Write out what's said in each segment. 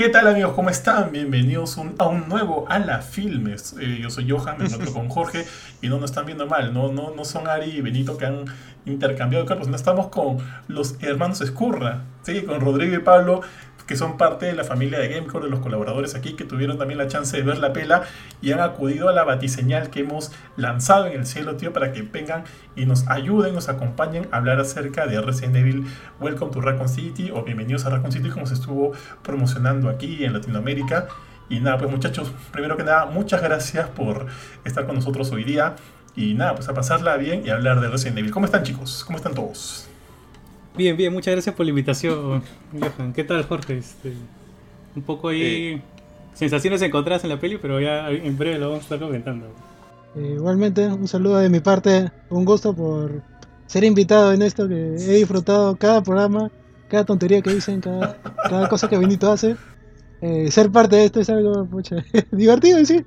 ¿Qué tal amigos? ¿Cómo están? Bienvenidos a un nuevo A la Filmes. Eh, yo soy Johan, me encuentro con Jorge y no nos están viendo mal. No, no, no son Ari y Benito que han intercambiado cuerpos. No estamos con los hermanos Escurra, ¿sí? con Rodrigo y Pablo que son parte de la familia de Gamecore, de los colaboradores aquí, que tuvieron también la chance de ver la pela y han acudido a la batiseñal que hemos lanzado en el cielo, tío, para que vengan y nos ayuden, nos acompañen a hablar acerca de Resident Evil Welcome to Raccoon City o Bienvenidos a Raccoon City, como se estuvo promocionando aquí en Latinoamérica. Y nada, pues muchachos, primero que nada, muchas gracias por estar con nosotros hoy día. Y nada, pues a pasarla bien y hablar de Resident Evil. ¿Cómo están chicos? ¿Cómo están todos? Bien, bien, muchas gracias por la invitación, Johan. ¿Qué tal, Jorge? Este, un poco ahí eh. sensaciones encontradas en la peli, pero ya en breve lo vamos a estar comentando. Eh, igualmente, un saludo de mi parte, un gusto por ser invitado en esto, que he disfrutado cada programa, cada tontería que dicen, cada, cada cosa que Benito hace. Eh, ser parte de esto es algo pucha, divertido en sí.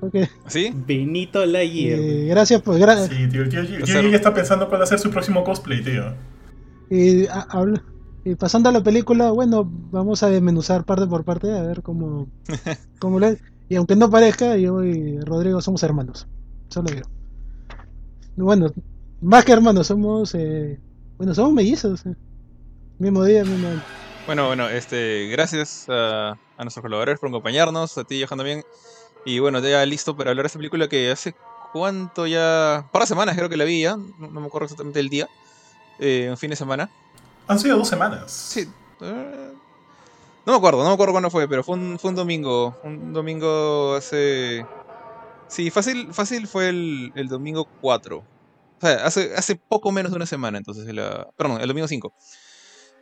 Okay. ¿Sí? Benito Layer. Eh, gracias, pues. gracias. sí, tío, tío, tío, tío ya está pensando cuál va a ser su próximo cosplay, tío. Y, y, pasando a la película, bueno, vamos a desmenuzar parte por parte a ver cómo, cómo le... Y aunque no parezca, yo y Rodrigo somos hermanos. Solo digo. Bueno, más que hermanos, somos... Eh, bueno, somos mellizos. Eh. Mismo día, mismo Bueno, bueno, este, gracias a, a, nuestros colaboradores por acompañarnos, a ti, y Johan, también. Y bueno, ya listo para hablar de esta película que hace cuánto ya... Para semanas creo que la vi ya, no me acuerdo exactamente el día eh, un fin de semana. Han sido dos semanas. Sí. Eh, no me acuerdo, no me acuerdo cuándo fue, pero fue un, fue un domingo. Un domingo hace. Sí, fácil, fácil fue el, el domingo 4. O sea, hace, hace poco menos de una semana, entonces. La, perdón, el domingo 5.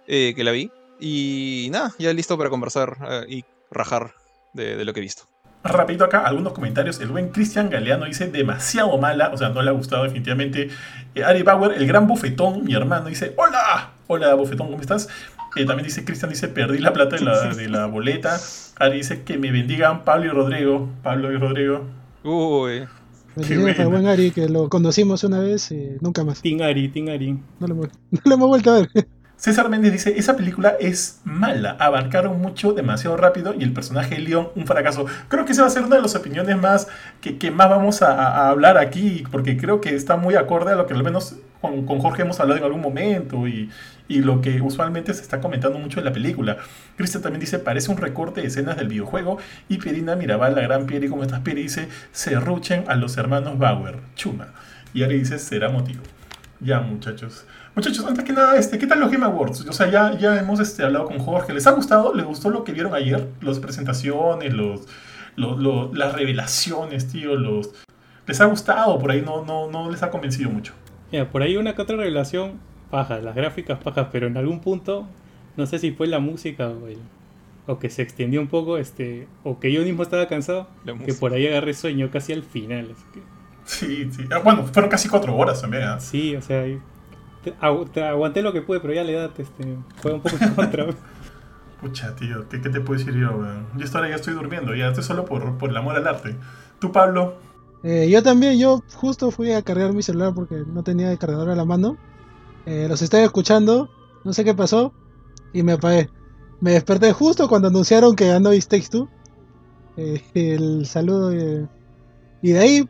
Eh, que la vi. Y nada, ya listo para conversar eh, y rajar de, de lo que he visto. Rapidito acá, algunos comentarios. El buen Cristian Galeano dice demasiado mala, o sea, no le ha gustado definitivamente. Eh, Ari Bauer, el gran bufetón, mi hermano, dice: Hola, hola bufetón, ¿cómo estás? Eh, también dice Cristian, dice: Perdí la plata de la, de la boleta. Ari dice: Que me bendigan Pablo y Rodrigo. Pablo y Rodrigo. Uy. Qué buen Ari, que lo conocimos una vez y nunca más. Ting Ari, Ting Ari. No lo, no lo hemos vuelto a ver. César Méndez dice, esa película es mala, abarcaron mucho demasiado rápido y el personaje de Leon un fracaso. Creo que esa va a ser una de las opiniones más que, que más vamos a, hablar aquí, porque creo que está muy acorde a lo que al menos con, con Jorge hemos hablado en algún momento y, y, lo que usualmente se está comentando mucho en la película. Cristian también dice, parece un recorte de escenas del videojuego y Pierina Mirabal, la gran Pieri, como estás Pieri, dice, se ruchen a los hermanos Bauer, chuma. Y Ari dice, será motivo. Ya muchachos. Muchachos, antes que nada, este, ¿qué tal los Game Awards? O sea, ya, ya hemos este, hablado con Jorge. ¿Les ha gustado? ¿Les gustó lo que vieron ayer? Las presentaciones, los, las revelaciones, tío, los... ¿Les ha gustado? Por ahí no, no, no les ha convencido mucho. Mira, por ahí una que otra revelación, paja, las gráficas pajas, pero en algún punto, no sé si fue la música o, o que se extendió un poco, este, o que yo mismo estaba cansado, que por ahí agarré sueño casi al final. Sí, sí. Ah, bueno, fueron casi cuatro horas también. ¿eh? Sí, o sea, te, aguanté lo que pude, pero ya la edad este, fue un poco en contra. Pucha, tío, ¿qué, ¿qué, te puedo decir yo? Yo ahora ya estoy durmiendo, ya estoy solo por, por el amor al arte. ¿Tú, Pablo? Eh, yo también, yo justo fui a cargar mi celular porque no tenía el cargador a la mano. Eh, los estaba escuchando, no sé qué pasó, y me apagué. Me desperté justo cuando anunciaron que ganó It Takes Two. Eh, el saludo. y de ahí,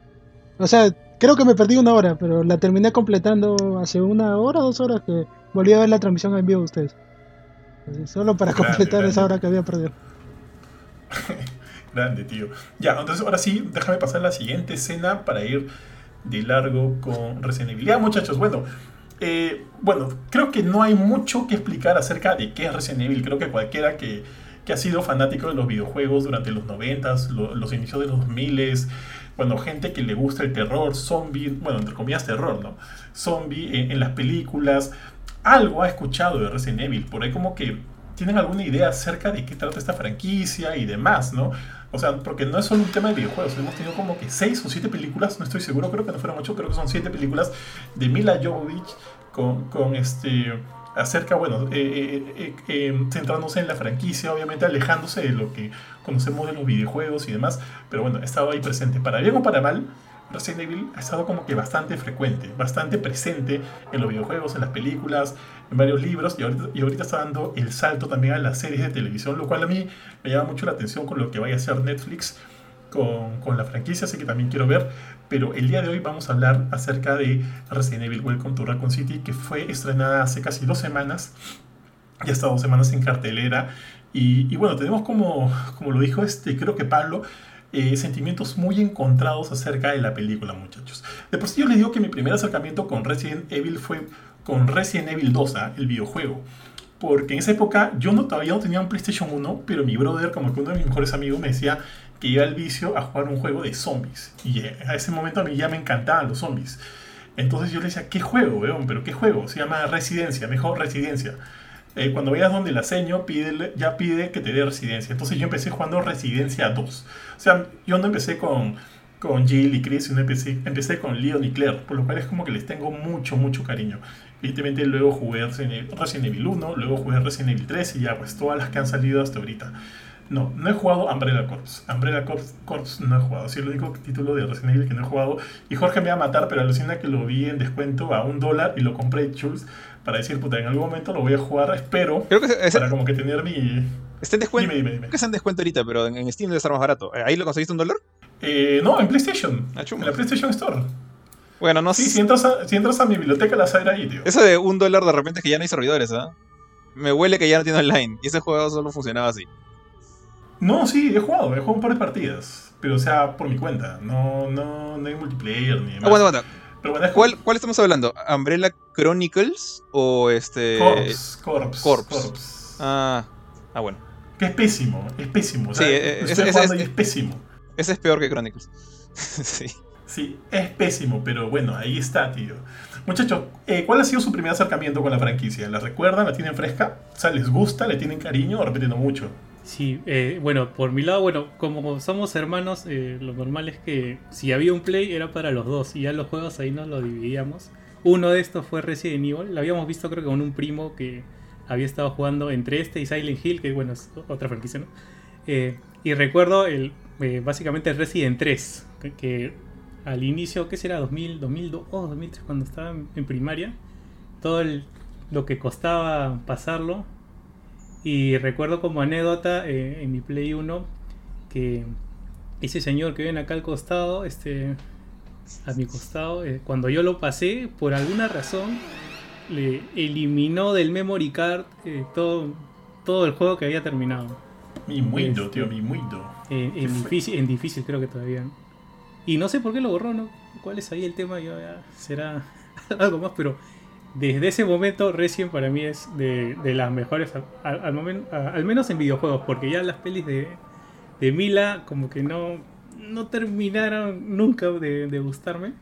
o sea, Creo que me perdí una hora, pero la terminé completando hace una hora dos horas que volví a ver la transmisión en vivo de ustedes. solo para completar esa hora que había perdido. grande, tío. Ya, entonces ahora sí, déjame pasar a la siguiente escena para ir de largo con Resident Evil. Ya, muchachos, bueno. Eh, bueno, creo que no hay mucho que explicar acerca de qué es Resident Evil. Creo que cualquiera que, que ha sido fanático de los videojuegos durante los 90s, los inicios de los 2000s, bueno, gente que le gusta el terror, zombie, bueno, entre comillas terror, ¿no? Zombie en, las películas, algo ha escuchado de Resident Evil, por ahí como que tienen alguna idea acerca de qué trata esta franquicia y demás, ¿no? O sea, porque no es solo un tema de videojuegos, hemos tenido como que seis o siete películas, no estoy seguro, creo que no fueron ocho, creo que son siete películas de Mila Jovovich con, con este acerca, bueno, eh, eh, eh, centrándose en la franquicia, obviamente alejándose de lo que conocemos de los videojuegos y demás, pero bueno, estaba ahí presente. Para bien o para mal, Resident Evil ha estado como que bastante frecuente, bastante presente en los videojuegos, en las películas, en varios libros y ahorita, y ahorita está dando el salto también a las series de televisión, lo cual a mí me llama mucho la atención con lo que vaya a hacer Netflix con, con la franquicia, así que también quiero ver. Pero el día de hoy vamos a hablar acerca de Resident Evil Welcome to Raccoon City, que fue estrenada hace casi dos semanas, ya está dos semanas en cartelera. Y, y bueno, tenemos como, como lo dijo este, creo que Pablo, eh, sentimientos muy encontrados acerca de la película, muchachos. De por sí yo les digo que mi primer acercamiento con Resident Evil fue con Resident Evil 2, ¿ah? el videojuego. Porque en esa época yo no, todavía no tenía un PlayStation 1, pero mi brother, como que uno de mis mejores amigos, me decía que iba al vicio a jugar un juego de zombies. Y a ese momento a mí ya me encantaban los zombies. Entonces yo le decía, ¿qué juego, weón? ¿Pero qué juego? Se llama Residencia, mejor Residencia. Eh, cuando vayas donde la seño, pide, ya pide que te dé residencia. Entonces yo empecé jugando Residencia 2. O sea, yo no empecé con, con Jill y Chris, sino empecé, empecé con Leon y Claire, por lo cual es como que les tengo mucho, mucho cariño. Evidentemente luego jugué Resident Evil 1, luego jugué Resident Evil 3 y ya, pues todas las que han salido hasta ahorita. No, no he jugado Umbrella Corps. Umbrella Corps, no he jugado. Es el único título de Resident Evil que no he jugado. Y Jorge me va a matar, pero alucina que lo vi en descuento a un dólar y lo compré Chulz para decir, puta, en algún momento lo voy a jugar, espero, Creo que es, para como que tener mi... está en descuento. Dime, dime, dime. Creo que está en descuento ahorita, pero en, Steam debe estar más barato. ¿Ahí lo conseguiste un dólar? Eh, no, en PlayStation. Ah. En la PlayStation Store. Bueno, no Sí, sé. si entras a, si entras a mi biblioteca, la vas a ver ahí, tío. Eso de un dólar de repente es que ya no hay servidores, ¿ah? Me huele que ya no tiene online. Y ese juego solo funcionaba así. No, sí, he jugado, he jugado un par de partidas. Pero, o sea, por mi cuenta. No, no, no hay multiplayer ni demás. Aguanta, aguanta. ¿Cuál, ¿Cuál estamos hablando? ¿Umbrella Chronicles o este. Corps, Corps, Corps. Corps. Ah, ah, bueno. Que es pésimo, es pésimo. O sea, Sí, eh, es pésimo. Ese es peor que Chronicles. sí. Sí, es pésimo, pero bueno, ahí está, tío. Muchachos, eh, ¿cuál ha sido su primer acercamiento con la franquicia? ¿La recuerdan? ¿La tienen fresca? O sea, ¿les gusta? ¿Le tienen cariño? ¿O repente no mucho? Sí, eh, bueno, por mi lado, bueno, como somos hermanos, eh, lo normal es que si había un play era para los dos y ya los juegos ahí nos lo dividíamos. Uno de estos fue Resident Evil, lo habíamos visto creo que con un primo que había estado jugando entre este y Silent Hill, que bueno, es otra franquicia, ¿no? Eh, y recuerdo el, eh, básicamente Resident 3, que, que al inicio, ¿qué será? 2000, 2002, oh, 2003, cuando estaba en primaria, todo el- lo que costaba pasarlo y recuerdo como anécdota eh, en mi Play 1 que ese señor que ven acá al costado, este, a mi costado, eh, cuando yo lo pasé, por alguna razón, le eliminó del memory card eh, todo, todo el juego que había terminado. Mi muido, Este- tío, mi muido. En, difícil, en difícil creo que todavía. ¿no? Y no sé por qué lo borró, ¿no? ¿Cuál es ahí el tema? Yo, ya, será algo más, pero desde ese momento Resident para mí es de, de las mejores, al, menos en videojuegos, porque ya las pelis de, de Mila como que no, no terminaron nunca de, de gustarme.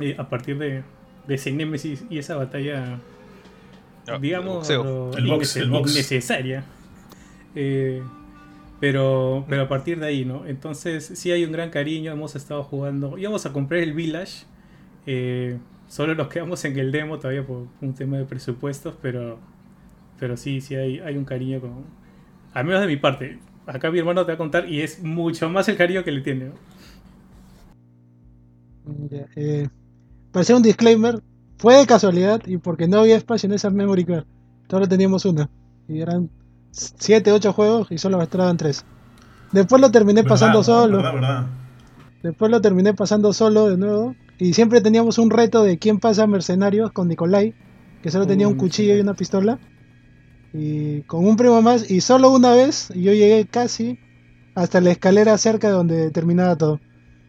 eh, a partir de, de ese Nemesis y esa batalla, Ah, digamos, lo El box, innece- el box. innecesaria. Eh, pero, pero a partir de ahí, ¿no? Entonces sí hay un gran cariño, hemos estado jugando, íbamos a comprar el Village, eh, solo nos quedamos en el demo todavía por un tema de presupuestos, pero, pero sí, sí hay, hay un cariño con... Al menos de mi parte, acá mi hermano te va a contar y es mucho más el cariño que le tiene. ¿no? Eh, para hacer un disclaimer, fue de casualidad y porque no había espacio en esa memory card. Solo teníamos una. Y eran 7, 8 juegos y solo bastaban 3. Después lo terminé pasando solo. ¿Verdad, verdad? Después lo terminé pasando solo de nuevo. Y siempre teníamos un reto de quién pasa mercenarios con Nikolai, que solo tenía un Uy, cuchillo y una pistola. Y con un primo más. Y solo una vez yo llegué casi hasta la escalera cerca de donde terminaba todo.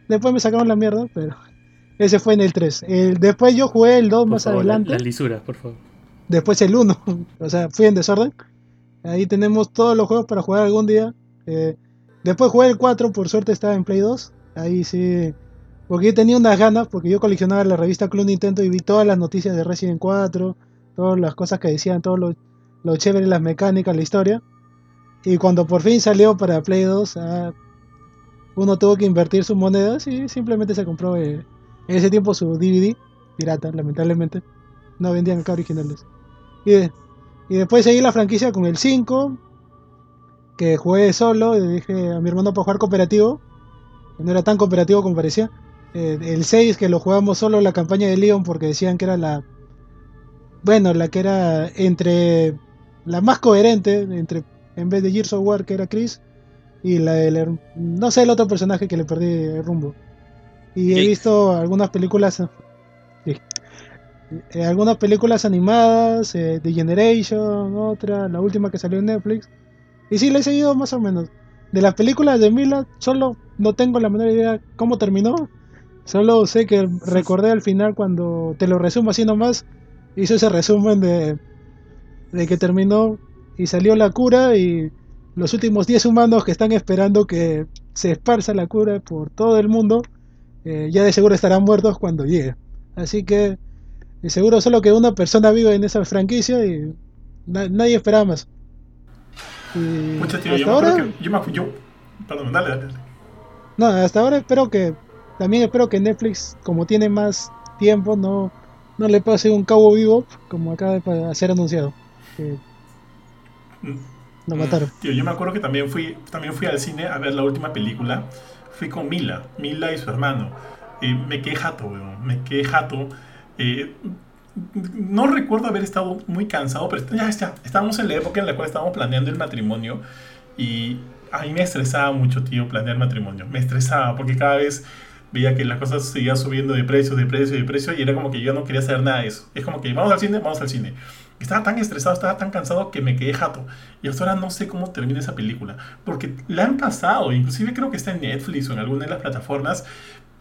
Después me sacaron la mierda, pero ese fue en el 3. El, después yo jugué el 2 Por más favor, adelante. Las lisuras, por favor. Después el 1. o sea, fui en desorden. Ahí tenemos todos los juegos para jugar algún día. Eh, después jugué el 4, por suerte estaba en Play 2. Ahí sí. Porque yo tenía unas ganas, porque yo coleccionaba la revista Club Nintendo y vi todas las noticias de Resident 4, todas las cosas que decían, todo lo, lo chévere, las mecánicas, la historia. Y cuando por fin salió para Play 2, ah, uno tuvo que invertir sus monedas y simplemente se compró eh, en ese tiempo su DVD, pirata, lamentablemente. No vendían acá originales. Y, y después seguí la franquicia con el 5, que jugué solo, y dije a mi hermano para jugar cooperativo, que no era tan cooperativo como parecía. Eh, el 6 que lo jugamos solo la campaña de Leon porque decían que era la... Bueno, la que era entre... La más coherente, entre en vez de Gears of War que era Chris y la del... No sé el otro personaje que le perdí el rumbo. Y he visto algunas películas... Eh, algunas películas animadas, eh, The Generation, otra, la última que salió en Netflix. Y sí, le he seguido más o menos. De las películas de Mila, solo no tengo la menor idea cómo terminó. Solo sé que recordé al final cuando te lo resumo así nomás. Hizo ese resumen de, de que terminó y salió la cura y los últimos 10 humanos que están esperando que se esparza la cura por todo el mundo, eh, ya de seguro estarán muertos cuando llegue. Así que de seguro solo que una persona vive en esa franquicia y nadie esperaba más. Muchas tío, yo, ahora, que, yo, me, yo, perdón, dale, dale. No, hasta ahora espero que también espero que Netflix, como tiene más tiempo, no, no le pase un cabo vivo como acaba de ser anunciado. Que lo mm. mataron. Tío, yo me acuerdo que también fui, también fui al cine a ver la última película. Fui con Mila, Mila y su hermano. y me quedé jato, weón. Me quedé jato. Eh, no recuerdo haber estado muy cansado, pero ya, ya estábamos en la época en la cual estábamos planeando el matrimonio y a mí me estresaba mucho, tío, planear matrimonio. Me estresaba porque cada vez veía que las cosas seguían subiendo de precio, de precio, de precio, y era como que yo no quería hacer nada de eso. Es como que vamos al cine, vamos al cine. Estaba tan estresado, estaba tan cansado que me quedé jato. Y hasta ahora no sé cómo termina esa película. Porque la han pasado, inclusive creo que está en Netflix o en alguna de las plataformas.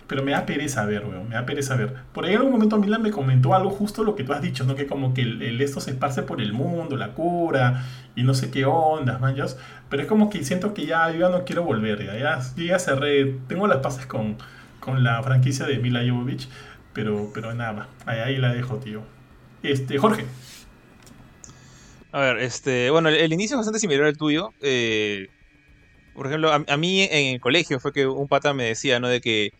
Pero me da pereza ver, weón, me da pereza ver. Por ahí en algún momento Milan me comentó algo justo lo que tú has dicho, ¿no? Que como que el, esto se esparce por el mundo, la cura, y no sé qué ondas, manjas. Pero es como que siento que ya yo ya no quiero volver, ya, ya, ya cerré, tengo las pases con, con la franquicia de Mila Jovovich, pero, pero nada, ahí, ahí la dejo, tío. Este, Jorge. A ver, este, bueno, el, inicio es bastante similar al tuyo. Eh, por ejemplo, a, mí en el colegio fue que un pata me decía, ¿no? De que,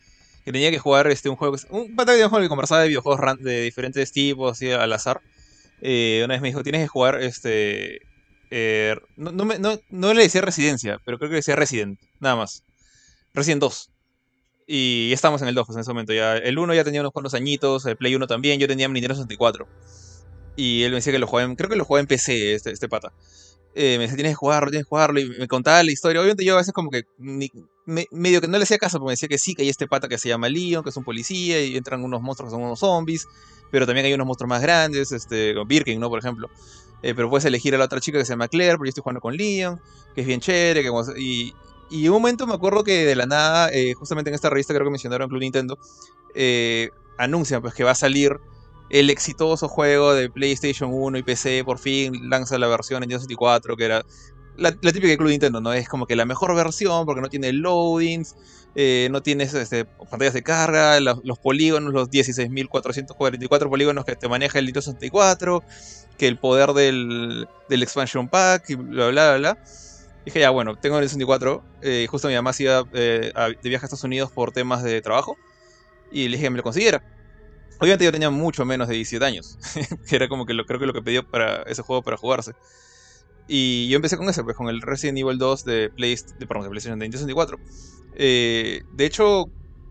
tenía que jugar este, un juego. Un pata que, que conversaba de videojuegos de diferentes tipos, así al azar. Eh, una vez me dijo, tienes que jugar este. Eh, no, no, no, no, le decía Residencia, pero creo que le decía Resident, nada más. Resident 2. Y estamos en el 2 pues, en ese momento. Ya, el 1 ya tenía unos cuantos añitos, el Play 1 también, yo tenía mi Nintendo 64. Y él me decía que lo jugaba en, creo que lo jugaba en PC, este, este pata. Eh, me decía, tienes que jugarlo, tienes que jugarlo, y me contaba la historia. Obviamente yo a veces como que medio que no le hacía caso, porque me decía que sí, que hay este pata que se llama Leon, que es un policía, y entran unos monstruos que son unos zombies, pero también hay unos monstruos más grandes, este, Birkin, ¿no? Por ejemplo. Eh, pero puedes elegir a la otra chica que se llama Claire, porque yo estoy jugando con Leon, que es bien chévere, que, y, y un momento me acuerdo que de la nada, eh, justamente en esta revista creo que mencionaron Club Nintendo, eh, anuncian pues que va a salir el exitoso juego de PlayStation 1 y PC, por fin lanza la versión en 64, que era la, típica de Club Nintendo, ¿no? Es como que la mejor versión porque no tiene loadings, eh, no tiene este, pantallas de carga, los, polígonos, los 16.444 polígonos que te maneja el Nintendo 64, que el poder del, del expansion pack y bla bla bla. bla. Dije, ya, bueno, tengo el 64. Eh, justo mi mamá se iba eh, de viaje a Estados Unidos por temas de trabajo. Y le dije que me lo consiguiera. Obviamente yo tenía mucho menos de 17 años. que era como que lo, creo que lo que pidió para ese juego para jugarse. Y yo empecé con ese, pues con el Resident Evil 2 de, Play, de, perdón, de PlayStation 64. Eh, de hecho,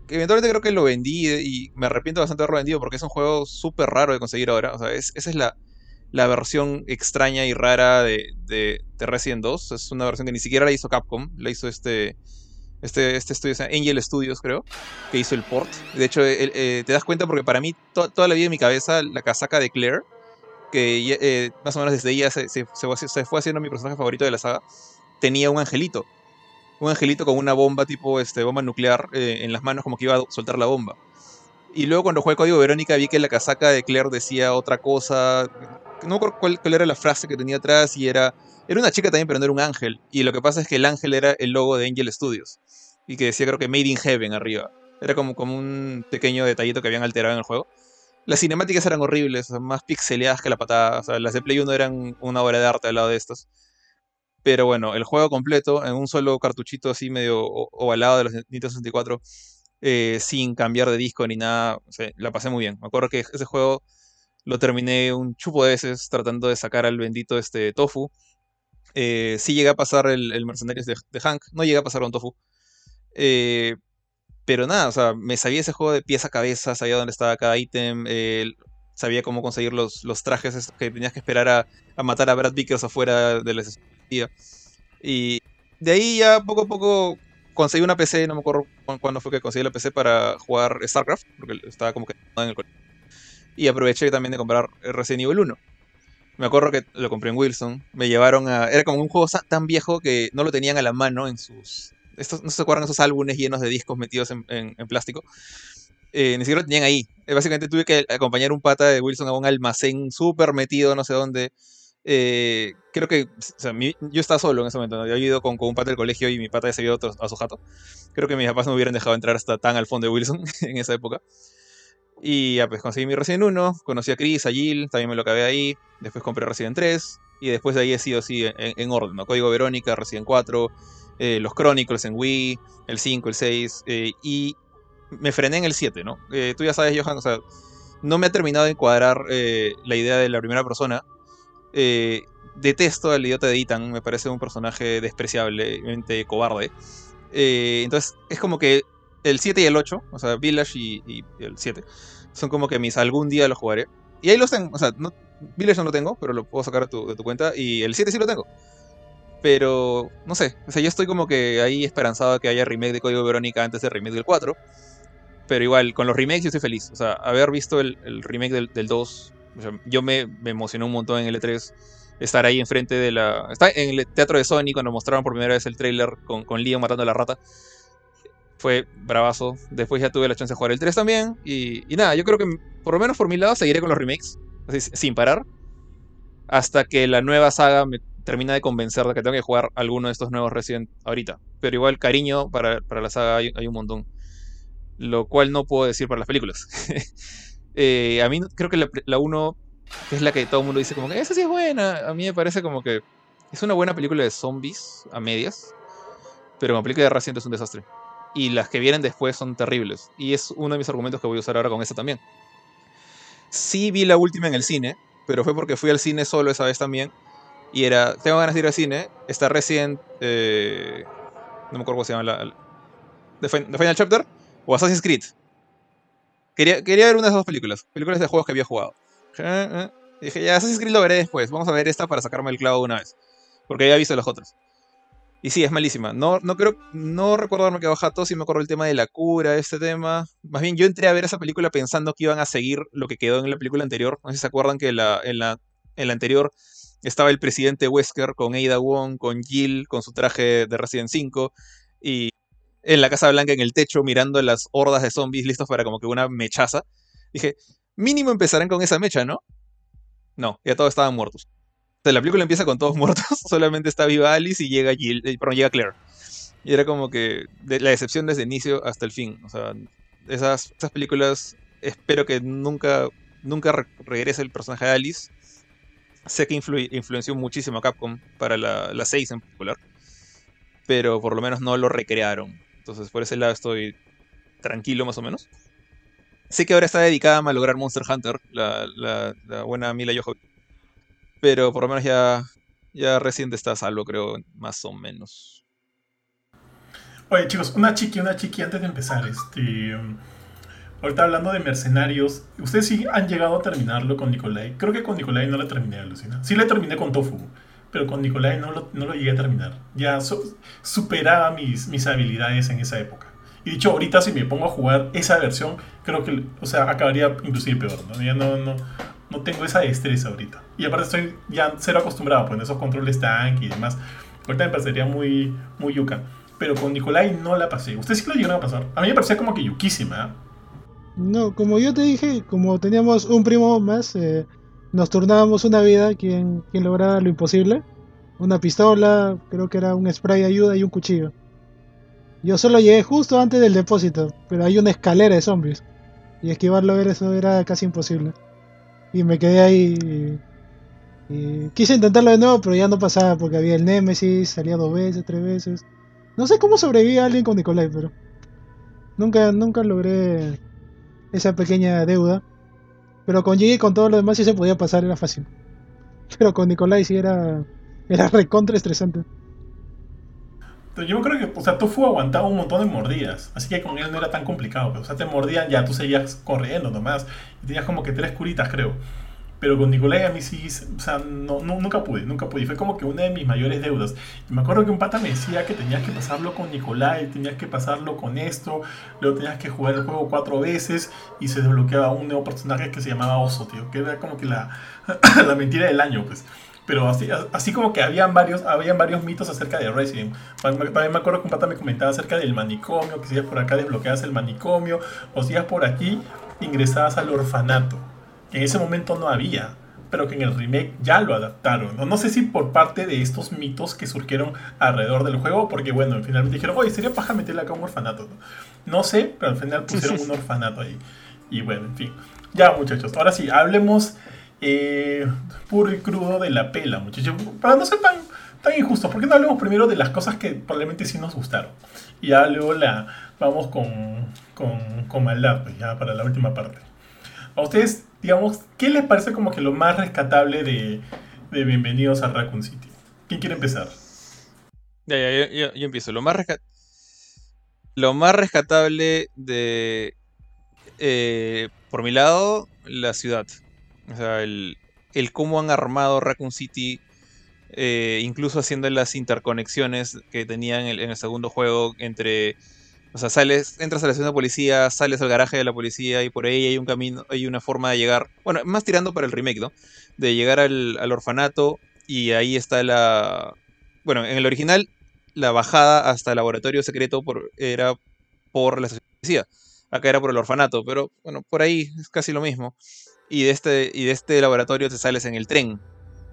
eventualmente creo que lo vendí y me arrepiento bastante de haberlo vendido porque es un juego súper raro de conseguir ahora. O sea, esa es la, la versión extraña y rara de, de, Resident 2. Es una versión que ni siquiera la hizo Capcom, la hizo este, este, este estudio, Angel Studios creo, que hizo el port. De hecho, eh, te das cuenta porque para mí toda la vida en mi cabeza la casaca de Claire, que eh, más o menos desde ella se, se, fue haciendo mi personaje favorito de la saga, tenía un angelito. Un angelito con una bomba tipo este, bomba nuclear eh, en las manos como que iba a soltar la bomba. Y luego cuando jugué Código Verónica vi que la casaca de Claire decía otra cosa. No recuerdo cuál, era la frase que tenía atrás y era... Era una chica también, pero no era un ángel. Y lo que pasa es que el ángel era el logo de Angel Studios. Y que decía creo que Made in Heaven arriba. Era como, como un pequeño detallito que habían alterado en el juego. Las cinemáticas eran horribles, más pixeleadas que la patada. O sea, las de Play 1 eran una obra de arte al lado de estas. Pero bueno, el juego completo, en un solo cartuchito así medio ovalado de los Nintendo 64, eh, sin cambiar de disco ni nada. la pasé muy bien. Me acuerdo que ese juego lo terminé un chupo de veces tratando de sacar al bendito este Tofu. Eh, sí llega a pasar el, el Mercenarios de, Hank, no llega a pasar con Tofu. Eh, Pero nada, o sea, me sabía ese juego de pieza a cabeza, sabía dónde estaba cada ítem, sabía cómo conseguir los, los trajes que tenías que esperar a, a matar a Brad Vickers afuera de la Y de ahí ya poco a poco conseguí una PC, no me acuerdo cuándo fue que conseguí la PC para jugar StarCraft, porque estaba como que en el colegio. Y aproveché también de comprar Resident Evil 1. Me acuerdo que lo compré en Wilson. Me llevaron a. Era como un juego tan viejo que no lo tenían a la mano en sus. Estos, ¿No se acuerdan esos álbumes llenos de discos metidos en, en, plástico? Eh, ni siquiera lo tenían ahí. Eh, básicamente tuve que acompañar un pata de Wilson a un almacén súper metido, no sé dónde. Eh, creo que yo estaba solo en ese momento. ¿no? Había ido con, un pata del colegio y mi pata ya se había ido a su jato. Creo que mis papás no hubieran dejado entrar hasta tan al fondo de Wilson en esa época. Y ya pues conseguí mi Resident 1, conocí a Chris, a Jill, también me lo acabé ahí. Después compré Resident 3. Y después de ahí he sido así en, orden, ¿no? Código Verónica, Resident 4, eh, los Chronicles en Wii, el 5, el 6. Eh, y me frené en el 7, ¿no? Tú ya sabes, Johan, no me ha terminado de encuadrar la idea de la primera persona. Detesto al idiota de Ethan, me parece un personaje despreciablemente cobarde. entonces, es como que el 7 y el 8, o sea, Village y, el 7, son como que mis algún día los jugaré. Y ahí los tengo, o sea, Village no lo tengo, pero lo puedo sacar de tu, cuenta. Y el 7 sí lo tengo. Pero, no sé, o sea, yo estoy como que ahí esperanzado que haya remake de Código Verónica antes del remake del 4. Pero igual, con los remakes yo estoy feliz. O sea, haber visto el, remake del, del 2, yo me, me, emocioné un montón en el E3. Estar ahí enfrente de la... Está en el teatro de Sony cuando mostraron por primera vez el trailer con, con Leon matando a la rata fue bravazo. Después ya tuve la chance de jugar el 3 también. Y, nada, yo creo que por lo menos por mi lado seguiré con los remakes. sin parar. Hasta que la nueva saga me termina de convencer de que tengo que jugar alguno de estos nuevos Resident ahorita. Pero igual cariño para, la saga hay, un montón. Lo cual no puedo decir para las películas. Eh, a mí creo que la 1, que es la que todo el mundo dice como que esa sí es buena. A mí me parece como que es una buena película de zombies a medias. Pero como película de Resident es un desastre y las que vienen después son terribles. Y es uno de mis argumentos que voy a usar ahora con esta también. Sí vi la última en el cine, pero fue porque fui al cine solo esa vez también. Y era, tengo ganas de ir al cine, está Resident, eh, no me acuerdo cómo se llama, la, The, Final Chapter o Assassin's Creed. Quería, quería ver una de esas dos películas, películas de juegos que había jugado. Eh, eh. dije, ya, Assassin's Creed lo veré después, vamos a ver esta para sacarme el clavo una vez. Porque he visto las otras. Y sí, es malísima. No, no creo, no recuerdo haberme quedado jato, si me acuerdo el tema de la cura, este tema. Más bien, yo entré a ver esa película pensando que iban a seguir lo que quedó en la película anterior. No sé si se acuerdan que la, en, la, en la anterior estaba el presidente Wesker con Ada Wong, con Jill, con su traje de Resident 5, y en la Casa Blanca en el techo mirando las hordas de zombies listos para como que una mechaza. Dije, mínimo empezarán con esa mecha, ¿no? No, ya todos estaban muertos la película empieza con todos muertos, solamente está viva Alice y llega, Jill, eh, llega Claire. Y era como que la decepción desde el inicio hasta el fin. O sea, esas, esas películas espero que nunca, nunca regrese el personaje de Alice. Sé que influenció muchísimo a Capcom para la, la 6 en particular. Pero por lo menos no lo recrearon. Entonces por ese lado estoy tranquilo más o menos. Sé que ahora está dedicada a malograr Monster Hunter, la, la, la buena Mila Jovovich pero por lo menos ya, ya recién está a salvo, creo, más o menos. Oye, chicos, una chiqui, una chiqui antes de empezar. Este, ahorita hablando de mercenarios, ¿ustedes sí han llegado a terminarlo con Nicolai? Creo que con Nicolai no lo terminé, Lucina. Sí le terminé con Tofu, pero con Nicolai no lo, no lo llegué a terminar. Ya superaba mis, mis habilidades en esa época. Y dicho, ahorita si me pongo a jugar esa versión, creo que, o sea, acabaría inclusive peor, ¿no? Ya no, no, no tengo esa destreza ahorita. Y aparte estoy ya cero acostumbrado, pues en esos controles tank y demás. Ahorita me parecería muy, muy yuca. Pero con Nicolai no la pasé. ¿Ustedes sí la llegaron a pasar? A mí me parecía como que yuquísima. ¿eh? No, como yo te dije, como teníamos un primo más, eh, nos turnábamos una vida quien, quien lograba lo imposible. Una pistola, creo que era un spray de ayuda y un cuchillo. Yo solo llegué justo antes del depósito, pero hay una escalera de zombies. Y esquivarlo ver eso era casi imposible. Y me quedé ahí. Quise intentarlo de nuevo, pero ya no pasaba porque había el Nemesis, salía dos veces, tres veces. No sé cómo sobrevivía alguien con Nicolai, pero nunca, nunca logré esa pequeña deuda. Pero con G y con todo lo demás sí se podía pasar, era fácil. Pero con Nicolai sí era, era recontra estresante. yo creo que, o sea, Tofu aguantaba un montón de mordidas, así que con él no era tan complicado. O sea, te mordían, ya tú seguías corriendo nomás. Y tenías como que tres curitas, creo. Pero con Nicolai a mí sí, o sea, no, nunca pude, nunca pude. Fue como que una de mis mayores deudas. Y me acuerdo que un pata me decía que tenías que pasarlo con Nicolai, tenías que pasarlo con esto, luego tenías que jugar el juego cuatro veces y se desbloqueaba un nuevo personaje que se llamaba Oso, tío, que era como que la, la mentira del año, pues. Pero así, así como que habían varios, habían varios mitos acerca de Resident. También me acuerdo que un pata me comentaba acerca del manicomio, que si ibas por acá desbloqueabas el manicomio, o si ibas por aquí ingresabas al orfanato en ese momento no había, pero que en el remake ya lo adaptaron. No, no sé si por parte de estos mitos que surgieron alrededor del juego, porque bueno, finalmente dijeron, oye, sería paja meterle acá un orfanato. No, sé, pero al final pusieron un orfanato ahí. Y bueno, en fin. Ya muchachos, ahora sí, hablemos eh, puro y crudo de la pela, muchachos. Para no ser tan, tan injustos, ¿por qué no hablemos primero de las cosas que probablemente sí nos gustaron? Y ya luego la, vamos con, con, con maldad, pues ya para la última parte. ¿A ustedes digamos, ¿qué les parece como que lo más rescatable de, Bienvenidos a Raccoon City? ¿Quién quiere empezar? Ya, ya, yo, empiezo. Lo más, lo más rescatable de, eh, por mi lado, la ciudad. O sea, el, cómo han armado Raccoon City, eh, incluso haciendo las interconexiones que tenían en el segundo juego entre o sea, sales, entras a la estación de policía, sales al garaje de la policía y por ahí hay un camino, hay una forma de llegar. Bueno, más tirando para el remake, ¿no? De llegar al, orfanato y ahí está la. Bueno, en el original, la bajada hasta el laboratorio secreto por, era por la estación de policía. Acá era por el orfanato, pero bueno, por ahí es casi lo mismo. Y de este, y de este laboratorio te sales en el tren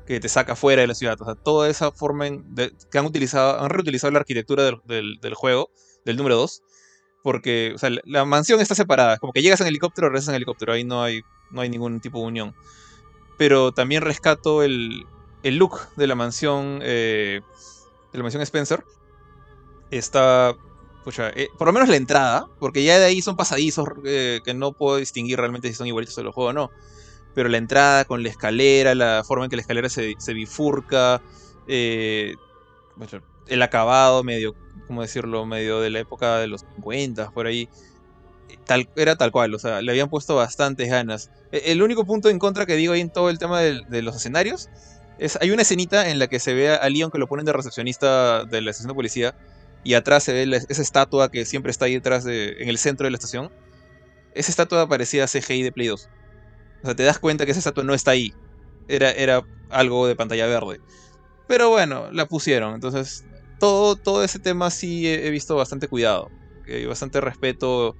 que te saca fuera de la ciudad. O sea, toda esa forma que han utilizado, han reutilizado la arquitectura del, del juego, del número 2, porque o sea, la mansión está separada. Como que llegas en helicóptero, regresas en helicóptero. Ahí no hay, no hay ningún tipo de unión. Pero también rescato el, el look de la mansión. Eh, de la mansión Spencer. Está. Pucha, eh, por lo menos la entrada. Porque ya de ahí son pasadizos eh, que no puedo distinguir realmente si son igualitos de los juegos o no. Pero la entrada con la escalera, la forma en que la escalera se bifurca. el acabado medio ¿cómo decirlo? Medio de la época de los 50, por ahí. Tal, era tal cual, o sea, le habían puesto bastantes ganas. E, el único punto en contra que digo ahí en todo el tema de, los escenarios es, hay una escenita en la que se ve a Leon que lo ponen de recepcionista de la estación de policía y atrás se ve esa estatua que siempre está ahí detrás, de, en el centro de la estación. Esa estatua parecía CGI de Play 2. O sea, te das cuenta que esa estatua no está ahí. Era, era algo de pantalla verde. Pero bueno, la pusieron. Entonces, todo, todo ese tema sí he, visto bastante cuidado, bastante respeto.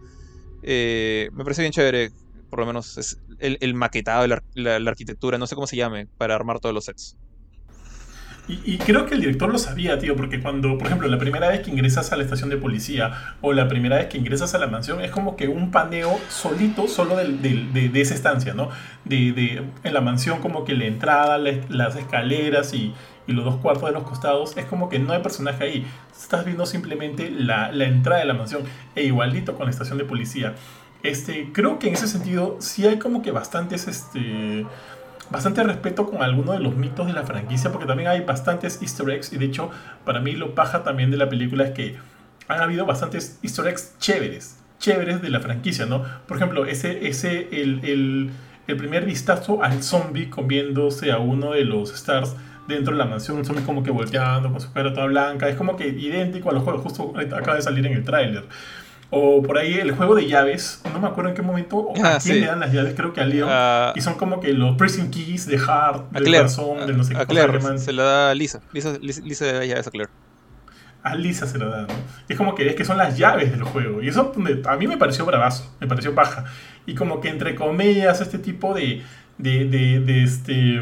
Eh, me parece bien chévere, por lo menos el, maquetado, la, la, arquitectura, no sé cómo se llame, para armar todos los sets. Y, creo que el director lo sabía, tío, porque cuando, por ejemplo, la primera vez que ingresas a la estación de policía o la primera vez que ingresas a la mansión es como que un paneo solito, solo de, de, esa estancia, ¿no? De, en la mansión como que la entrada, las escaleras y, y los dos cuartos de los costados, es como que no hay personaje ahí. Estás viendo simplemente la, la entrada de la mansión e igualito con la estación de policía. Este, creo que en ese sentido sí hay como que bastantes, este, bastante respeto con algunos de los mitos de la franquicia, porque también hay bastantes easter eggs, y de hecho, para mí lo paja también de la película es que han habido bastantes easter eggs chéveres, chéveres de la franquicia, ¿no? Por ejemplo, ese, ese, el, el, el primer vistazo al zombie comiéndose a uno de los stars dentro de la mansión, un zombie como que volteando con su cara toda blanca. Es como que idéntico a los juegos, justo acaba de salir en el tráiler. O por ahí el juego de llaves, no me acuerdo en qué momento, a ah, quién le dan las llaves, creo que a Leon. Ah. y son como que los pressing keys de Hard, de Corazón, de no sé qué. A Claire, se la da Lisa. Lisa, Lisa, da llaves a Claire. A Lisa se la da, ¿no? Es como que es que son las llaves del juego. Y eso a mí me pareció bravazo, me pareció paja. Y como que entre comillas, este tipo de, de, de, de este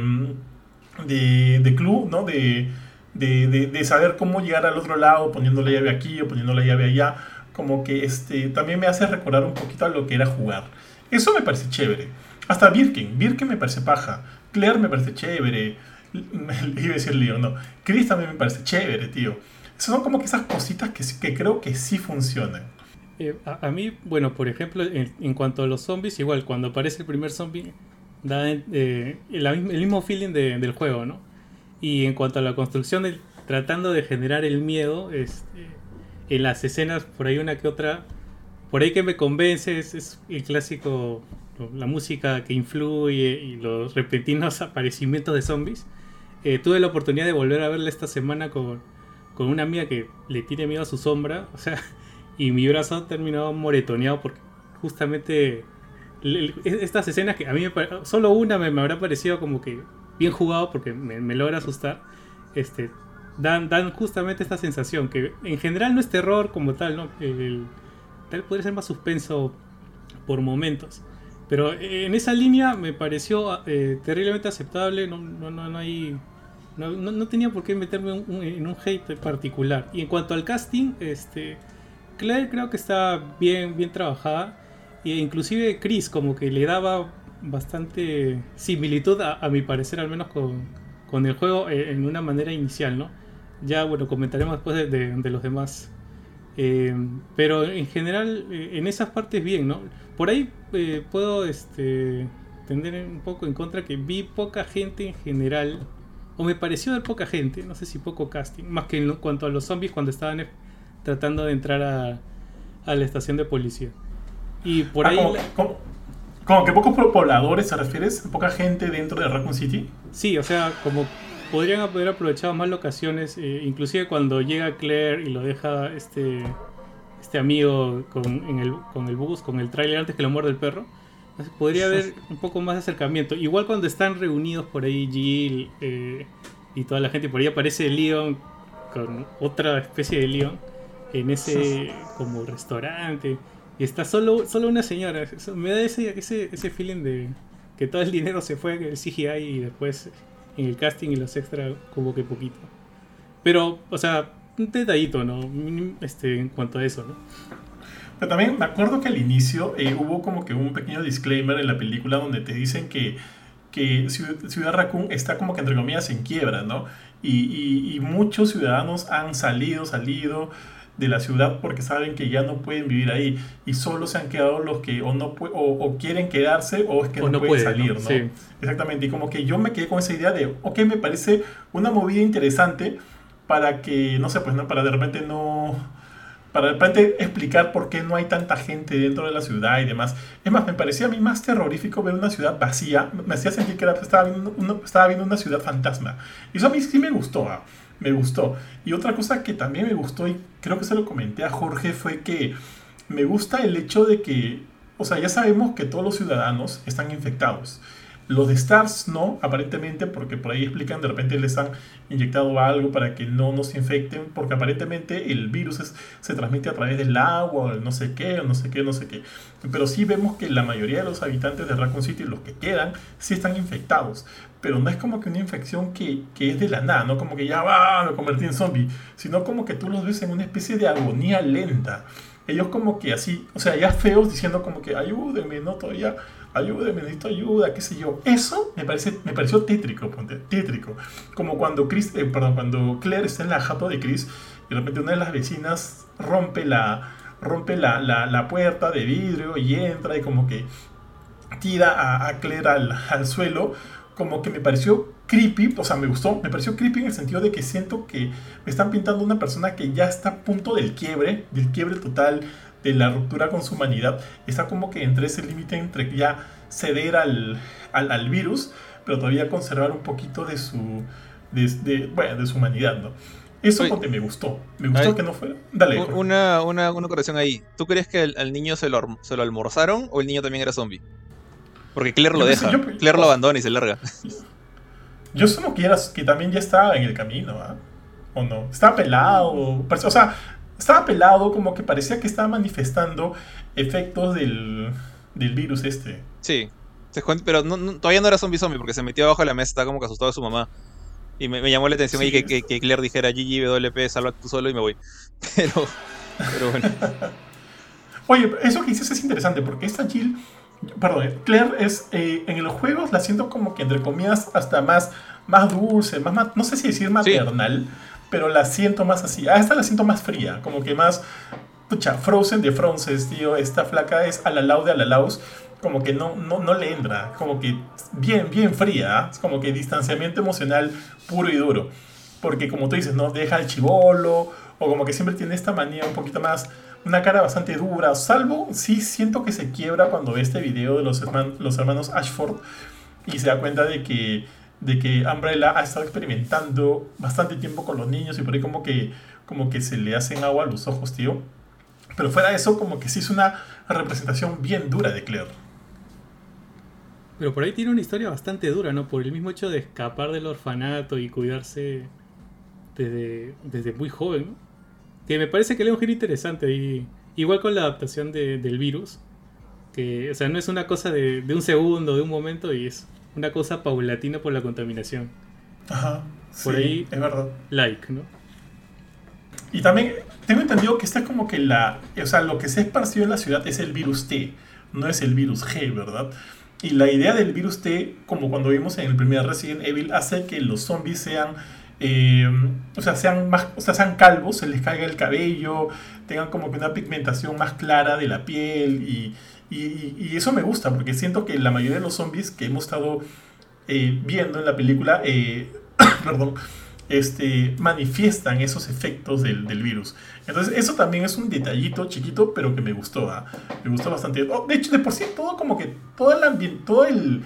de, de club, ¿no? De, de, de, saber cómo llegar al otro lado, poniendo la llave aquí o poniendo la llave allá, como que este, también me hace recordar un poquito a lo que era jugar. Eso me parece chévere. Hasta Birken, Birken me parece paja. Claire me parece chévere. Iba a decir Leo, no. Chris también me parece chévere, tío. Esas son como que esas cositas que, que creo que sí funcionan. Eh, a, mí, bueno, por ejemplo, en, en, cuanto a los zombies, igual, cuando aparece el primer zombie, da eh, el, mismo feeling del juego, ¿no? Y en cuanto a la construcción del, tratando de generar el miedo. Este, en las escenas, por ahí una que otra, por ahí que me convence, es, el clásico, la música que influye y los repentinos aparecimientos de zombies. Eh, tuve la oportunidad de volver a verla esta semana con, con una amiga que le tiene miedo a su sombra, o sea, y mi brazo ha terminado moretoneado porque justamente estas escenas que a mí me, solo una me, habrá parecido como que bien jugado porque me, logra asustar, este, dan, dan justamente esta sensación que en general no es terror como tal, ¿no? tal podría ser más suspenso por momentos. Pero en esa línea me pareció eh, terriblemente aceptable, no, no, no, hay... No, no, tenía por qué meterme en un hate particular. Y en cuanto al casting, este, Claire creo que está bien, bien trabajada. E inclusive Chris como que le daba bastante similitud a, mi parecer al menos con, el juego eh, en una manera inicial, ¿no? Ya bueno, comentaremos después de, los demás. Eh, pero en general, eh, en esas partes bien, ¿no? Por ahí puedo este, tender un poco en contra que vi poca gente en general, o me pareció ver poca gente, no sé si poco casting, más que en cuanto a los zombies cuando estaban tratando de entrar a la estación de policía. Y por ah, ahí... Como, que pocos pobladores, ¿se refieres? ¿Poca gente dentro de Raccoon City? Sí, o sea, como podrían haber aprovechado más locaciones, eh, inclusive cuando llega Claire y lo deja este, este amigo con, en el, con el bus, con el trailer antes que lo muerde el perro. Podría haber un poco más de acercamiento. Igual cuando están reunidos por ahí Jill eh, y toda la gente, por ahí aparece Leon con otra especie de Leon en ese como restaurante. Y está solo, solo una señora. me da ese, ese, ese feeling de que todo el dinero se fue en el CGI y después en el casting y los extras como que poquito. Pero, o sea, un detallito, ¿no? Este, en cuanto a eso, ¿no? Pero también me acuerdo que al inicio eh, hubo como que un pequeño disclaimer en la película donde te dicen que, que Ciudad Raccoon está como que entre comillas en quiebra, ¿no? Y, y, y muchos ciudadanos han salido, salido, de la ciudad porque saben que ya no pueden vivir ahí y solo se han quedado los que o no o, quieren quedarse o es que no, pueden salir, ¿no? Exactamente, y como que yo me quedé con esa idea de, ok, me parece una movida interesante para que, no sé, pues, ¿no? Para de repente no... Para de repente explicar por qué no hay tanta gente dentro de la ciudad y demás. Es más, me parecía a mí más terrorífico ver una ciudad vacía. Me hacía sentir que era, estaba, viendo una, estaba viendo una ciudad fantasma. Y eso a mí sí me gustó. ¿ah? Me gustó. Y otra cosa que también me gustó, y creo que se lo comenté a Jorge, fue que me gusta el hecho de que, o sea, ya sabemos que todos los ciudadanos están infectados. Los de Stars no, aparentemente, porque por ahí explican, de repente les han inyectado algo para que no nos infecten, porque aparentemente el virus se transmite a través del agua, o no sé qué, o no sé qué, no sé qué. Pero sí vemos que la mayoría de los habitantes de Raccoon City, los que quedan, sí están infectados. Pero no es como que una infección que, que es de la nada, no como que ya va, me convertí en zombie, sino como que tú los ves en una especie de agonía lenta. Ellos como que así, o sea, ya feos diciendo como que ayúdenme, no todavía ayúdeme, necesito ayuda, qué sé yo. Eso me, parece, me pareció tétrico, ponte, tétrico. Como cuando, Chris, eh, perdón, cuando Claire está en la jato de Chris y de repente una de las vecinas rompe la, rompe la, la, puerta de vidrio y entra y como que tira a, a Claire al, al, suelo, como que me pareció creepy, o sea, me gustó, me pareció creepy en el sentido de que siento que me están pintando una persona que ya está a punto del quiebre, del quiebre total, de la ruptura con su humanidad, está como que entre ese límite entre ya ceder al, al, virus, pero todavía conservar un poquito de su, de, bueno, de su humanidad, ¿no? Eso porque me gustó. Me gustó que no fuera. Dale. Una, una, una corrección ahí. ¿Tú crees que al, niño se lo, se lo, almorzaron o el niño también era zombie? Porque Claire lo deja. Claire lo abandona y se larga. Yo solo que, que también ya estaba en el camino, ¿ah? ¿O no? Estaba pelado. O sea, estaba pelado, como que parecía que estaba manifestando efectos del, del virus este. Sí, pero todavía no era zombie zombie porque se metió abajo de la mesa, estaba como que asustado de su mamá. Y me, llamó la atención ahí que, que, Claire dijera GGWP, salva tú solo y me voy. Pero, pero bueno. Oye, eso que dices es interesante porque esta Jill, perdón, Claire es, eh, en los juegos la siento como que entre comillas hasta más, más dulce, más, no sé si decir maternal pero la siento más así. Ah, esta la siento más fría, como que más. Pucha, Frozen de Fronces, tío. Esta flaca es a la laude, a la laus. Como que no, no, no le entra. Como que bien, bien fría. Es como que distanciamiento emocional puro y duro. porque como tú dices, ¿no? Deja el chivolo, o como que siempre tiene esta manía un poquito más, una cara bastante dura, salvo, sí siento que se quiebra cuando ve este video de los, hermanos Ashford y se da cuenta de que, de que Umbrella ha estado experimentando bastante tiempo con los niños y por ahí como que, como que se le hacen agua a los ojos, tío. Pero fuera de eso, como que sí es una representación bien dura de Claire. Pero por ahí tiene una historia bastante dura, ¿no? Por el mismo hecho de escapar del orfanato y cuidarse desde, desde muy joven. Que me parece que le un giro interesante y igual con la adaptación del virus, que, o sea, no es una cosa de, de, un segundo, de un momento, y es una cosa paulatina por la contaminación. Ajá. Por ahí, es verdad. Like, ¿no? Y también tengo entendido que esta es como que la. O sea, lo que se ha esparcido en la ciudad es el virus T, no es el virus G, ¿verdad? Y la idea del virus T, como cuando vimos en el primer Resident Evil, hace que los zombies sean. Eh, o sea, sean más, o sea, sean calvos, se les caiga el cabello, tengan como que una pigmentación más clara de la piel y, y, eso me gusta porque siento que la mayoría de los zombies que hemos estado eh, viendo en la película, eh, perdón, este, manifiestan esos efectos del, del, virus. Entonces, eso también es un detallito chiquito, pero que me gustó. Me gustó bastante. Oh, de hecho, de por sí, todo como que, todo el ambiente, todo el,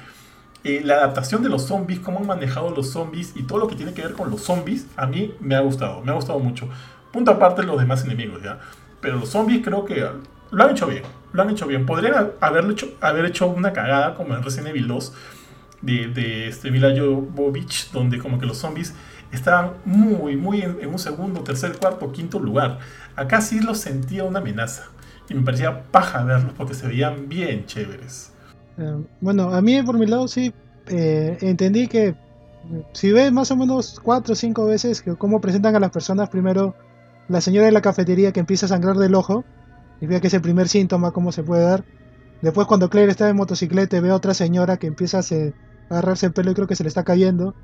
la adaptación de los zombies, cómo han manejado los zombies y todo lo que tiene que ver con los zombies, a mí me ha gustado, me ha gustado mucho. Punto aparte los demás enemigos, ¿ya? Pero los zombies creo que lo han hecho bien, lo han hecho bien. Podrían haberlo hecho, haber hecho una cagada como en Resident Evil 2 de, de este Mila Jovovich, donde como que los zombies estaban muy, muy en, un segundo, tercer, cuarto, quinto lugar. Acá sí los sentía una amenaza. Y me parecía paja verlos porque se veían bien chéveres. Eh, bueno, a mí por mi lado sí eh, entendí que si ves más o menos cuatro o cinco veces que cómo presentan a las personas, primero la señora de la cafetería que empieza a sangrar del ojo, y vea que es el primer síntoma, cómo se puede dar. Después cuando Claire está en motocicleta ve a otra señora que empieza a, agarrarse el pelo y creo que se le está cayendo.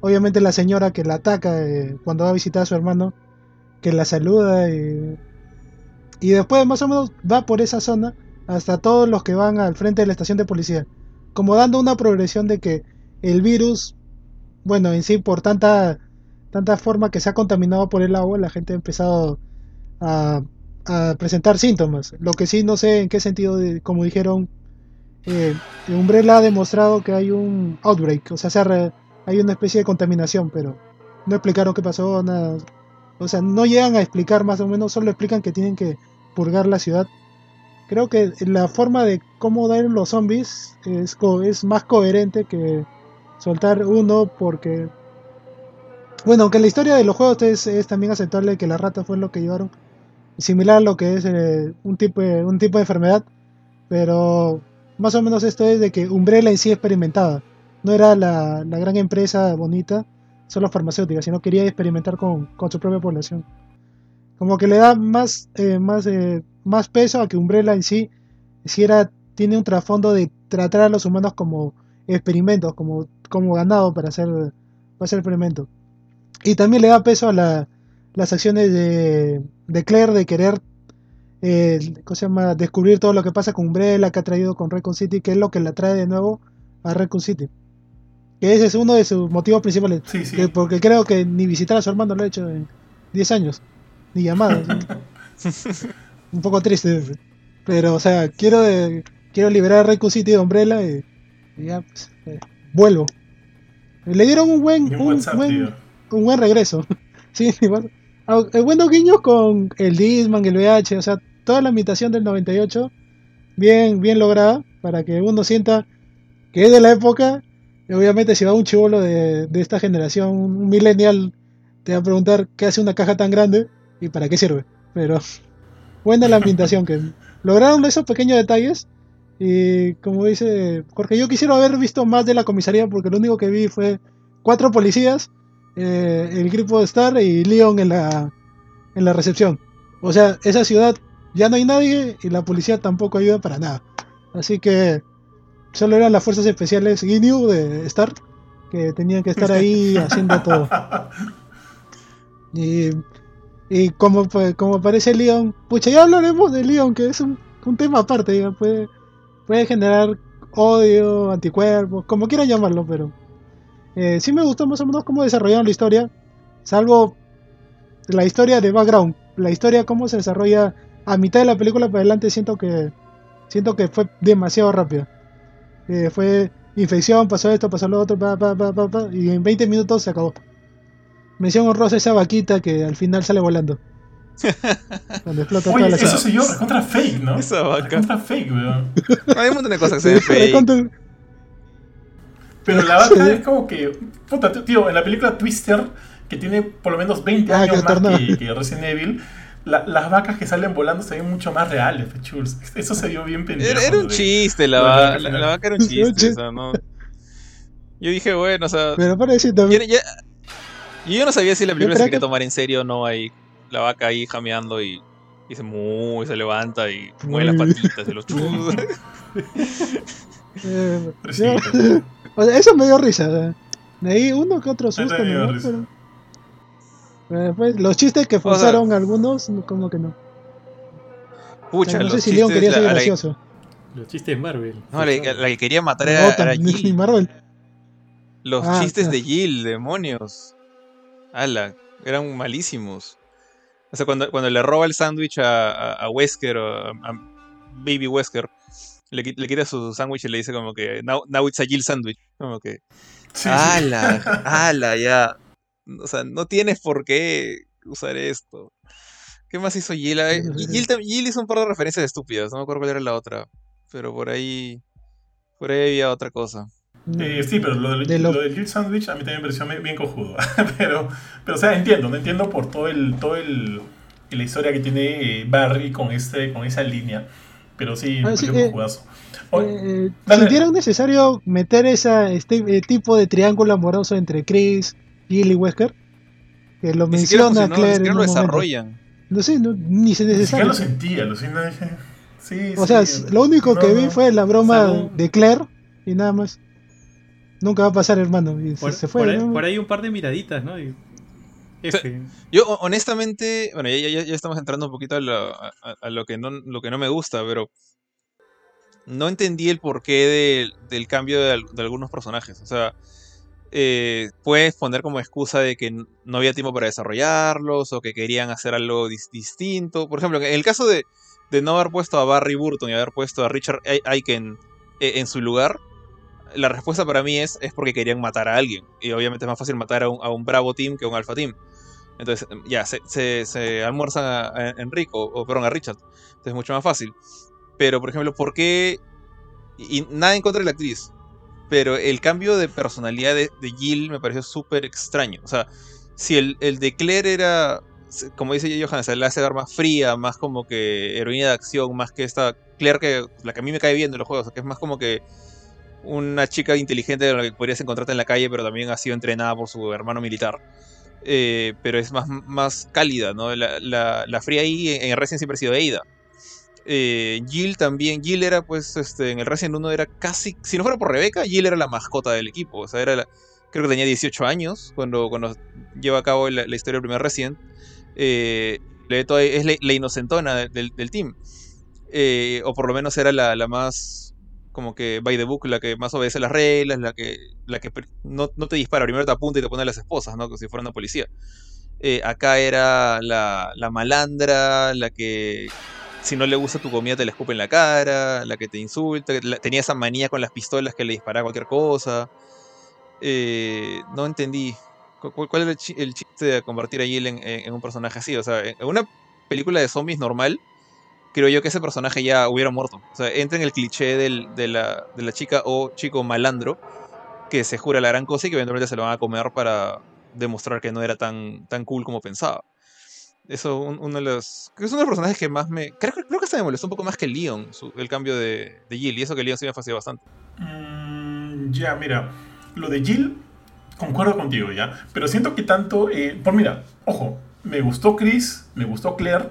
Obviamente la señora que la ataca eh, cuando va a visitar a su hermano, que la saluda y después más o menos va por esa zona hasta todos los que van al frente de la estación de policía. Como dando una progresión de que el virus, bueno, en sí por tanta, forma que se ha contaminado por el agua, la gente ha empezado a presentar síntomas. Lo que sí no sé en qué sentido, como dijeron, eh, Umbrella ha demostrado que hay un outbreak, o sea, hay una especie de contaminación, pero no explicaron qué pasó, nada. O sea, no llegan a explicar más o menos, solo explican que tienen que purgar la ciudad. Creo que la forma de cómo dar los zombies es, es más coherente que soltar uno porque... Bueno, aunque la historia de los juegos es, es también aceptable que la rata fue lo que llevaron similar a lo que es eh, un, tipo de, un tipo de enfermedad, pero más o menos esto es de que Umbrella en sí experimentaba, no era la, gran empresa bonita, solo farmacéutica, sino quería experimentar con, su propia población. Como que le da más, eh, más, eh, más peso a que Umbrella en sí, si era, tiene un trasfondo de tratar a los humanos como experimentos, como, como ganado para hacer, para hacer experimentos. Y también le da peso a la, las acciones de, de Claire de querer eh, se llama? descubrir todo lo que pasa con Umbrella que ha traído con Recon City, que es lo que la trae de nuevo a Recon City. Que ese es uno de sus motivos principales. porque creo que ni visitar a su hermano lo ha hecho en 10 años. Ni llamadas. Un poco triste. Pero, o sea, quiero quiero liberar a Recon City de Umbrella y, ya, pues, eh, vuelvo. Le dieron un buen, un, buen, un buen regreso. sí, igual. El buenos guiños con el Disman, el VH, o sea, toda la imitación del 98, bien, bien lograda, para que uno sienta que es de la época. Y obviamente, si va un chivolo de, de esta generación, un millennial, te va a preguntar qué hace una caja tan grande y para qué sirve. Pero buena la ambientación, que lograron esos pequeños detalles. Y como dice Jorge, yo quisiera haber visto más de la comisaría porque lo único que vi fue cuatro policías eh, el grupo de Star y Leon en la, en la recepción. O sea, esa ciudad ya no hay nadie y la policía tampoco ayuda para nada. Así que solo eran las fuerzas especiales Ginyu de Star que tenían que estar ahí haciendo todo. Y, y como, como aparece Leon, pucha, ya hablaremos de Leon, que es un, tema aparte, puede, puede generar odio, anticuerpos, como quieran llamarlo, pero eh, sí me gustó más o menos cómo desarrollaron la historia. Salvo la historia de background, la historia cómo se desarrolla a mitad de la película para adelante siento que siento que fue demasiado rápido. Eh, fue infección, pasó esto, pasó lo otro, y en 20 minutos se acabó. Mención honrosa esa vaquita que al final sale volando. Cuando explota Oye, toda la eso se dio contra fake, ¿no? Esa vaca. Contra fake, weón. Hay un montón de cosas que se fake. Pero la vaca es como que. Puta, tío, en la película Twister, que tiene por lo menos 20 ah, años más que, que, Resident Evil, las vacas que salen volando se ven mucho más reales, Chuls. Eso se vio bien pendiente. Era, un chiste, la, vaca, la, vaca era un chiste. o sea, no. Yo dije, bueno, o sea. Pero para decir también. yo no sabía si la película se quería tomar en serio o no ahí. La vaca ahí jameando y, y se mueve, se levanta y mueve las patitas de los churros. eh, o sea, eso me dio risa. De ahí uno que otro susto, ¿no? Pero, pues, los chistes que forzaron algunos, como que no. Pucha, no sé si Leon quería ser gracioso. Los chistes de Marvel. No, la, que quería matar era, era Jill. Marvel. Los ah, chistes de Jill, demonios. Ala, eran malísimos. O sea, cuando, cuando le roba el sándwich a, a, Wesker, a, a Baby Wesker, le, le quita su sándwich y le dice como que, now, now it's a Jill sandwich. Como que, ala, ala, ya. O sea, no tienes por qué usar esto. ¿Qué más hizo Jill? Jill, hizo un par de referencias estúpidas, no me acuerdo cuál era la otra. Pero por ahí. Por ahí había otra cosa. Eh, sí, pero lo del, lo... Jill Sandwich a mí también me pareció bien cojudo. pero, pero, o sea, entiendo, no entiendo por todo el, todo el, la historia que tiene eh, Barry con, este, con esa línea. Pero sí, me ah, pareció eh, cojudazo. Eh, ¿Sintieron necesario meter ese este tipo de triángulo amoroso entre Chris, Jill y Wesker? Que lo menciona Claire. lo desarrollan. No sé, ni se necesita. lo sentía, lo sentía. Sí, o sea, lo único que vi fue la broma de Claire y nada más. Nunca va a pasar, hermano. Y se, fue. Por ahí, un par de miraditas, ¿no? yo honestamente, bueno, ya, ya, ya, estamos entrando un poquito a lo, a, lo, que no, lo que no me gusta, pero no entendí el porqué del cambio de, algunos personajes. O sea, eh, puedes poner como excusa de que no había tiempo para desarrollarlos o que querían hacer algo distinto. Por ejemplo, en el caso de, no haber puesto a Barry Burton y haber puesto a Richard Aiken eh, en su lugar, la respuesta para mí es, es porque querían matar a alguien. Y obviamente es más fácil matar a un, Bravo Team que a un Alpha Team. Entonces, ya, se, se, almuerzan a, Enrico, o perdón, a Richard. Entonces es mucho más fácil. Pero, por ejemplo, ¿por qué? Y, nada en contra de la actriz. Pero el cambio de personalidad de, de Jill me pareció súper extraño. O sea, si el, el, de Claire era, como dice Johanna, se le hace ver más fría, más como que heroína de acción, más que esta Claire que la que a mí me cae bien de los juegos, que es más como que una chica inteligente de la que podrías encontrarte en la calle, pero también ha sido entrenada por su hermano militar. Eh, pero es más, más cálida, ¿no? La, la, fría ahí en, Resident siempre ha sido Eida. Eh, Jill también, Jill era pues este, en el Resident 1 era casi, si no fuera por Rebeca, Jill era la mascota del equipo, o sea, era creo que tenía 18 años cuando, cuando lleva a cabo la, historia del primer Resident. Eh, es la, inocentona del, del team. Eh, o por lo menos era la, la, más como que by the book, la que más obedece las reglas, la que, la que no, no te dispara, primero te apunta y te pone las esposas, ¿no? Como si fuera una policía. Eh, acá era la, la, malandra, la que si no le gusta tu comida te la escupe en la cara, la que te insulta, tenía esa manía con las pistolas que le disparaba cualquier cosa. Eh, no entendí. ¿Cuál, era el, chiste de convertir a Jill en, un personaje así? O sea, en una película de zombies normal, creo yo que ese personaje ya hubiera muerto. O sea, entra en el cliché de, la, chica o chico malandro que se jura la gran cosa y que eventualmente se lo van a comer para demostrar que no era tan, tan cool como pensaba. Eso, uno de los. Es uno de los personajes que más me. Creo, creo que se me molestó un poco más que Leon, el cambio de, de, Jill. Y eso que Leon sí me fastidió bastante. Mm, ya, mira. Lo de Jill, concuerdo contigo, ya. Pero siento que tanto. Eh, por mira, ojo, me gustó Chris, me gustó Claire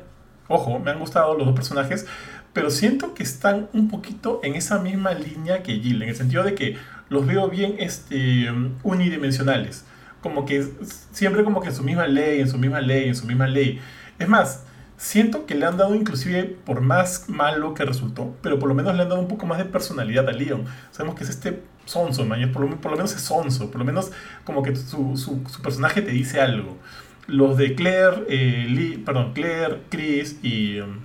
Ojo, me han gustado los dos personajes, pero siento que están un poquito en esa misma línea que Jill, en el sentido de que los veo bien este, unidimensionales. Como que siempre como que en su misma ley, en su misma ley, en su misma ley. Es más, siento que le han dado inclusive, por más malo que resultó, pero por lo menos le han dado un poco más de personalidad a Leon. Sabemos que es este sonso, man. Por lo, por lo menos es sonso. Por lo menos como que su, su, su personaje te dice algo. Los de Claire, eh, Lee, perdón, Claire, Chris y... Um,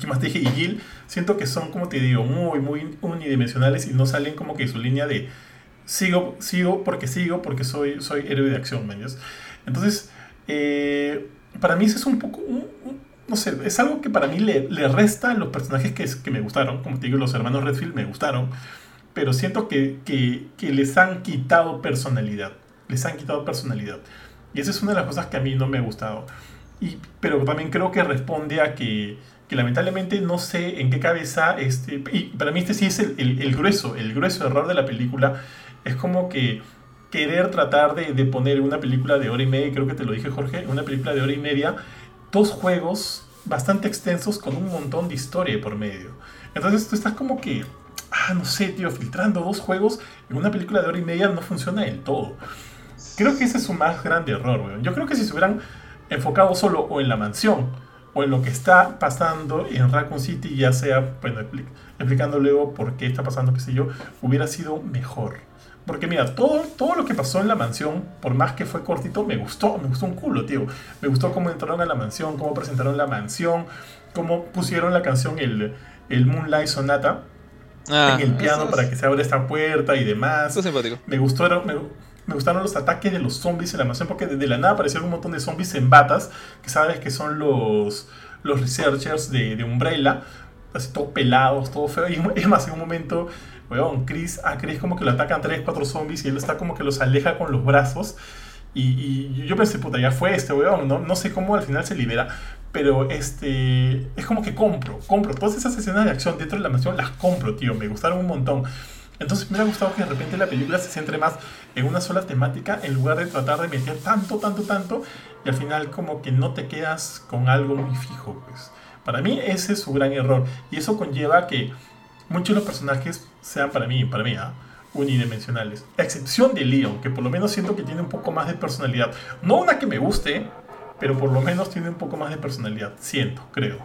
¿Qué más dije? Y Jill, siento que son, como te digo, muy, muy unidimensionales y no salen como que su línea de sigo, sigo porque sigo, porque soy, soy héroe de acción, man. Entonces, eh, para mí eso es un poco, no sé, es algo que para mí le, le resta a los personajes que, que, me gustaron. Como te digo, los hermanos Redfield me gustaron, pero siento que, que, que, les han quitado personalidad. Les han quitado personalidad. Y esa es una de las cosas que a mí no me ha gustado. Y, pero también creo que responde a que, que lamentablemente no sé en qué cabeza, este, y para mí este sí es el, el, grueso, el grueso error de la película. Es como que querer tratar de, de, poner una película de hora y media, creo que te lo dije Jorge, una película de hora y media, dos juegos bastante extensos con un montón de historia por medio. Entonces tú estás como que, ah, no sé, tío, filtrando dos juegos en una película de hora y media no funciona del todo. Creo que ese es su más grande error, weón. Yo creo que si se hubieran enfocado solo o en la mansión o en lo que está pasando en Raccoon City, ya sea, bueno, explicando luego por qué está pasando, qué sé yo, hubiera sido mejor. Porque mira, todo, todo lo que pasó en la mansión, por más que fue cortito, me gustó, me gustó un culo, tío. Me gustó cómo entraron a la mansión, cómo presentaron la mansión, cómo pusieron la canción el, el Moonlight Sonata ah, en el piano para que se abra esta puerta y demás. Es simpático. Me gustó, me, me, gustaron los ataques de los zombies en la mansión, porque de, la nada aparecieron un montón de zombies en batas, que sabes que son los, los researchers de, Umbrella, así todos pelados, todo feo. Y es más, en un momento weón, Chris, a Chris como que lo atacan 3, 4 zombies y él está como que los aleja con los brazos. Y, y yo pensé, puta, ya fue este weón, ¿no? no sé cómo al final se libera, pero este es como que compro, compro. Todas esas escenas de acción dentro de la mansión las compro, tío, me gustaron un montón. Entonces me hubiera gustado que de repente la película se centre más en una sola temática en lugar de tratar de meter tanto, tanto, tanto y al final como que no te quedas con algo muy fijo. Pues. Para mí ese es su gran error y eso conlleva que muchos de los personajes sean para mí, para mí, ¿eh? unidimensionales. A excepción de Leon, que por lo menos siento que tiene un poco más de personalidad. No una que me guste, pero por lo menos tiene un poco más de personalidad. Siento, creo.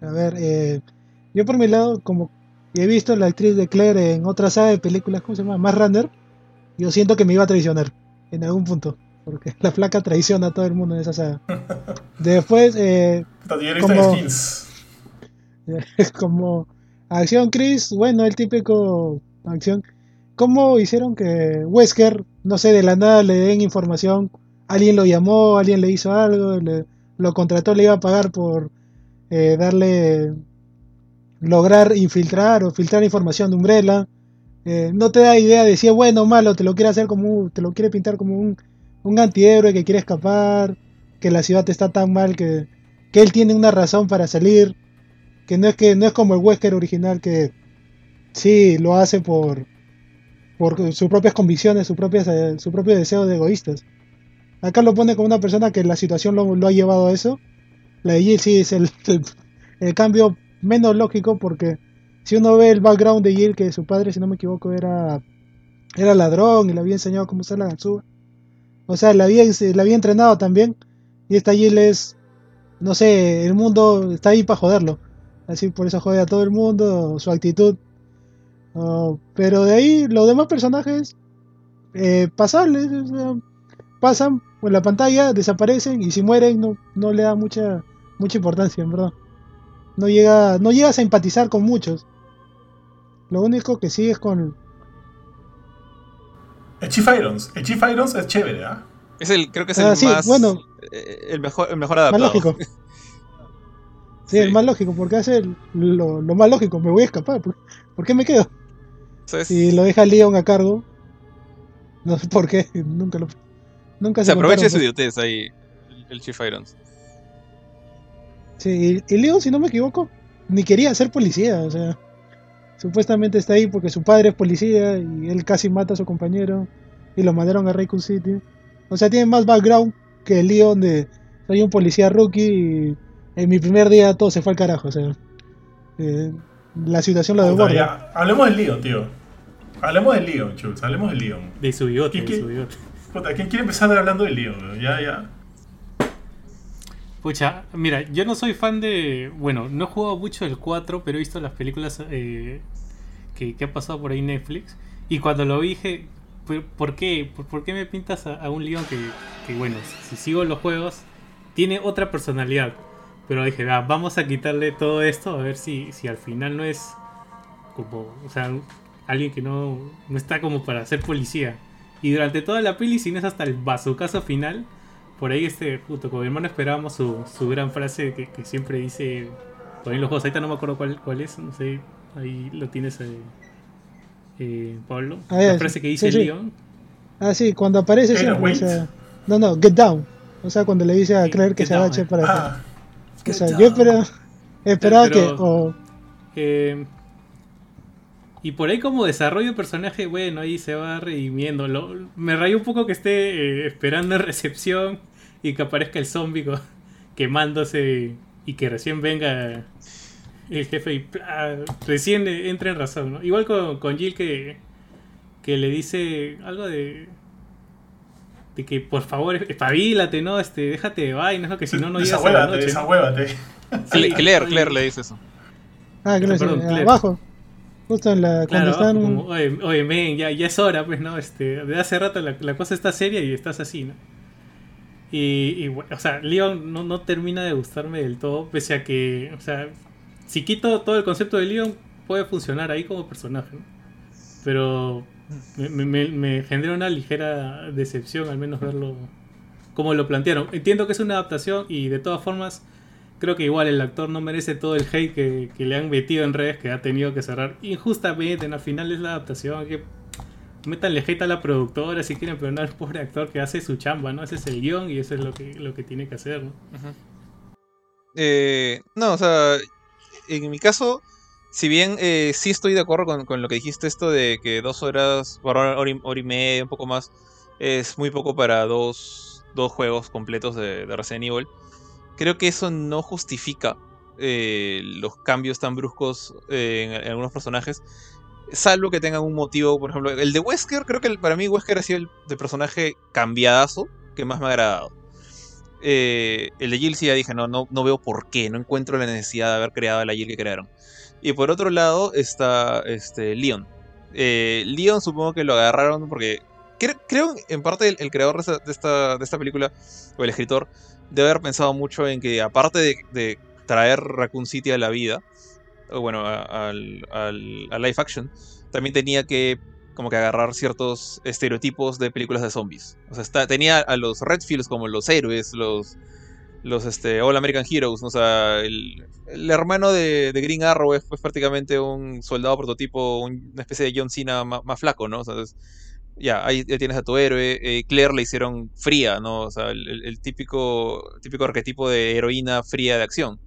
A ver, eh, yo por mi lado, como he visto la actriz de Claire en otra saga de películas, ¿cómo se llama? Más Runner, yo siento que me iba a traicionar en algún punto. Porque la flaca traiciona a todo el mundo en esa saga. Después, eh, como, como acción Chris, bueno, el típico acción. ¿Cómo hicieron que Wesker, no sé, de la nada le den información? Alguien lo llamó, alguien le hizo algo, le, lo contrató, le iba a pagar por eh, darle, lograr infiltrar o filtrar información de Umbrella. Eh, no te da idea de si es bueno o malo, te lo quiere hacer como, te lo quiere pintar como un, un antihéroe que quiere escapar, que la ciudad está tan mal que, que él tiene una razón para salir que no es que no es como el Wesker original que sí lo hace por por sus propias convicciones, eh, su propio deseo de egoístas. Acá lo pone como una persona que la situación lo, lo ha llevado a eso. La de Jill sí es el, el, cambio menos lógico porque si uno ve el background de Jill, que su padre, si no me equivoco, era, era ladrón y le había enseñado cómo usar la ganzúa. O sea, la había, la había entrenado también. Y esta Jill es, no sé, el mundo está ahí para joderlo. Así por eso jode a todo el mundo, su actitud. pero de ahí los demás personajes eh, pasan por la pantalla, desaparecen y si mueren no, no le da mucha mucha importancia, en verdad. No llega no llegas a empatizar con muchos. Lo único que sí es con el Chief Irons, el Chief Irons es chévere, ¿ah? Es el creo que es el ah, más bueno, eh, el mejor el mejor adaptado. Más lógico. Sí, el más lógico, porque hace lo, lo, más lógico, me voy a escapar. ¿Por, qué me quedo? Y lo deja Leon a cargo. No sé por qué, nunca lo. Nunca se, se aprovecha su idiotez ahí, el, Chief Irons. Sí, y, Leon, si no me equivoco, ni quería ser policía, o sea. Supuestamente está ahí porque su padre es policía y él casi mata a su compañero y lo mandaron a Raycon City. O sea, tiene más background que el Leon de soy un policía rookie y en mi primer día todo se fue al carajo. O sea, eh, la situación lo desborda. Hablemos del lío, tío. Hablemos del lío, Chulz. Hablemos del lío. De su bigote, de su bigote. Puta, ¿quién quiere empezar hablando del lío? Ya, ya. Pucha, mira, yo no soy fan de. Bueno, no he jugado mucho el 4, pero he visto las películas eh, que, ha pasado por ahí Netflix. Y cuando lo vi dije, ¿por qué? ¿Por, qué me pintas a, un Leon que, bueno, si sigo los juegos, tiene otra personalidad? Pero dije, vamos a quitarle todo esto a ver si, si al final no es como, o sea, alguien que no, no está como para ser policía. Y durante toda la peli, si no es hasta el caso final, por ahí este, justo con mi hermano esperábamos su, su gran frase que, que siempre dice, por ahí los juegos, ahorita no me acuerdo cuál, cuál es, no sé, ahí lo tienes, eh, eh, Pablo. Ah, la frase que dice Leon. Ah, sí, cuando aparece siempre, o sea, no, no, get down. O sea, cuando le dice a Claire que se agache para... Ah, o sea, yo esperaba, esperaba que... Eh, y por ahí como desarrollo de personaje, bueno, ahí se va redimiendo. me rayó un poco que esté eh, esperando en recepción y que aparezca el zombie quemándose y que recién venga el jefe y recién entra en razón, ¿no? Igual con, con Jill que, que le dice algo de de que por favor espabilate, ¿no? Este, déjate de vainas, ¿no? que si no no llegas a la noche. Desahuévate, sí, Claire, Claire le dice eso. Ah, Claire, Perdón, Claire. abajo. Justo en la, cuando están... oye, oye men, ya, ya, es hora, pues, ¿no? Este, de hace rato la, la, cosa está seria y estás así, ¿no? Y, o sea, Leon no, no termina de gustarme del todo, pese a que, o sea, si quito todo el concepto de Leon, puede funcionar ahí como personaje, ¿no? Pero me, me, me genera una ligera decepción al menos verlo como lo plantearon. Entiendo que es una adaptación y de todas formas creo que igual el actor no merece todo el hate que, le han metido en redes, que ha tenido que cerrar injustamente. Al final es la adaptación. Que metanle hate a la productora si quieren, pero no al pobre actor que hace su chamba, ¿no? Ese es el guion y eso es lo que, lo que tiene que hacer, ¿no? Eh, no, o sea, en mi caso, si bien eh, sí estoy de acuerdo con, lo que dijiste, esto de que dos horas, hora, hora, y, media, un poco más, es muy poco para dos, dos juegos completos de, de Resident Evil creo que eso no justifica eh, los cambios tan bruscos eh, en, algunos personajes. Salvo que tengan un motivo, por ejemplo, el de Wesker, creo que para mí Wesker ha sido el de personaje cambiadazo que más me ha agradado. Eh, el de Jill sí ya dije, no, no, no veo por qué, no encuentro la necesidad de haber creado a la Jill que crearon. Y por otro lado está este, Leon. Leon supongo que lo agarraron porque creo, en parte el, creador de esta, de esta película, o el escritor, debe haber pensado mucho en que aparte de, traer Raccoon City a la vida, o bueno, al, al, live action, también tenía que como que agarrar ciertos estereotipos de películas de zombies. O sea, está, tenía a los Redfields como los héroes, los, los este, All American Heroes, o sea, el, hermano de, Green Arrow es prácticamente un soldado prototipo, una especie de John Cena más, flaco, ¿no? Ya, ahí ya tienes a tu héroe. Eh, Claire le hicieron fría, ¿no? O sea, el, típico, típico arquetipo de heroína fría de acción.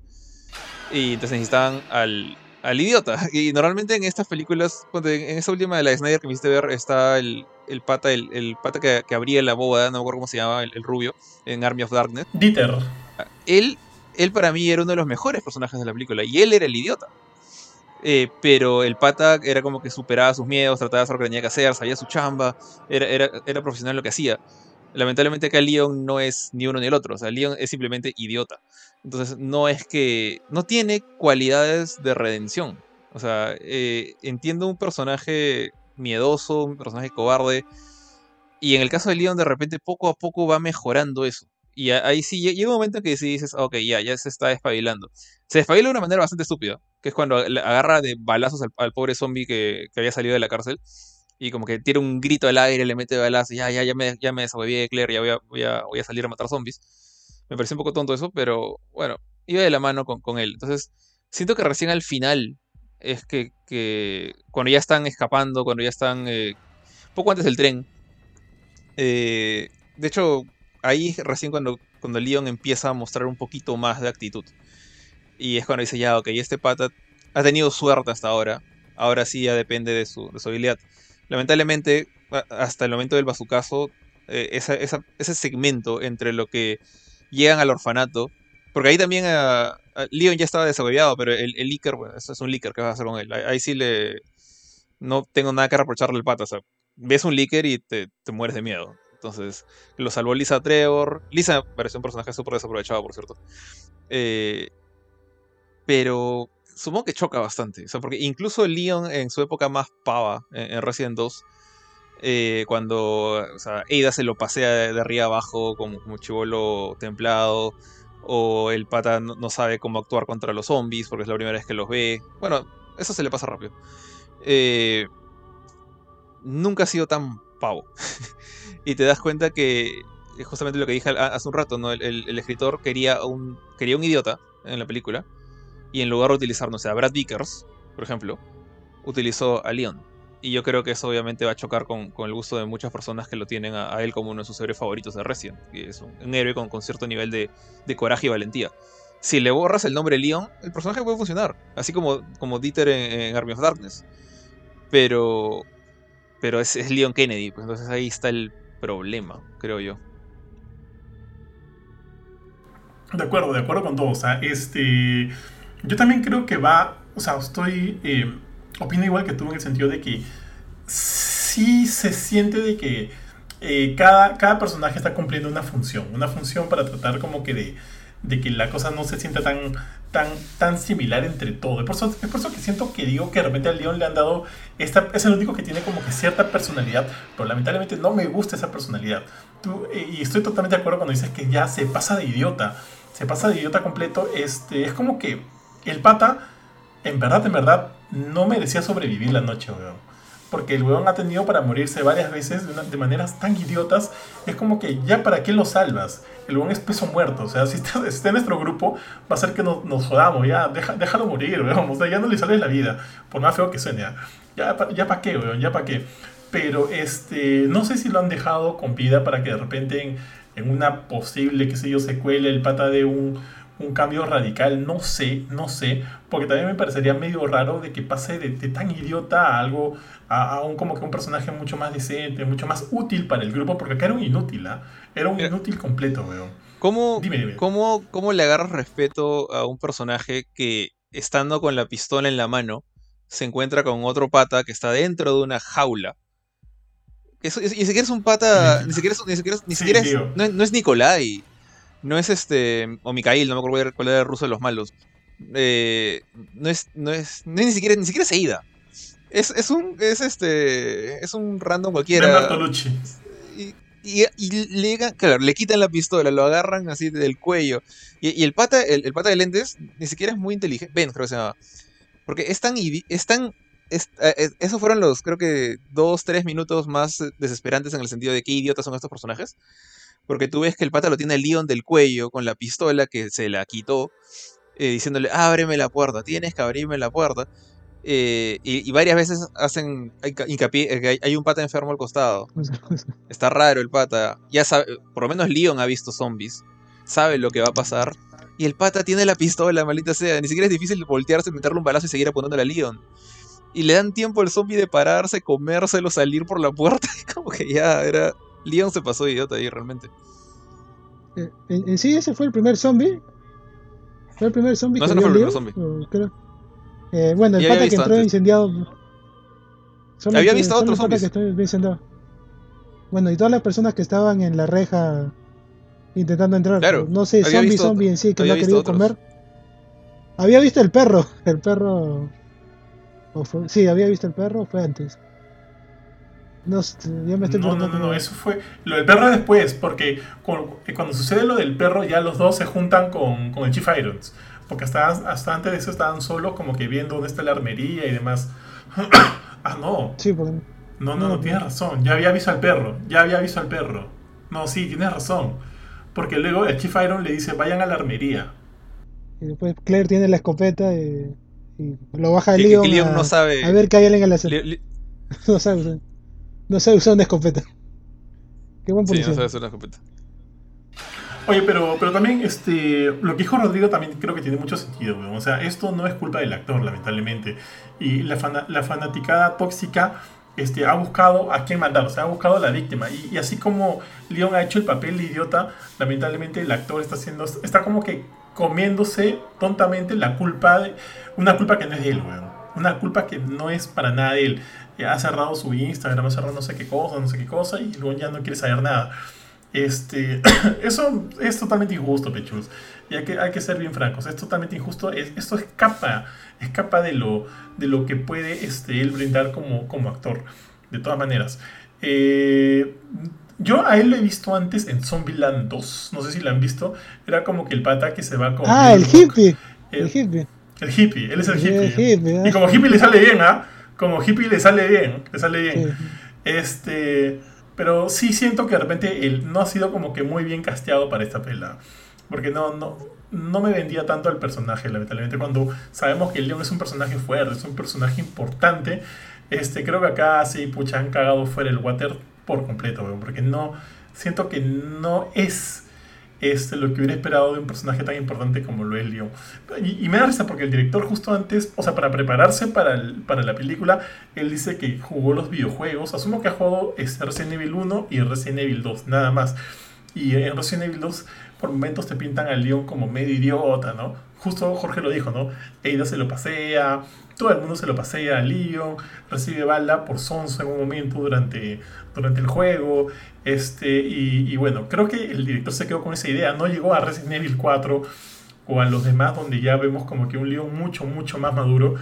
Y entonces necesitaban al, al idiota. Y normalmente en estas películas, en esa última de la Snyder que me hiciste ver, está el, el pata, el, pata que, que, abría la bóveda, no me acuerdo cómo se llama, el, rubio, en Army of Darkness. Dieter. Él, él para mí era uno de los mejores personajes de la película. Y él era el idiota. Eh, pero el pata era como que superaba sus miedos, trataba de hacer lo que tenía que hacer, sabía su chamba, era, era, era profesional en lo que hacía. Lamentablemente acá Leon no es ni uno ni el otro, o sea, Leon es simplemente idiota. Entonces no es que... no tiene cualidades de redención. O sea, eh, entiendo un personaje miedoso, un personaje cobarde, y en el caso de Leon de repente poco a poco va mejorando eso. Y ahí sí llega un momento en que sí dices, ok, ya, ya se está despabilando. Se despabila de una manera bastante estúpida, que es cuando agarra de balazos al, pobre zombie que, había salido de la cárcel y como que tira un grito al aire, le mete balazos, ya, ya, ya me, ya me Claire, ya voy, a, voy a, salir a matar zombies. Me parece un poco tonto eso, pero bueno, iba de la mano con, con él. Entonces, siento que recién al final es que, que cuando ya están escapando, cuando ya están eh, poco antes del tren, eh, de hecho, ahí recién cuando, cuando Leon empieza a mostrar un poquito más de actitud. Y es cuando dice, ya, ok, este pata ha tenido suerte hasta ahora. Ahora sí ya depende de su, de habilidad. Lamentablemente, hasta el momento del bazucazo, eh, ese segmento entre lo que llegan al orfanato. Porque ahí también Leon ya estaba desahueviado, pero el, el Licker, bueno, eso es un Licker, ¿qué vas a hacer con él? Ahí, sí le. No tengo nada que reprocharle al pata. O sea, ves un Licker y te, te mueres de miedo. Entonces, lo salvó Lisa Trevor. Lisa parece un personaje súper desaprovechado, por cierto. Eh, pero supongo que choca bastante. O sea, porque incluso Leon en su época más pava, en, Resident 2, eh, cuando o Ada se lo pasea de, arriba abajo como, como chivolo templado, o el pata no, sabe cómo actuar contra los zombies porque es la primera vez que los ve. Bueno, eso se le pasa rápido. Eh, nunca ha sido tan pavo. y te das cuenta que justamente lo que dije hace un rato, ¿no? El, escritor quería un, quería un idiota en la película y en lugar de utilizar, no sé, a Brad Vickers, por ejemplo, utilizó a Leon. Y yo creo que eso obviamente va a chocar con, el gusto de muchas personas que lo tienen a, él como uno de sus héroes favoritos de Resident, que es un, héroe con, cierto nivel de, coraje y valentía. Si le borras el nombre Leon, el personaje puede funcionar, así como, como Dieter en, Army of Darkness. Pero, pero es, es Leon Kennedy, pues entonces ahí está el problema, creo yo. De acuerdo, de acuerdo con todo. O sea, este. Yo también creo que va. O sea, estoy. Eh, opino igual que tú en el sentido de que sí se siente de que eh, cada, cada personaje está cumpliendo una función. Una función para tratar como que de, que la cosa no se sienta tan, tan, tan similar entre todos. Es por, eso, es por eso que siento que digo que de repente al León le han dado. Es el único que tiene como que cierta personalidad, pero lamentablemente no me gusta esa personalidad. Tú, eh, y estoy totalmente de acuerdo cuando dices que ya se pasa de idiota se pasa de idiota completo. Este, es como que el pata, en verdad, en verdad, no merecía sobrevivir la noche, weón. Porque el weón ha tenido para morirse varias veces de, maneras tan idiotas. Es como que ya para qué lo salvas. El weón es peso muerto. O sea, si está, en nuestro grupo, va a ser que nos, nos jodamos. Ya, déjalo morir, weón. O sea, ya no le sale la vida. Por más feo que suene. Ya, ya para qué, weón. Ya para qué. Pero este, no sé si lo han dejado con vida para que de repente en una posible, qué sé yo, secuela, el pata de un, un cambio radical, no sé, no sé, porque también me parecería medio raro de que pase de, tan idiota a algo, a, un como que un personaje mucho más decente, mucho más útil para el grupo, porque acá era un inútil, ¿ah? Era un inútil completo, weón. ¿Cómo, ¿cómo, ¿Cómo le agarras respeto a un personaje que, estando con la pistola en la mano, se encuentra con otro pata que está dentro de una jaula? y siquiera es un pata. Ni siquiera es. Ni siquiera, ni siquiera es, no, es Nikolai. No es este. O Mikhail, no me acuerdo cuál era el ruso de los malos. Eh, no es. No es. ni siquiera. Ni siquiera es Eida. Es, es un. Es este. Es un random cualquiera. Y, y, y, le, claro, le quitan la pistola, lo agarran así del cuello. Y, el pata, el, el, pata de lentes, ni siquiera es muy inteligente. Ben, creo que se llama. Porque es tan, es tan es, eh, esos fueron los, creo que, dos, tres minutos más desesperantes en el sentido de qué idiotas son estos personajes. Porque tú ves que el pata lo tiene el león del cuello con la pistola que se la quitó, eh, diciéndole, ábreme la puerta, tienes que abrirme la puerta. y, varias veces hacen hincapié, hay, un pata enfermo al costado. Está raro el pata. Ya sabe, por lo menos Leon ha visto zombies. Sabe lo que va a pasar. Y el pata tiene la pistola, maldita sea. Ni siquiera es difícil voltearse, meterle un balazo y seguir apuntando a Leon y le dan tiempo al zombie de pararse, comérselo, salir por la puerta. Como que ya era. Leon se pasó idiota ahí realmente. Eh, ¿En, sí ese fue el primer zombie? ¿Fue el primer zombie no, ese no fue el primer zombie. Eh, bueno, el pata que entró incendiado. había visto a otros zombies. Bueno, y todas las personas que estaban en la reja intentando entrar. Claro, no sé, zombie, zombie en sí, que no ha querido comer. Había visto el perro, el perro sí, había visto el perro, fue antes. No, ya me estoy no, no, no, eso fue. Lo del perro después, porque eh, cuando, sucede lo del perro, ya los dos se juntan con, con el Chief Irons. Porque hasta, hasta antes de eso estaban solos, como que viendo dónde está la armería y demás. ah, no. Sí, porque... No, no, no, tienes razón. Ya había visto al perro. Ya había visto al perro. No, sí, tienes razón. Porque luego el Chief Iron le dice, vayan a la armería. Y después Claire tiene la escopeta y lo baja el Leon, a, no sabe, a ver qué hay alguien en la no sabe no sabe usar una escopeta. Qué buen policía. Sí, no sabe usar una escopeta. Oye, pero, pero también este, lo que dijo Rodrigo también creo que tiene mucho sentido, O sea, esto no es culpa del actor, lamentablemente. Y la, la fanaticada tóxica este, ha buscado a quién matar, o sea, ha buscado a la víctima. Y, así como Leon ha hecho el papel de idiota, lamentablemente el actor está haciendo, está como que comiéndose tontamente la culpa de una culpa que no es de él, weón. Una culpa que no es para nada de él. Ha cerrado su Instagram, ha cerrado no sé qué cosa, no sé qué cosa, y luego ya no quiere saber nada. Este, eso es totalmente injusto, Pechus. Y hay que, hay que ser bien francos. Es totalmente injusto. Es, esto escapa, escapa de lo, de lo que puede este, él brindar como, como actor. De todas maneras. Eh, yo a él lo he visto antes en Zombieland 2. No sé si lo han visto. Era como que el pata que se va con. Ah, el, hippie. El, hippie. El hippie. Él es el hippie. y como hippie le sale bien, ¿ah? Como hippie le sale bien. Le sale bien. Este. Pero sí siento que de repente él no ha sido como que muy bien casteado para esta pela. Porque no, no, no me vendía tanto el personaje, lamentablemente. Cuando sabemos que el León es un personaje fuerte, es un personaje importante. Este, creo que acá sí, pucha, han cagado fuera el water por completo, porque no, siento que no es este, lo que hubiera esperado de un personaje tan importante como lo es Leon. Y, me da risa porque el director justo antes, o sea, para prepararse para, para la película, él dice que jugó los videojuegos, asumo que ha jugado este, Resident Evil 1 y Resident Evil 2, nada más. Y en Resident Evil 2 por momentos te pintan al Leon como medio idiota, ¿no? Justo Jorge lo dijo, ¿no? Eida se lo pasea, todo el mundo se lo pasea a Leon, recibe bala por sonso en un momento durante, durante el juego, este, y, bueno, creo que el director se quedó con esa idea, no llegó a Resident Evil 4 o a los demás donde ya vemos como que un Leon mucho, mucho más maduro,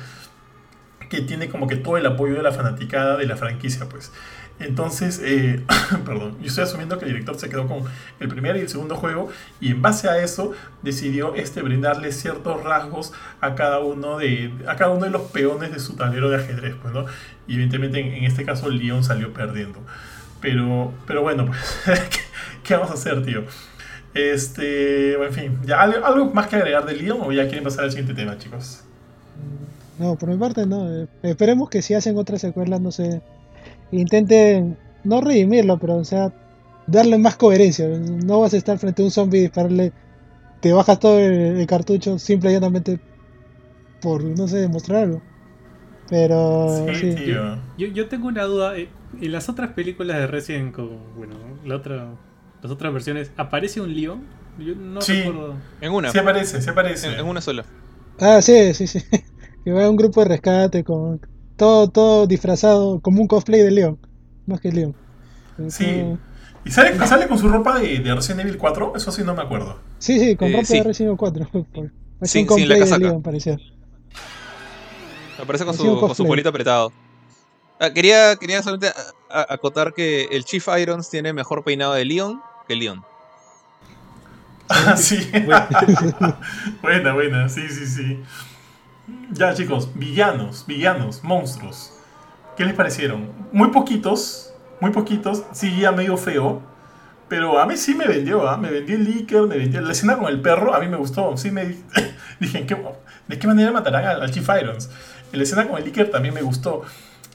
que tiene como que todo el apoyo de la fanaticada de la franquicia, pues. Entonces, eh, perdón, yo estoy asumiendo que el director se quedó con el primer y el segundo juego y en base a eso decidió este, brindarle ciertos rasgos a cada uno de, a cada uno de los peones de su tablero de ajedrez, pues, ¿no? Y evidentemente en, este caso el León salió perdiendo. Pero, pero bueno, pues, ¿qué, vamos a hacer, tío? Este, en fin, ¿ya algo, más que agregar de Leon o ya quieren pasar al siguiente tema, chicos? No, por mi parte no. Eh, esperemos que si hacen otra secuela, no sé intenten, no redimirlo, pero o sea, darle más coherencia. No vas a estar frente a un zombie y dispararle, te bajas todo el, cartucho simple y llanamente por, no sé, demostrar algo. Pero sí, Yo, yo, tengo una duda. Eh, en las otras películas de Resident, como, bueno, la otra, las otras versiones, ¿aparece un Leon? Yo no recuerdo. En una. Sí aparece, sí aparece. En, una sola. Ah, sí, sí, sí. que va a un grupo de rescate con todo, todo disfrazado como un cosplay de León, más que León. Sí. ¿Y sale, sale con su ropa de, de, Resident Evil 4? Eso sí no me acuerdo. Sí, sí, con eh, ropa de Resident Evil 4. Es un cosplay de León, parecía. Aparece con su, con su polito apretado. Ah, quería, quería solamente acotar que el Chief Irons tiene mejor peinado de Leon que Leon. Ah, sí. buena, buena, sí, sí, sí. Ya chicos, villanos, villanos, monstruos. ¿Qué les parecieron? Muy poquitos, muy poquitos, sí, ya medio feo. Pero a mí sí me vendió, ¿ah? me vendió el Licker, me vendió la escena con el perro, a mí me gustó. Sí me dije, ¿de qué manera matarán al, Chief Irons? La escena con el Licker también me gustó.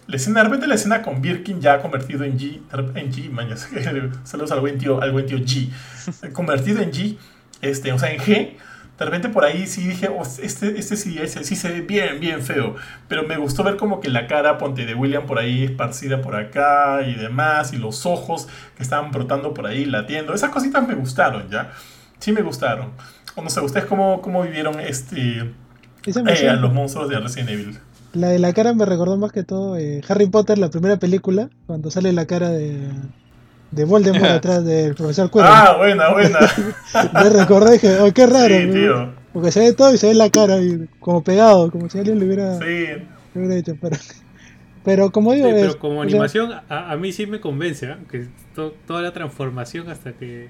La escena, de repente la escena con Birkin ya convertido en G, en G, mañas, saludos al buen tío, al buen tío G, convertido en G, este, o sea, en G, de repente por ahí sí dije, oh, este, este sí, sí se ve bien, bien feo. Pero me gustó ver como que la cara, ponte de William por ahí esparcida por acá y demás, y los ojos que estaban brotando por ahí, latiendo. Esas cositas me gustaron, ¿ya? Sí me gustaron. O no sé, ¿ustedes cómo, cómo vivieron este eh, a los monstruos de Resident Evil? La de la cara me recordó más que todo eh, Harry Potter, la primera película, cuando sale la cara de de Voldemort atrás del profesor Cuervo. Ah, buena, buena. Me recordé dije, oh, qué raro. Sí, tío. Porque se ve todo y se ve la cara y como pegado, como si alguien le hubiera, sí. hubiera hecho. Pero, pero como digo. Sí, pero como animación, a, a, mí sí me convence, ¿eh? que toda la transformación hasta que.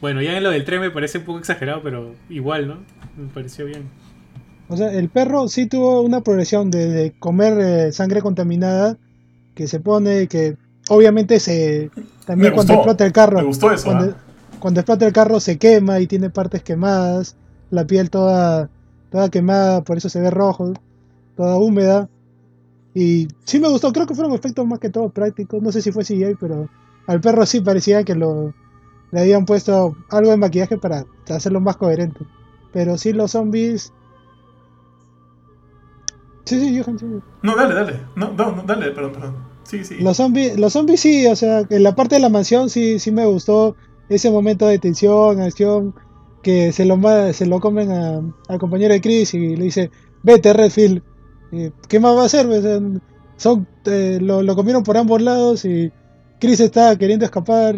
Bueno, ya en lo del tren me parece un poco exagerado, pero igual, ¿no? Me pareció bien. O sea, el perro sí tuvo una progresión de, de comer eh, sangre contaminada que se pone, que obviamente se también cuando explota el carro. Cuando, ¿eh? cuando, explota el carro se quema y tiene partes quemadas la piel toda toda quemada por eso se ve rojo toda húmeda. Y sí me gustó creo que fueron efectos más que todo prácticos. No sé si fue CGI pero al perro sí parecía que lo le habían puesto algo de maquillaje para hacerlo más coherente. Pero sí los zombies. Sí sí yo no dale dale. No, no dale perdón perdón los zombies, los zombies sí, o sea, en la parte de la mansión sí, sí me gustó ese momento de tensión, acción, que se lo, se lo comen al compañero de Chris y le dice, vete Redfield, ¿qué más va a hacer? son, eh, lo, comieron por ambos lados y Chris está queriendo escapar.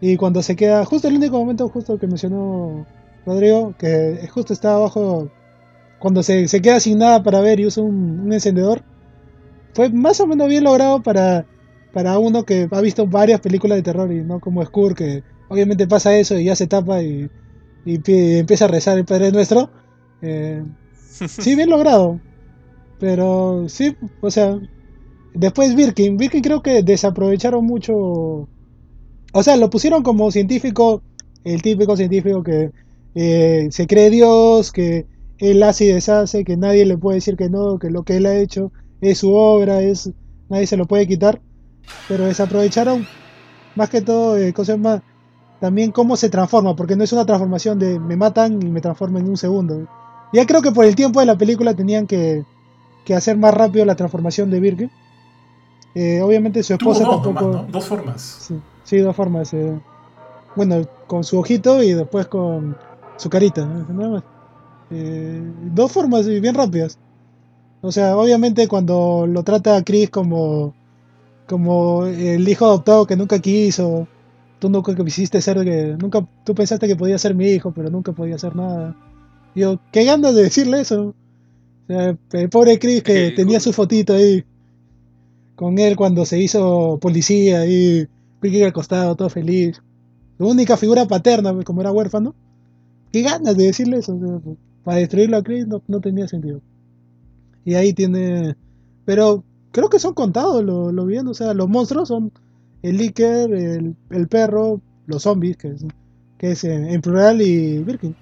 Y cuando se queda, justo el único momento justo que mencionó Rodrigo, que justo está abajo, cuando se, queda sin nada para ver y usa un, encendedor, fue más o menos bien logrado para, para uno que ha visto varias películas de terror y no como Skur, que obviamente pasa eso y ya se tapa y, empieza a rezar el Padre Nuestro. Eh, sí, bien logrado. Pero sí, o sea, después Birkin. Birkin creo que desaprovecharon mucho. O sea, lo pusieron como científico, el típico científico que eh, se cree Dios, que él hace y deshace, que nadie le puede decir que no, que lo que él ha hecho es su obra, es nadie se lo puede quitar. Pero desaprovecharon más que todo, eh, cosas más, también cómo se transforma, porque no es una transformación de me matan y me transformo en un segundo. Ya creo que por el tiempo de la película tenían que, que hacer más rápido la transformación de Birkin. Eh, obviamente su esposa dos, tampoco. Dos formas. Sí, dos formas. Eh. Bueno, con su ojito y después con su carita. Eh, dos formas bien rápidas. O sea, obviamente cuando lo trata a Chris como, como el hijo adoptado que nunca quiso, tú nunca quisiste ser que nunca tú pensaste que podía ser mi hijo, pero nunca podía ser nada. Yo, qué ganas de decirle eso. el pobre Chris que tenía su fotito ahí con él cuando se hizo policía y Ricky al costado, todo feliz. Su única figura paterna, pues, como era huérfano. Qué ganas de decirle eso. para destruirlo a Chris no, tenía sentido. Y ahí tiene. Pero creo que son contados lo, lo bien. O sea, los monstruos son el Licker, el, perro, los zombies, que es, que es en, plural, y Birkin.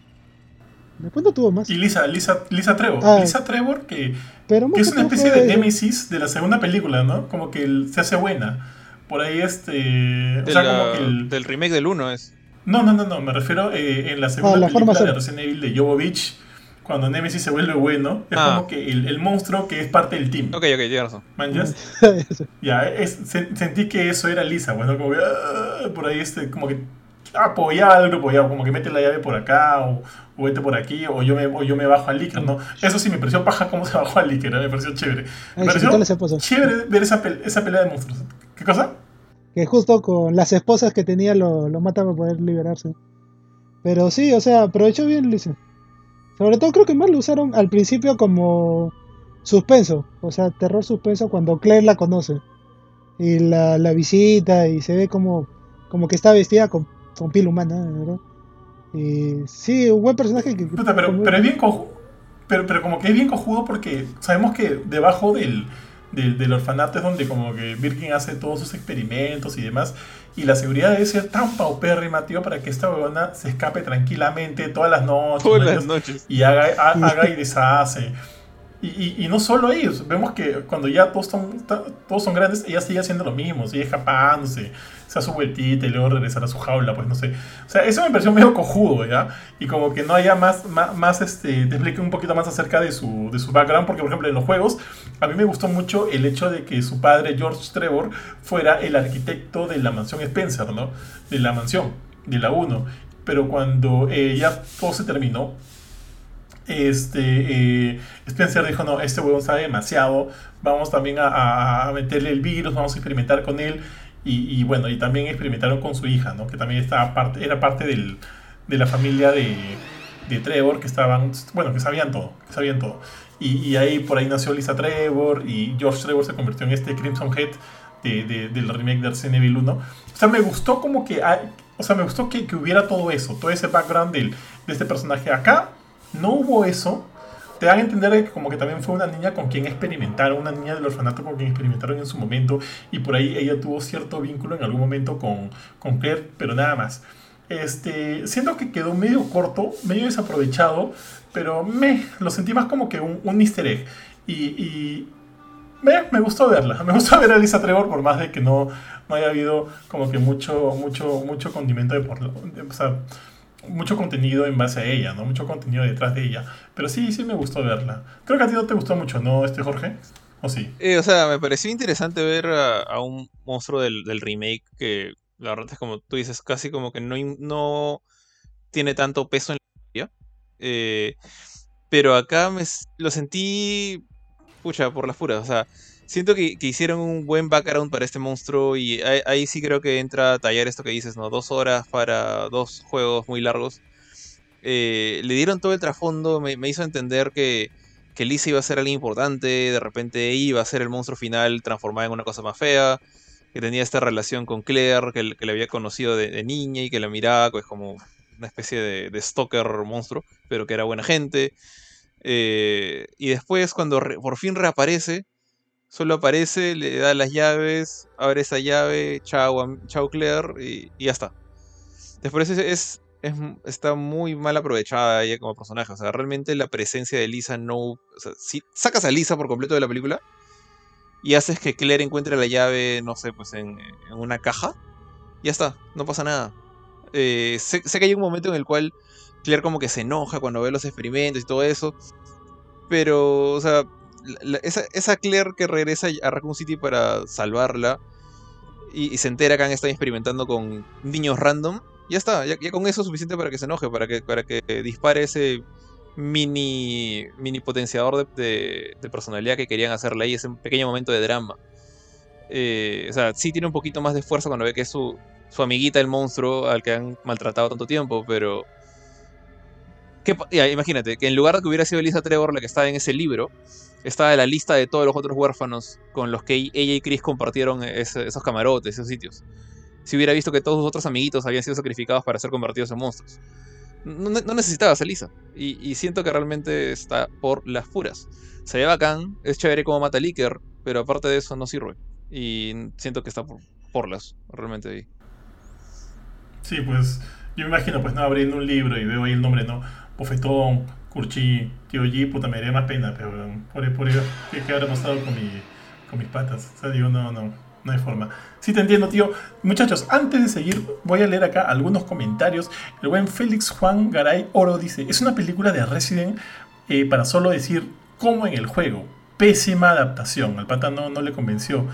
Después no tuvo más. Y Lisa, Lisa, Lisa Trevor. Ah. Lisa Trevor, que, que es una especie de Nemesis de la segunda película, ¿no? Como que se hace buena. Por ahí este... o sea, como que el... Del remake del 1 es. No, no, no, no. Me refiero eh, en la segunda ah, película de Resident Evil de Jovovich cuando Nemesis se vuelve bueno, es ah. como que el, monstruo que es parte del team. Ok, ok, tienes razón. ¿Manjas? ya, sentí que eso era Lisa, bueno, como que ah, por ahí este, como que apoyaba al grupo, ya, como que mete la llave por acá, o, vete por aquí, o yo me, o yo me bajo al líquido, ¿no? Eso sí, me pareció paja cómo se bajó al líquido, me pareció chévere. Me pareció chévere ver esa, esa pelea de monstruos. ¿Qué cosa? Que justo con las esposas que tenía lo, lo mata para poder liberarse. Pero sí, o sea, aprovechó bien Lisa. Sobre todo creo que más lo usaron al principio como suspenso, o sea, terror suspenso cuando Claire la conoce y la, visita y se ve como, como que está vestida con, con piel humana, ¿verdad? Y sí, un buen personaje que... pero, pero es bien cojudo, pero, pero como que es bien cojudo porque sabemos que debajo del, del, orfanato es donde como que Birkin hace todos sus experimentos y demás. Y la seguridad debe ser tan paupérrima, tío, para que esta huevona se escape tranquilamente todas las noches. Todas las noches. Y haga, haga y deshace. Y, y, no solo ellos, vemos que cuando ya todos son, todos son grandes, ella sigue haciendo lo mismo, sigue escapándose, se hace su vueltita y luego regresar a su jaula, pues no sé. O sea, eso me pareció medio cojudo, ¿ya? Y como que no haya más, más, este, te explique un poquito más acerca de su, de su background, porque por ejemplo en los juegos, a mí me gustó mucho el hecho de que su padre, George Trevor, fuera el arquitecto de la mansión Spencer, ¿no? De la mansión, de la 1. Pero cuando eh, ya todo se terminó, este, eh, Spencer dijo, no, este huevón sabe demasiado, vamos también a, meterle el virus, vamos a experimentar con él. Y, bueno, y también experimentaron con su hija, ¿no? que también estaba parte, era parte del, de la familia de, de, Trevor, que estaban, bueno, que sabían todo, sabían todo. Y, ahí por ahí nació Lisa Trevor y George Trevor se convirtió en este Crimson Head de, del remake de Resident Evil 1. O sea, me gustó como que, o sea, me gustó que, que hubiera todo eso, todo ese background del, de este personaje acá no hubo eso, te dan a entender que como que también fue una niña con quien experimentaron, una niña del orfanato con quien experimentaron en su momento y por ahí ella tuvo cierto vínculo en algún momento con, con Claire, pero nada más. Este, siento que quedó medio corto, medio desaprovechado, pero me lo sentí más como que un, un easter egg. Y, me, me, gustó verla, me gustó ver a Lisa Trevor por más de que no, no haya habido como que mucho, mucho, mucho condimento de por... O mucho contenido en base a ella, ¿no? Mucho contenido detrás de ella. Pero sí, sí me gustó verla. Creo que a ti no te gustó mucho, ¿no, este Jorge? ¿O sí? Eh, o sea, me pareció interesante ver a, un monstruo del, remake que, la verdad es como tú dices, casi como que no, no tiene tanto peso en la historia. Eh, pero acá me, lo sentí, pucha, por las puras. O sea, siento que, hicieron un buen background para este monstruo y ahí, sí creo que entra a tallar esto que dices, ¿no? Dos horas para dos juegos muy largos. Eh, le dieron todo el trasfondo, me, hizo entender que, que Lisa iba a ser alguien importante, de repente iba a ser el monstruo final transformado en una cosa más fea, que tenía esta relación con Claire, que, le había conocido de, niña y que la miraba pues, como una especie de, de stalker monstruo, pero que era buena gente. Eh, y después, cuando por fin reaparece, solo aparece, le da las llaves, abre esa llave, chao, chao Claire, y, ya está. Después es, es, está muy mal aprovechada ella como personaje. O sea, realmente la presencia de Lisa no. O sea, si sacas a Lisa por completo de la película y haces que Claire encuentre la llave, no sé, pues en, una caja, ya está, no pasa nada. Eh, sé, sé, que hay un momento en el cual Claire como que se enoja cuando ve los experimentos y todo eso. Pero, o sea, esa, Claire que regresa a Raccoon City para salvarla y, se entera que han estado experimentando con niños random, ya está, ya, con eso es suficiente para que se enoje, para que, para que dispare ese mini, mini potenciador de, personalidad que querían hacerle ahí, ese pequeño momento de drama. Eh, o sea, sí tiene un poquito más de fuerza cuando ve que es su, su amiguita el monstruo al que han maltratado tanto tiempo, pero imagínate, que en lugar de que hubiera sido Elisa Trevor la que estaba en ese libro, estaba en la lista de todos los otros huérfanos con los que ella y Chris compartieron esos camarotes, esos sitios. Si hubiera visto que todos sus otros amiguitos habían sido sacrificados para ser convertidos en monstruos. No, no necesitabas a Elisa. Y, siento que realmente está por las puras. Se ve bacán, es chévere como mata Licker, pero aparte de eso no sirve. Y siento que está por, por las, realmente ahí. Sí, pues yo me imagino, pues no, abriendo un libro y veo ahí el nombre, ¿no? Bofetón, Curchi, Tío G, puta, me daría más pena, pero por, por ¿qué, ¿qué, habrá pasado con, mi, con mis patas? O sea, digo, no, no, no hay forma. Sí te entiendo, tío. Muchachos, antes de seguir, voy a leer acá algunos comentarios. El buen Félix Juan Garay Oro dice, es una película de Resident eh, para solo decir como en el juego. Pésima adaptación. Al pata no, no le convenció.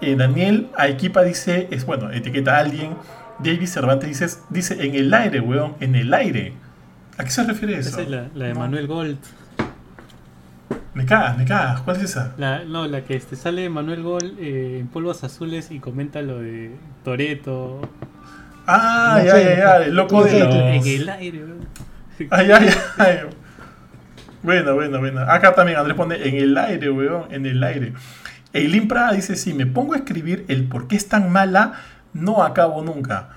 Eh, Daniel Aequipa dice, es bueno, etiqueta a alguien. David Cervantes dice, dice en el aire, weón, en el aire. ¿A qué se refiere eso? Esa es la, de Manuel Gold. Me cagas, me cagas. ¿Cuál es esa? La, no, la que este, sale Manuel Gold eh, en polvos azules y comenta lo de Toreto. Ah, ya, ya, ya, el loco de los... En el aire, Ay, ay, ay. Bueno, bueno, bueno. Acá también Andrés pone en el aire, weón, en el aire. Eileen Prada dice, si me pongo a escribir el por qué es tan mala, no acabo nunca.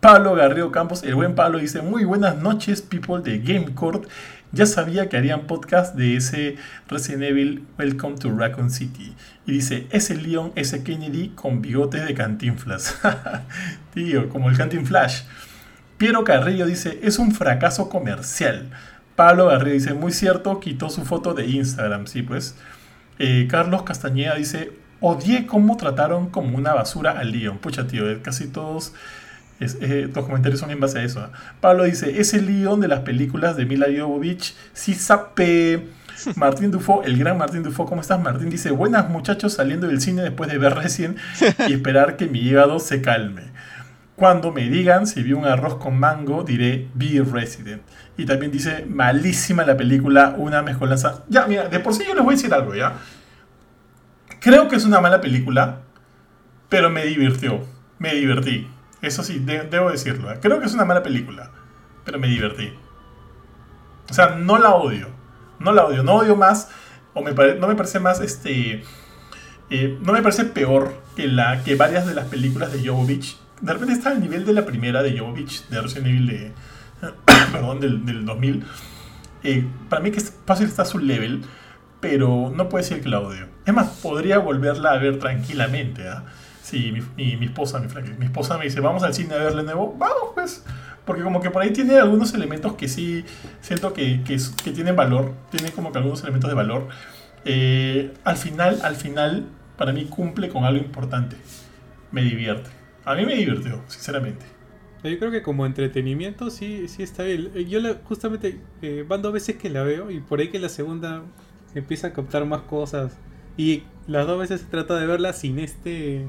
Pablo Garrido Campos, el buen Pablo, dice: Muy buenas noches, people de GameCourt. Ya sabía que harían podcast de ese Resident Evil Welcome to Raccoon City. Y dice: Ese Leon, ese Kennedy con bigotes de cantinflas. Tío, como el cantinflash. Piero Carrillo dice: Es un fracaso comercial. Pablo Garrido dice: Muy cierto, quitó su foto de Instagram. Sí, pues. Eh, Carlos Castañeda dice: Odié cómo trataron como una basura al Leon. Pucha, tío, casi todos eh, los comentarios son en base a eso. Pablo dice, ese Leon de las películas de Mila Jovovich, sí sape. Martín Dufo, el gran Martín Dufo, ¿cómo estás? Martín dice, buenas muchachos saliendo del cine después de ver recién y esperar que mi hígado se calme. Cuando me digan si vi un arroz con mango, diré Be Resident. Y también dice, malísima la película, una mezcolanza. Ya, mira, de por sí yo les voy a decir algo, ¿ya? Creo que es una mala película, pero me divirtió. Me divertí. Eso sí, debo decirlo. ¿eh? Creo que es una mala película, pero me divertí. O sea, no la odio. No la odio. No odio más, o me no me parece más, este... Eh, no me parece peor que, la, que varias de las películas de Jovovich. De repente está al nivel de la primera de Jovovich, de Resident Evil de, perdón, del, del 2000. Eh, para mí que fácil está a su level, pero no puedo decir que la odio. Es más, podría volverla a ver tranquilamente. ¿ah? Mi, mi, esposa, mi, mi esposa me dice, vamos al cine a verle nuevo. Vamos, pues. Porque como que por ahí tiene algunos elementos que sí siento que, que, que tienen valor. Tiene como que algunos elementos de valor. Eh, al final, al final, para mí cumple con algo importante. Me divierte. A mí me divirtió, sinceramente. Yo creo que como entretenimiento sí, sí está bien. Eh, yo justamente eh, van dos veces que la veo y por ahí que la segunda empieza a captar más cosas. Y las dos veces se trata de verla sin este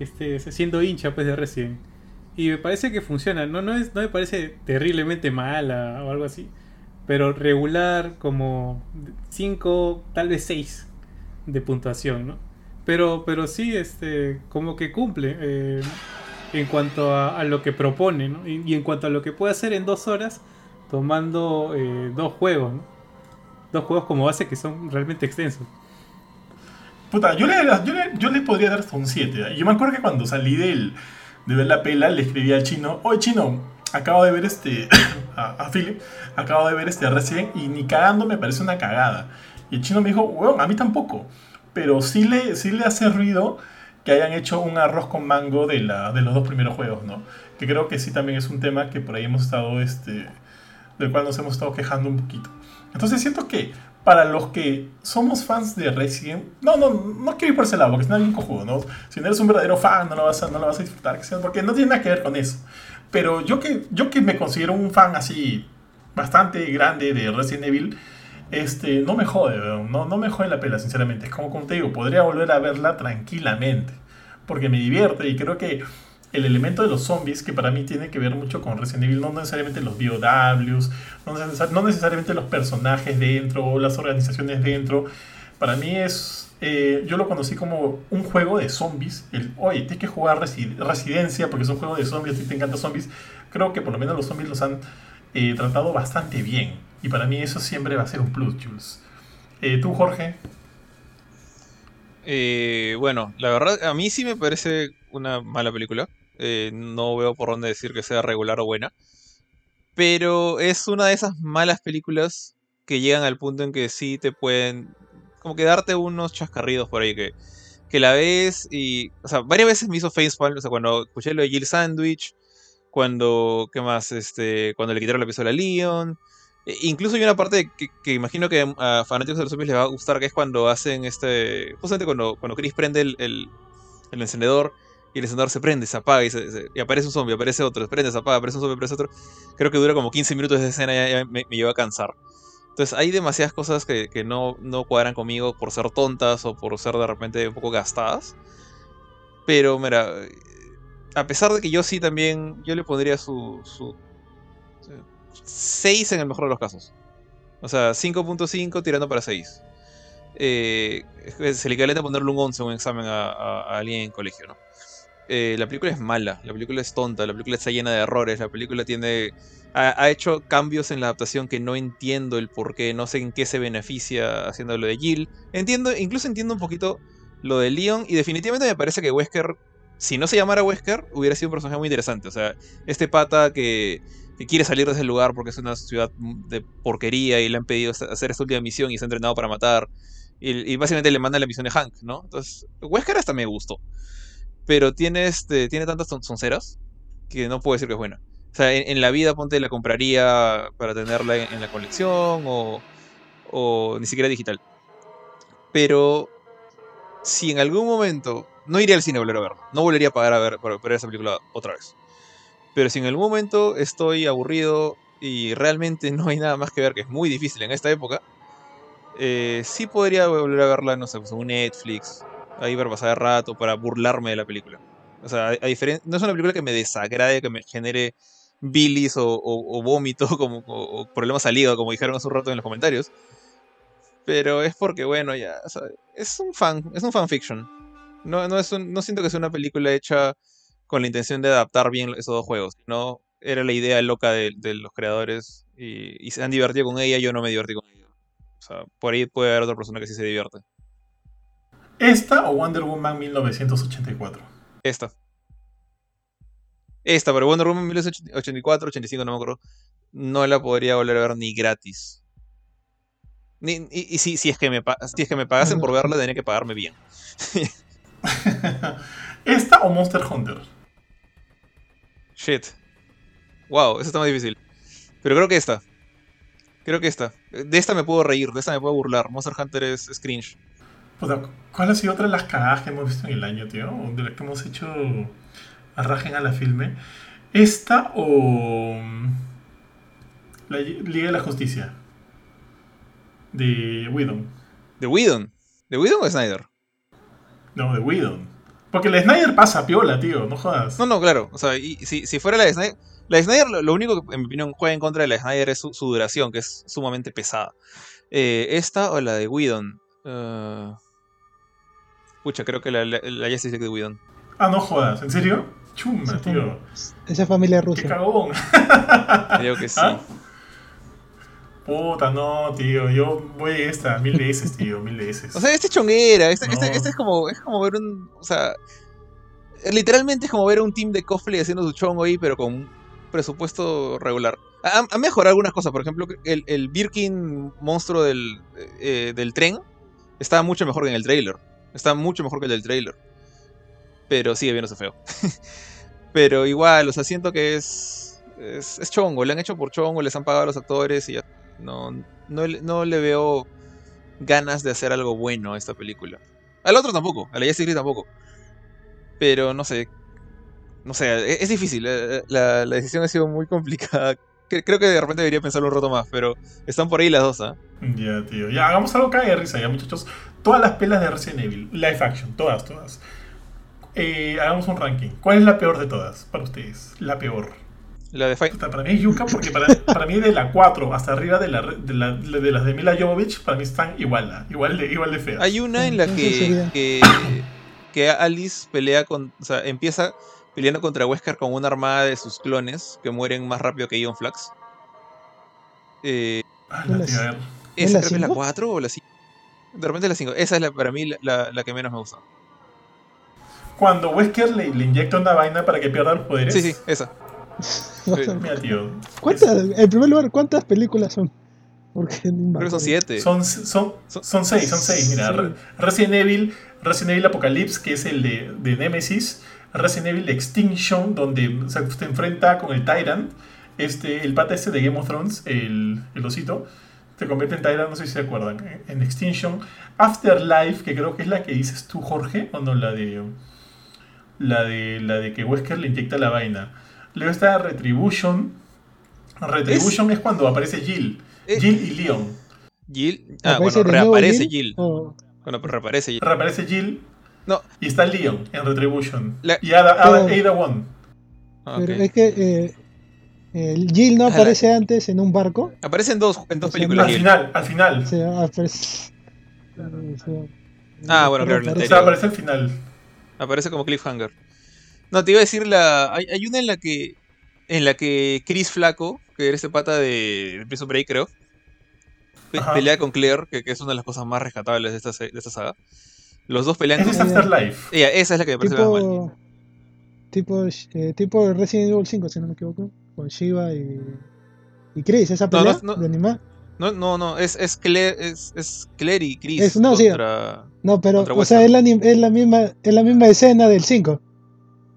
este, siendo hincha pues de Resident. Y me parece que funciona, no, no, es, no me parece terriblemente mala o algo así, pero regular como 5, tal vez 6 de puntuación, ¿no? Pero, pero sí, este, como que cumple eh, en cuanto a, lo que propone. Y, en cuanto a lo que puede hacer en dos horas, tomando eh, dos juegos. Dos juegos como base que son realmente extensos. Puta, yo le, yo le, podría dar un 7. ¿eh? Yo me acuerdo que cuando salí del, de ver la pela, le escribí al chino, oye chino, acabo de ver este, a, Philip, acabo de ver este recién y ni cagando me parece una cagada. Y el chino me dijo, weón, a mí tampoco. Pero sí le, sí le hace ruido que hayan hecho un arroz con mango de, la, de los dos primeros juegos, ¿no? Que creo que sí también es un tema que por ahí hemos estado, este, del cual nos hemos estado quejando un poquito. Entonces siento que para los que somos fans de Resident no, no, no quiero ir por ese lado, porque es bien cojudo, ¿no? Si no eres un verdadero fan, no lo vas a, no lo vas a disfrutar, porque no tiene nada que ver con eso. Pero yo que, yo que me considero un fan así bastante grande de Resident Evil, este, no me jode, no, no me jode la pela, sinceramente. Es como, como te digo, podría volver a verla tranquilamente, porque me divierte y creo que el elemento de los zombies, que para mí tiene que ver mucho con Resident Evil, no necesariamente los BOWs, no, necesariamente los personajes dentro o las organizaciones dentro, para mí es, eh, yo lo conocí como un juego de zombies, el, oye, tienes que jugar Residencia porque es un juego de zombies, a te encantan zombies, creo que por lo menos los zombies los han eh, tratado bastante bien, y para mí eso siempre va a ser un plus, Jules. Eh, ¿Tú, Jorge? bueno, la verdad, a mí sí me parece una mala película. Eh, no veo por dónde decir que sea regular o buena. Pero es una de esas malas películas que llegan al punto en que sí te pueden como que darte unos chascarridos por ahí que, que la ves y, o sea, varias veces me hizo facepalm, o sea, cuando escuché lo de Jill Sandwich, cuando, ¿qué más? Este, cuando le quitaron la pistola a Leon. E, incluso hay una parte que, imagino que a fanáticos de los zombies les va a gustar, que es cuando hacen este, justamente cuando, cuando Chris prende el, el, el encendedor y el encendedor se prende, se apaga y, aparece un zombie, aparece otro, se prende, se apaga, aparece un zombie, aparece otro. Creo que dura como 15 minutos de escena y ya me, lleva a cansar. Entonces hay demasiadas cosas que, no, cuadran conmigo por ser tontas o por ser de repente un poco gastadas. Pero mira, a pesar de que yo sí también, yo le pondría su, su 6 en el mejor de los casos. O sea, 5.5 tirando para 6. Eh, es el equivalente a ponerle un 11 en un examen a, a alguien en colegio, ¿no? Eh, la película es mala, la película es tonta, la película está llena de errores, la película tiene... Ha, hecho cambios en la adaptación que no entiendo el por qué, no sé en qué se beneficia haciendo lo de Jill. Entiendo, incluso entiendo un poquito lo de Leon y definitivamente me parece que Wesker, si no se llamara Wesker, hubiera sido un personaje muy interesante. O sea, este pata que, quiere salir de ese lugar porque es una ciudad de porquería y le han pedido hacer esta última misión y se ha entrenado para matar. Y, y básicamente le manda la misión de Hank, ¿no? Entonces, Wesker hasta me gustó pero tiene, este, tiene tantas sonceras que no puedo decir que es buena. O sea, en, la vida, ponte, la compraría para tenerla en, la colección o, o, ni siquiera digital. Pero si en algún momento no iría al cine a volver a verlo, no volvería a pagar a ver, ver esa película otra vez. Pero si en algún momento estoy aburrido y realmente no hay nada más que ver, que es muy difícil en esta época, eh, sí podría volver a verla, no sé, pues, un Netflix ahí para pasar el rato, para burlarme de la película. O sea, a, diferencia, no es una película que me desagrade, que me genere bilis o, o, vómito como, o, problemas al como dijeron hace un rato en los comentarios. Pero es porque, bueno, ya, es un fan, es un fanfiction. No, no, es no siento que sea una película hecha con la intención de adaptar bien esos dos juegos. No, era la idea loca de, los creadores y, y, se han divertido con ella, yo no me divertí con ella. O sea, por ahí puede haber otra persona que sí se divierte. ¿Esta o Wonder Woman 1984? Esta. Esta, pero Wonder Woman 1984, 85, no me acuerdo. No la podría volver a ver ni gratis. y, si, es que me, si es que me pagasen por verla, tendría que pagarme bien. ¿Esta o Monster Hunter? Shit. Wow, eso está muy difícil. Pero creo que esta. Creo que esta. De esta me puedo reír, de esta me puedo burlar. Monster Hunter es, es cringe. ¿Cuál ha sido otra de las cagadas que hemos visto en el año, tío? De las que hemos hecho arrajen a la filme. ¿Esta o mm, la Liga de la Justicia? De Whedon. ¿De Whedon? ¿De Whedon o Snyder? No, de Whedon. Porque la Snyder pasa piola, tío, no jodas. No, no, claro. O sea, y si, si fuera la de Snyder. La Snyder, lo, único que en mi opinión juega en contra de la Snyder es su, duración, que es sumamente pesada. Eh, esta o la de Whedon. Uh... Pucha, creo que la, la, la Justice League de Whedon. Ah, no jodas, ¿en serio? Chuma, tío. Esa familia Qué rusa. cagón. Creo que sí. ¿Ah? Puta, no, tío. Yo voy a esta mil veces, tío, mil veces. O sea, este es chonguera. Este, este, No. este es como es como ver un. O sea. Literalmente es como ver un team de cosplay haciendo su chongo ahí, pero con un presupuesto regular. Ha, ha mejorado algunas cosas. Por ejemplo, el, el Birkin monstruo del, eh, del tren estaba mucho mejor que en el trailer. Está mucho mejor que el del trailer. Pero sigue viéndose feo. pero igual, o sea, siento que es, es. chongo. Le han hecho por chongo, les han pagado a los actores y ya. No, no, no le veo ganas de hacer algo bueno a esta película. Al otro tampoco, a la League tampoco. Pero no sé. No sé, e- es, difícil. eh, La, la decisión ha sido muy complicada. Cre- Creo que de repente debería pensarlo un rato más, pero están por ahí las dos, ¿ah? Ya, tío. Ya, hagamos algo cae de risa, ya, muchachos. Todas las pelas de Resident Evil, live action, todas, todas. Eh, hagamos un ranking. ¿Cuál es la peor de todas para ustedes? La peor. La de Fight. Puta, para mí es Yuka porque para, para mí de la 4 hasta arriba de, la, de, la- de las de Mila Jovovich, para mí están igual, igual de, igual de feas. Hay una en la que, que, que Alice pelea con. O sea, empieza peleando contra Wesker con una armada de sus clones que mueren más rápido que Ion Flax. Eh, Ah, ¿No la las- tío, a ver. ¿Esa la creo que es la cinco? 4 o la 5? De repente la 5. Esa es la, para mí la, la- la que menos me gusta. Cuando Wesker le, le inyecta una vaina para que pierda los poderes. Sí, sí, esa. Mira, tío. ¿Cuántas, en primer lugar, ¿cuántas películas son? Porque Creo son. 7. Son, son, son seis, son seis. Mira, Sí. Resident Evil, Resident Evil Apocalypse, que es el de, de Nemesis. Resident Evil Extinction, donde se, se enfrenta con el Tyrant. Este, el pata este de Game of Thrones, el, el osito, se convierte en Tyrant, no sé si se acuerdan. En Extinction. Afterlife, que creo que es la que dices tú, Jorge, o no, la de. La de, la de que Wesker le inyecta la vaina. Luego está Retribution. Retribution es, cuando aparece Jill. Eh. Jill y Leon. Jill. Ah, ¿Aparece bueno, reaparece Jill? Jill. O- Bueno, pero reaparece Jill. Reaparece Jill No, y está Leon en Retribution. La- Y Ada, Ada, Ada One. Ah, Pero es que eh, el Jill no la- aparece antes en un barco. Aparece en dos, en dos O sea, películas Al final, al final. Se aparece. o sea, Ah, bueno, claro, aparece- O anterior. sea, aparece al final. Aparece como cliffhanger. No, te iba a decir la. Hay, hay una en la que. En la que Chris Flaco, que era este pata de, de Prison Break, creo. pe- Ajá. pelea con Claire, que, que es una de las cosas más rescatables de esta, se- de esta saga. Los dos pelean Ese con. es Afterlife. Ella, esa es la que me parece más mal. tipo, tipo, eh, tipo Resident Evil 5, si no me equivoco. Con Shiva y, y Chris. Esa No, pelea no, no. de animar. No, no, no, es, es, Claire, es, es Claire y Chris Es- no, sí. contra. No, pero, o sea, es la, es, la misma, es la misma escena del 5.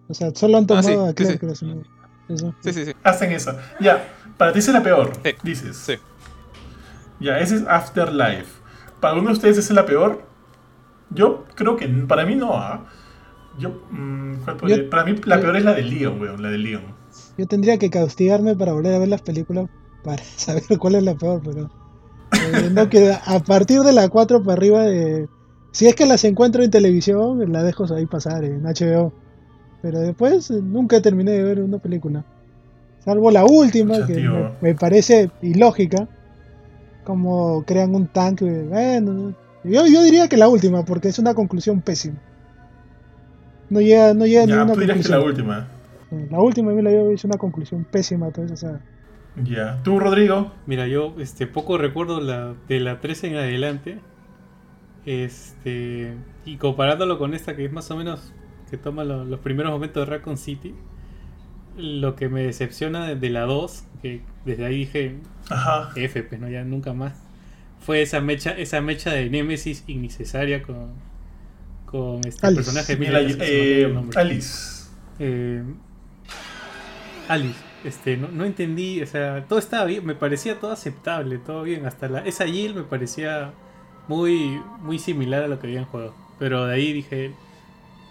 O sea, solo han Ah, sí, tomado a sí, Claire, sí. no- eso. Sí, sí, sí. Hacen eso. Ya, para ti es la peor. Sí. Dices. Sí. Ya, ese es Afterlife. ¿Para uno de ustedes esa es la peor? Yo creo que para mí no. ¿ah? Yo, mm, ¿cuál podría- Yo- para mí la peor es la de Leon, weón. La de Leon. Yo tendría que castigarme para volver a ver las películas para saber cuál es la peor, pero. eh, no que a partir de la 4 para arriba, eh, si es que las encuentro en televisión, la dejo ahí pasar en HBO. Pero después eh, nunca terminé de ver una película. Salvo la última, que me, me parece ilógica. Como crean un tanque. Bueno, yo, yo diría que la última, porque es una conclusión pésima. No llega, no llega Ya, ninguna tú dirías que la conclusión. última. La última a mí la veo es una conclusión pésima a toda esa saga. Ya. ¿Tú, Rodrigo? Mira, yo este, poco recuerdo la, de la 13 en adelante. Este, y comparándolo con esta que es más o menos que toma lo- los primeros momentos de Raccoon City, lo que me decepciona de, de la 2, que desde ahí dije Ajá. F, pues no, ya nunca más, fue esa mecha, esa mecha de Nemesis innecesaria con, con este Alice. personaje. Mira, eh. Alice. Eh, Alice, este, no, no entendí, o sea, todo estaba bien, me parecía todo aceptable, todo bien, hasta la, esa Jill me parecía muy, muy similar a lo que habían jugado, pero de ahí dije,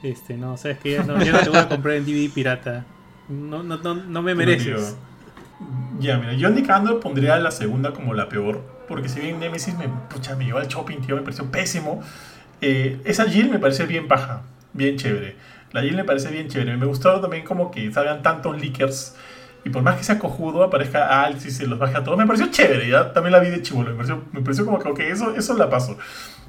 este, no, sabes que ya no, ya no te voy a comprar en DVD pirata, no, no, no, no me mereces. Ya, mira, yo ni cagando pondría la segunda como la peor. Porque si bien Nemesis me, pucha, me llevó al shopping, tío, me pareció pésimo. eh, esa Jill me parece bien paja, bien chévere. La Jill me parece bien chévere. Me gustó también como que salgan tantos leakers. Y por más que sea cojudo, aparezca Alice y se los baje a todos. Me pareció chévere, ya también la vi de chivolo. Me pareció, me pareció como que ok, eso, eso la paso.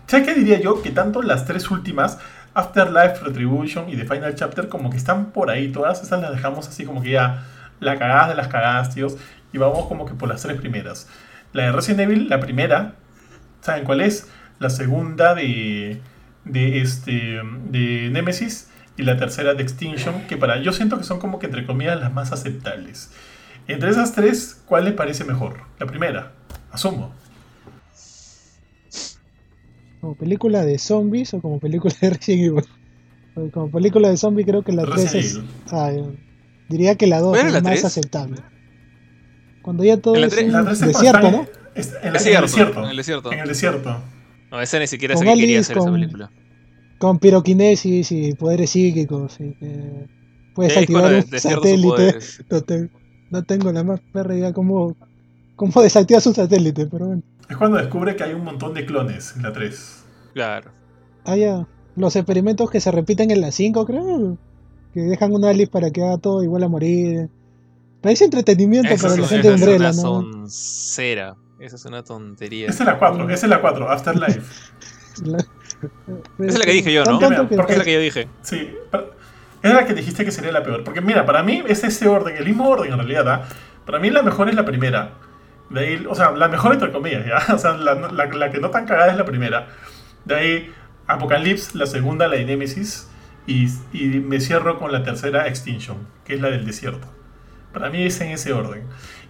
¿Sabes qué diría yo? Que tanto las tres últimas Afterlife, Retribution y The Final Chapter como que están por ahí. Todas esas las dejamos así como que ya la cagada de las cagadas, tíos. Y vamos como que por las tres primeras. La de Resident Evil, la primera, ¿saben cuál es? La segunda de, de, este, de Nemesis y la tercera de Extinction, que para yo siento que son como que entre comillas las más aceptables. Entre esas tres, ¿cuál les parece mejor? La primera, asumo. ¿Como película de zombies o como película de Resident Evil? Como película de zombies creo que la 3 es... Ah, diría que la 2 es más aceptable. Cuando ya todo es un desierto, ¿no? En, el desierto. En el desierto. En el desierto. No, esa ni siquiera sé que quería hacer esa película. Con piroquinesis y poderes psíquicos. Y que puedes activar un satélite. No, tengo la más perra idea cómo, cómo desactivas un satélite, pero bueno. Es cuando descubre que hay un montón de clones en la 3. Claro. Ah, ya. Los experimentos que se repiten en la 5, creo. Que dejan un Alice para que haga todo igual a morir. Parece entretenimiento para la gente de Umbrella, es una Soncera. Esa es una tontería. Esa es la 4, esa es la 4, Afterlife. esa es la que dije yo, ¿no? Porque es la que yo dije. Sí, es la que dijiste que sería la peor. Porque mira, para mí es ese orden, el mismo orden en realidad. ¿ah? Para mí la mejor es la primera. De ahí, o sea, la mejor entre comillas, ¿ya? O sea, la, la, que no tan cagada es la primera. De ahí, Apocalypse, la segunda, la de Nemesis. Y, y me cierro con la tercera, Extinction, que es la del desierto. Para mí es en ese orden.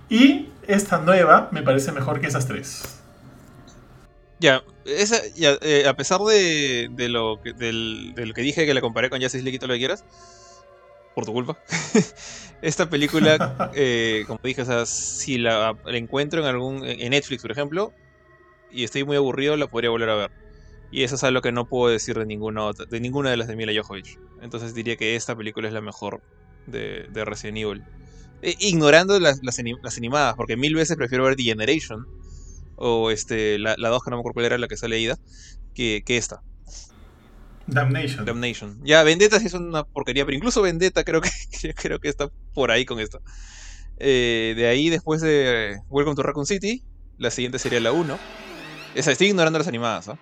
Y esta nueva me parece mejor que esas tres. Ya, esa, ya eh, a pesar de, de lo que, del, de, lo que dije que la comparé con Justice League y todo lo que quieras, por tu culpa, esta película, eh, como dije, o sea, si la, encuentro en algún en Netflix, por ejemplo, y estoy muy aburrido, la podría volver a ver. Y eso es algo que no puedo decir de ninguna, de, ninguna de las de Mila Jovovich. Entonces diría que esta película es la mejor de, de Resident Evil. Eh, ignorando las, las, animadas, porque mil veces prefiero ver The Generation o este, la, la dos que no me acuerdo cuál era la que sale leída, que, que esta. Damnation. Damnation. Ya, Vendetta sí es una porquería, pero incluso Vendetta creo que, creo que está por ahí con esto. Eh, de ahí, después de Welcome to Raccoon City, la siguiente sería la 1. Esa, estoy ignorando las animadas, ¿ah?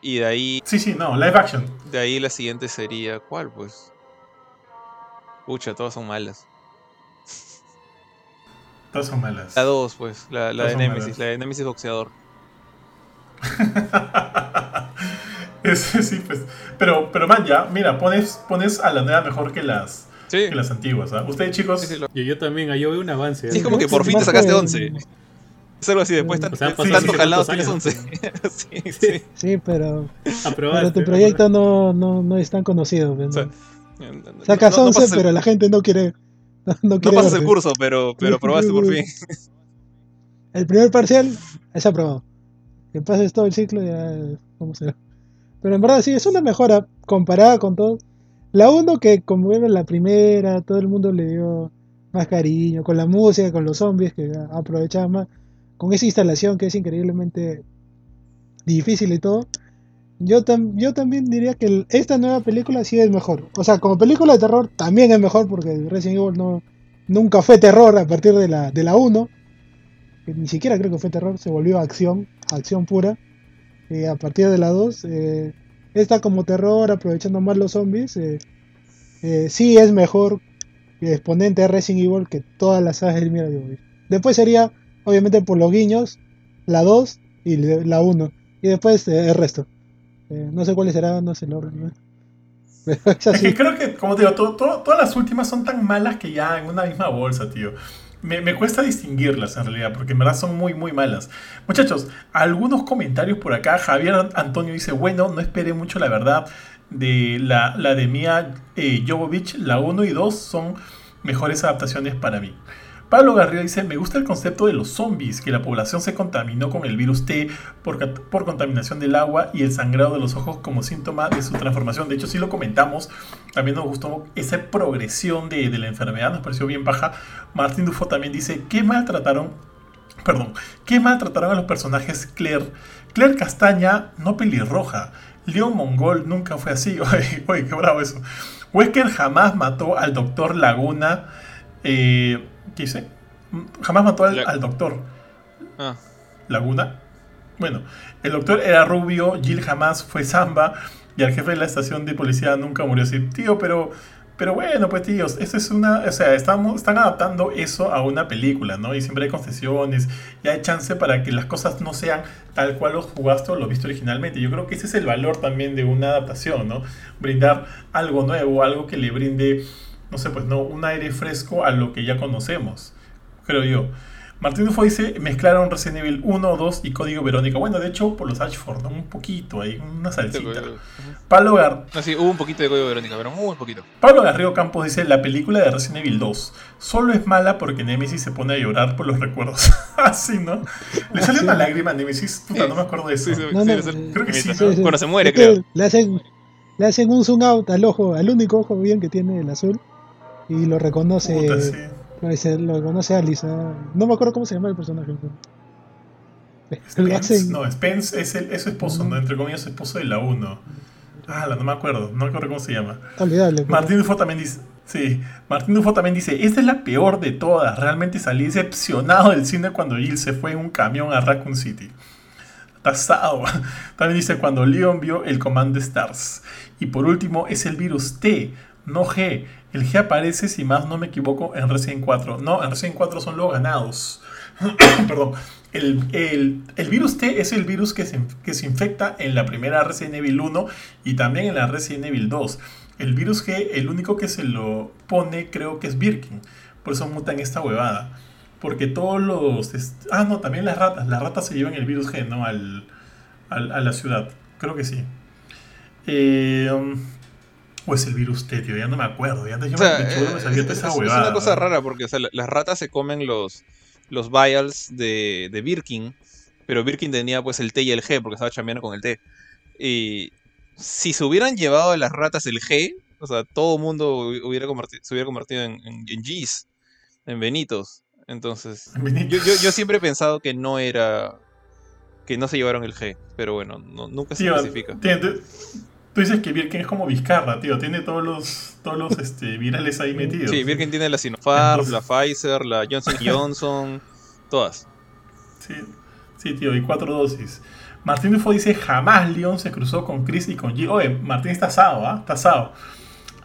Y de ahí. Sí, sí, no, live action. De ahí la siguiente sería. ¿Cuál, pues? Pucha, todas son malas. Todas son malas. La 2, pues, la, la de Nemesis, la de Nemesis boxeador. Ese sí, pues. Pero, pero man, ya, mira, pones, pones a la nueva mejor que las, que las antiguas. ¿ah? Ustedes, chicos. Sí, yo, también, yo veo un avance. Sí, es como que por fin te sacaste 11. Es algo así, después o sea, tanto jalado tienes 11. sí, sí. sí, pero, pero tu proyecto no, no, no es tan conocido. ¿no? O sea, Sacas 11, pero la gente no quiere no, pasas el curso, pero, pero probaste por fin. El primer parcial es aprobado. Que pases todo el ciclo ya cómo será. Pero en verdad sí, es una mejora comparada con todo. La 1 que como era la primera, todo el mundo le dio más cariño, con la música, con los zombies que aprovechaban más, con esa instalación que es increíblemente difícil y todo. Yo, yo también diría que esta nueva película sí es mejor. O sea, como película de terror también es mejor porque Resident Evil no, nunca fue terror a partir de la, de la 1. Que ni siquiera creo que fue terror, se volvió acción, acción pura. Eh, a partir de la 2, eh, esta como terror, aprovechando más los zombies, eh, eh sí es mejor exponente de Resident Evil que todas las sagas del Mira Después sería, obviamente por los guiños, la 2 y la 1. Y después el resto. Eh, no sé cuáles serán, no sé el orden. es, que creo que, como te digo, todas las últimas son tan malas que ya en una misma bolsa, tío. Me, me, cuesta distinguirlas en realidad, porque en verdad son muy, muy malas. Muchachos, algunos comentarios por acá. Javier Antonio dice, bueno, no esperé mucho la verdad de la, la de Mia eh, Jovovich. La 1 y 2 son mejores adaptaciones para mí. Pablo Garrido dice, me gusta el concepto de los zombies, que la población se contaminó con el virus T por, por, contaminación del agua y el sangrado de los ojos como síntoma de su transformación. De hecho, sí lo comentamos, también nos gustó esa progresión de, la enfermedad, nos pareció bien baja. Martín Dufo también dice, ¿qué maltrataron? Perdón, ¿qué maltrataron a los personajes Claire? Claire Castaña, no pelirroja. León Mongol nunca fue así. Oye qué bravo eso. Wesker jamás mató al doctor Laguna. Eh, ¿Qué dice? Jamás mató al, doctor. Ah. ¿Laguna? Bueno, el doctor era rubio, Jill jamás fue samba Y al jefe de la estación de policía nunca murió así, tío, pero pero bueno, pues tíos, esto es una, o sea, estamos, están adaptando eso a una película, ¿no? Y siempre hay concesiones, y hay chance para que las cosas no sean tal cual los jugaste o lo viste originalmente. Yo creo que ese es el valor también de una adaptación, ¿no? Brindar algo nuevo, algo que le brinde, no sé, pues no, un aire fresco a lo que ya conocemos, creo yo. Martín Dufo dice, mezclaron Resident Evil 1, 2 y Código Verónica. Bueno, de hecho, por los Ashford, ¿no? Un poquito ahí, una salsita. Pablo Gar... No, sí, hubo un poquito de Código Verónica, pero muy poquito. Pablo Garrido Campos dice, la película de Resident Evil 2 solo es mala porque Nemesis se pone a llorar por los recuerdos. Así, ¿no? Le sale una lágrima a Nemesis. Puta, no me acuerdo de eso. Sí, creo que sí. Cuando se muere, creo. Le hacen, le hacen un zoom out al ojo, al único ojo bien que tiene el azul. Y lo reconoce... Puta, sí lo conoce a Lisa. No me acuerdo cómo se llama el personaje. Spence, no, Spence es, el, es su esposo, ¿no? entre comillas, su esposo de la 1. Ah, no me acuerdo, no me acuerdo cómo se llama. Olvidable. Martín Dufo también dice. Sí, Martín Dufo también dice, esta es la peor de todas. Realmente salí decepcionado del cine cuando Jill se fue en un camión a Raccoon City. Tasado. También dice cuando Leon vio el Command Stars. Y por último es el virus T, no G. El G aparece, si más no me equivoco, en Resident 4. No, en Resident 4 son los ganados. Perdón. El, virus T es el virus que se, que se infecta en la primera Resident Evil 1 y también en la Resident Evil 2. El virus G, el único que se lo pone, creo que es Birkin. Por eso mutan esta huevada. Porque todos los. Ah, no, también las ratas. Las ratas se llevan el virus G, ¿no? Al, a la ciudad. Creo que sí. Eh, um, o es el virus T, tío, ya no me acuerdo. Ya antes yo me, esa huevada. Es una cosa rara porque las ratas se comen los, los vials de, de Birkin, pero Birkin tenía pues el T y el G porque estaba chambeando con el T. Y si se hubieran llevado a las ratas el G, o sea, todo el mundo hubiera se hubiera convertido en, en, Gs, en Benitos. Entonces, yo, yo, siempre he pensado que no era. que no se llevaron el G, pero bueno, nunca se especifica. Tú dices que Birkin es como Vizcarra, tío. Tiene todos los, todos los este, virales ahí metidos. Sí, Birkin tiene la Sinopharm, la Pfizer, la Johnson Johnson, todas. Sí, sí, tío, y cuatro dosis. Martín Dufo dice, jamás Leon se cruzó con Chris y con G. Oye, Martín está asado, ¿ah? Está asado.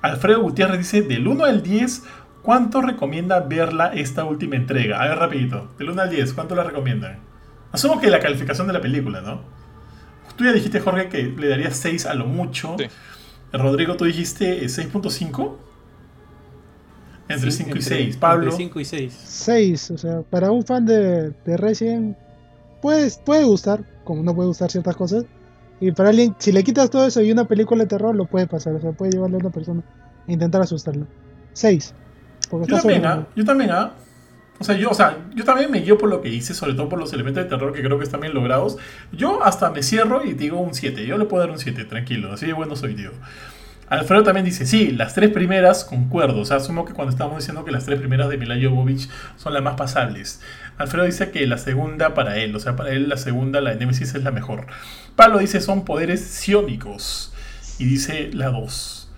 Alfredo Gutiérrez dice, del 1 al 10, ¿cuánto recomienda verla esta última entrega? A ver, rapidito. Del 1 al 10, ¿cuánto la recomiendan? Asumo que la calificación de la película, ¿no? Tú ya dijiste, Jorge, que le darías 6 a lo mucho. Sí. Rodrigo, tú dijiste 6.5. Eh, entre 5 y 6. Pablo. Entre 5 y 6. 6, o sea, para un fan de, de Resident puede, puede gustar, como no puede gustar ciertas cosas. Y para alguien, si le quitas todo eso y una película de terror, lo puede pasar. O sea, puede llevarle a una persona e intentar asustarlo. 6. Yo también, ¿ah? Yo también, ¿ah? O sea, yo, o sea, yo también me guío por lo que hice, sobre todo por los elementos de terror que creo que están bien logrados. Yo hasta me cierro y digo un 7. Yo le puedo dar un 7, tranquilo. Así de bueno soy, tío. Alfredo también dice, sí, las tres primeras concuerdo. O sea, asumo que cuando estamos diciendo que las tres primeras de Mila Jovovich son las más pasables. Alfredo dice que la segunda para él, o sea, para él la segunda, la de Nemesis, es la mejor. Pablo dice, son poderes sionicos. Y dice la 2.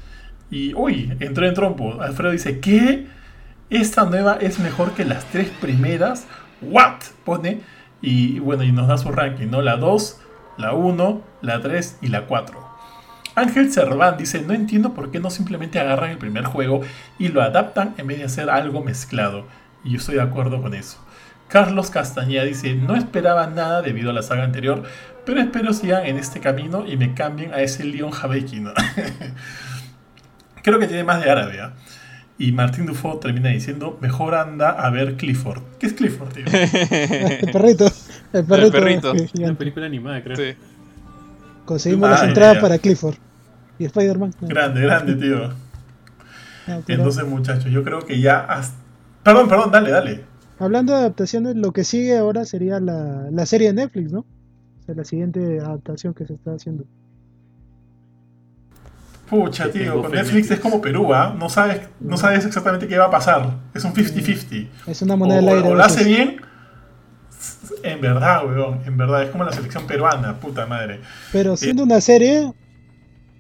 Y, uy, entró en trompo. Alfredo dice, ¿qué? Esta nueva es mejor que las tres primeras. ¿What? Pone. Y bueno, y nos da su ranking, ¿no? La 2, la 1, la 3 y la 4. Ángel Cerván dice, no entiendo por qué no simplemente agarran el primer juego y lo adaptan en vez de hacer algo mezclado. Y yo estoy de acuerdo con eso. Carlos Castañeda dice, no esperaba nada debido a la saga anterior, pero espero sigan en este camino y me cambien a ese Leon Javeki, Creo que tiene más de árabe, ¿ah? Y Martín Dufo termina diciendo, mejor anda a ver Clifford. ¿Qué es Clifford, tío? el perrito. El perrito. Una película animada, creo. Sí. Conseguimos las entradas para Clifford. Y Spider-Man. Grande, grande, tío. Ah, Entonces, muchachos, yo creo que ya... Perdón, perdón, dale, dale. Hablando de adaptaciones, lo que sigue ahora sería la, la serie de Netflix, ¿no? O sea, la siguiente adaptación que se está haciendo. Pucha, tío, con Netflix es como Perú, ¿ah? No sabes, no sabes exactamente qué va a pasar. Es un 50-50. Es una moneda del aire. O lo hace bien, en verdad, weón, en verdad. Es como la selección peruana, puta madre. Pero eh, siendo una serie,